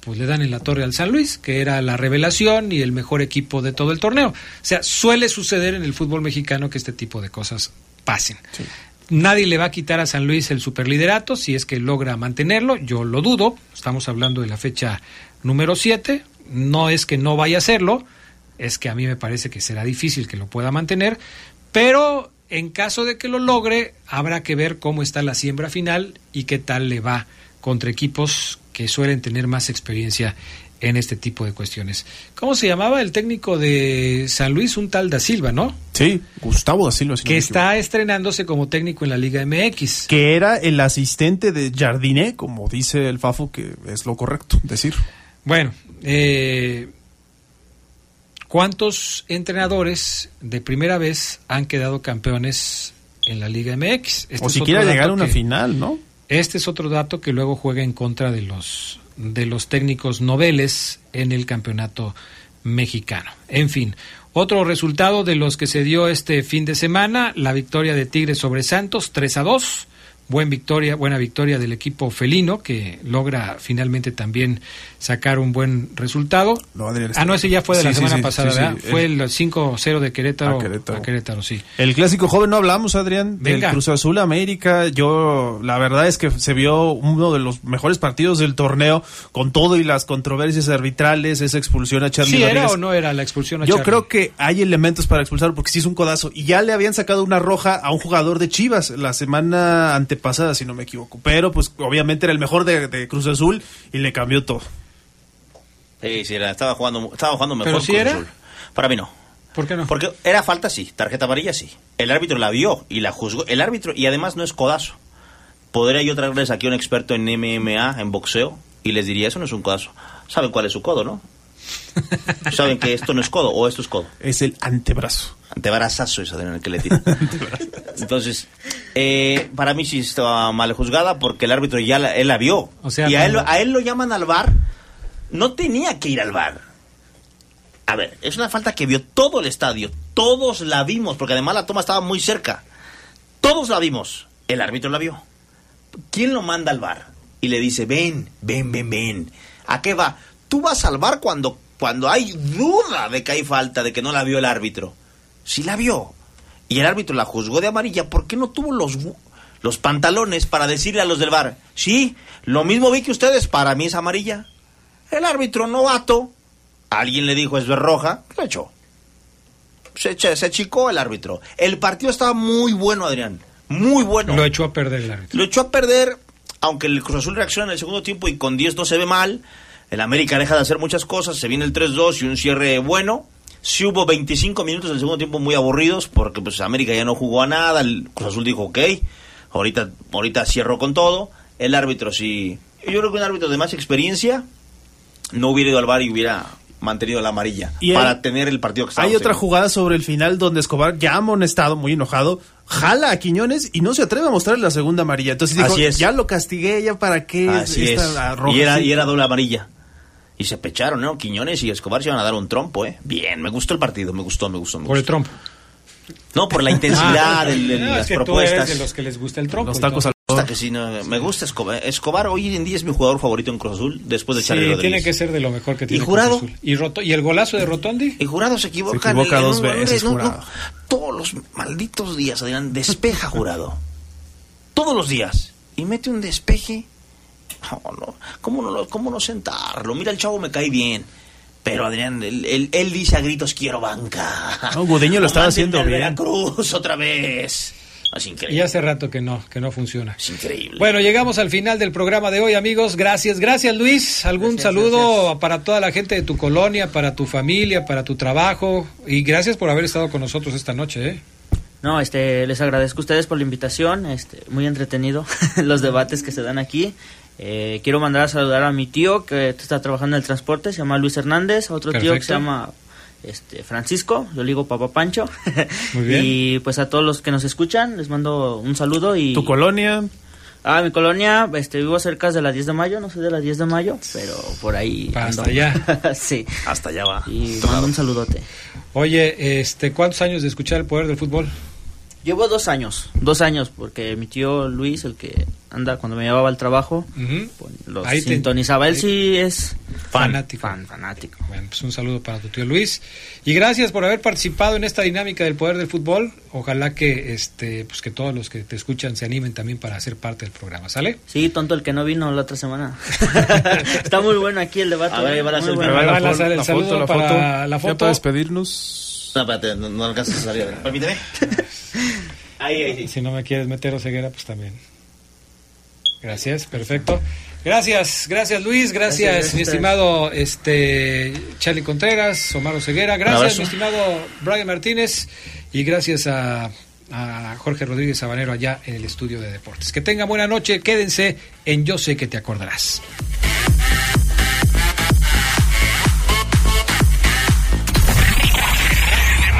pues le dan en la torre al San Luis, que era la revelación y el mejor equipo de todo el torneo. O sea, suele suceder en el fútbol mexicano que este tipo de cosas pasen. Nadie le va a quitar a San Luis el superliderato si es que logra mantenerlo, yo lo dudo, estamos hablando de la fecha número 7, no es que no vaya a hacerlo, es que a mí me parece que será difícil que lo pueda mantener, pero en caso de que lo logre, habrá que ver cómo está la siembra final y qué tal le va contra equipos que suelen tener más experiencia en este tipo de cuestiones. ¿Cómo se llamaba el técnico de San Luis? Un tal Da Silva, ¿no? Sí, Gustavo da Silva. si que está estrenándose como técnico en la Liga MX. que era el asistente de Jardiné, como dice el Fafo, que es lo correcto decir. Bueno, eh, ¿cuántos entrenadores de primera vez han quedado campeones en la Liga MX? Este o siquiera llegar a una que- final, ¿no? Este es otro dato que luego juega en contra de los de los técnicos noveles en el campeonato mexicano. En fin, otro resultado de los que se dio este fin de semana, la victoria de Tigres sobre Santos 3 a 2. Buen victoria, buena victoria del equipo felino que logra finalmente también sacar un buen resultado. No, Adrián, ah, no, ese ya fue de la sí, semana sí, pasada, sí, sí. ¿verdad? Fue el 5-0 de Querétaro A Querétaro. a Querétaro, sí. El clásico joven no hablamos, Adrián, Venga. del Cruz Azul América. Yo, la verdad es que se vio uno de los mejores partidos del torneo, con todo y las controversias arbitrales, esa expulsión a Charlie ¿Sí era o no era la expulsión a Yo Charlie? creo que hay elementos para expulsarlo porque sí es un codazo. Y ya le habían sacado una roja a un jugador de Chivas la semana antepasada, si no me equivoco. Pero pues obviamente era el mejor de, de Cruz Azul y le cambió todo. Sí, sí, era, estaba jugando, estaba jugando mejor. ¿Pero Cruz era? Azul. Para mí no. ¿Por qué no? Porque era falta, sí. Tarjeta amarilla, sí. El árbitro la vio y la juzgó. El árbitro, y además no es codazo. Podría yo traerles aquí a un experto en MMA, en boxeo, y les diría, eso no es un codazo. Saben cuál es su codo, ¿no? Saben que esto no es codo, o esto es codo. Es el antebrazo. Antebrazazo es en el que le tira. Entonces, eh, para mí sí estaba mal juzgada porque el árbitro ya la, él la vio. O sea, y a él, a él lo llaman al bar. No tenía que ir al bar. A ver, es una falta que vio todo el estadio. Todos la vimos, porque además la toma estaba muy cerca. Todos la vimos. El árbitro la vio. ¿Quién lo manda al bar? Y le dice, ven, ven, ven, ven. ¿A qué va? Tú vas al bar cuando, cuando hay duda de que hay falta, de que no la vio el árbitro. Sí la vio. Y el árbitro la juzgó de amarilla. ¿Por qué no tuvo los, los pantalones para decirle a los del bar, sí, lo mismo vi que ustedes, para mí es amarilla. El árbitro novato, alguien le dijo es roja, lo echó. Se, se achicó el árbitro. El partido estaba muy bueno, Adrián. Muy bueno. Lo echó a perder el árbitro. Lo echó a perder, aunque el Cruz Azul reacciona en el segundo tiempo y con 10 no se ve mal. El América deja de hacer muchas cosas, se viene el 3-2 y un cierre bueno. Sí hubo 25 minutos del segundo tiempo muy aburridos porque pues América ya no jugó a nada, el Cruz Azul dijo, ok, ahorita, ahorita cierro con todo. El árbitro sí, yo creo que un árbitro de más experiencia no hubiera ido al bar y hubiera mantenido la amarilla Y hay- para tener el partido que estaba. Hay otra jugada sobre el final donde Escobar, ya amonestado, muy enojado, jala a Quiñones y no se atreve a mostrarle la segunda amarilla. Entonces dijo, Así es. ya lo castigué, ya para qué Así es. roja. Y era, y era doble amarilla. Y se pecharon, ¿no? Quiñones y Escobar se iban a dar un trompo, ¿eh? Bien, me gustó el partido, me gustó, me gustó. Me Por el gustó. trompo. No, por la intensidad, el- el- No, las es que tú propuestas. eres de los que les gusta el trompo. Los tacos gusta que sí, no, me gusta Escobar. Escobar hoy en día es mi jugador favorito en Cruz Azul, después de Sí, Charlie tiene Rodríguez. que ser de lo mejor que ¿Y tiene Jurado? Cruz Azul. ¿Y, Roto- ¿Y el golazo de Rotondi? Y Jurado se equivoca. Se equivoca dos veces, no, no, Jurado. todos los malditos días, Adrián, despeja Jurado. Todos los días. Y mete un despeje. No. ¿Cómo no, cómo no sentarlo? Mira, el chavo me cae bien. Pero Adrián, él, él- él dice a gritos, quiero banca. No, Gudiño lo estaba haciendo bien. Veracruz otra vez. Es Y increíble. hace rato que no, que no funciona. Es increíble. Bueno, llegamos al final del programa de hoy, amigos. Gracias, gracias Luis. ¿Algún saludo para toda la gente de tu colonia, para tu familia, para tu trabajo? Y gracias por haber estado con nosotros esta noche, ¿eh? No, este, les agradezco a ustedes por la invitación, este, muy entretenido los debates que se dan aquí. Eh, quiero mandar a saludar a mi tío que está trabajando en el transporte, se llama Luis Hernández, a otro tío que se llama este, Francisco, yo le digo Papá Pancho. Muy bien. y pues a todos los que nos escuchan, les mando un saludo y... Tu colonia, Ah, mi colonia, este, vivo cerca de la 10 de mayo, no soy de la 10 de mayo, pero por ahí... Ando. hasta allá. sí, Hasta allá va. y mando un saludote. Oye, este, ¿cuántos años de escuchar el poder del fútbol? Llevo dos años, dos años, porque mi tío Luis, el que anda cuando me llevaba al trabajo, Ujú. los Ahí te- sintonizaba. Él ahí- sí es fan, Fanático. fan, fanático. Bueno, pues un saludo para tu tío Luis. Y gracias por haber participado en esta dinámica del poder del fútbol. Ojalá que este pues que todos los que te escuchan se animen también para ser parte del programa, ¿sale? Sí, tonto el que no vino la otra semana. Está muy bueno aquí el debate. A ver, van a Muy hacer- bueno. La, van a fo- hacer el la saludo foto, la para foto. la Ya foto. para despedirnos. No, espérate, no, no alcanzas a salir. Permíteme. Ahí, ahí, sí. Si no me quieres meter o ceguera, pues también. Gracias, perfecto. Gracias, gracias Luis, gracias, mi estimado este Charlie Contreras, Omar Ceguera, gracias mi estimado Brian Martínez y gracias a, a Jorge Rodríguez Sabanero allá en el estudio de deportes. Que tengan buena noche, quédense en Yo sé que te acordarás.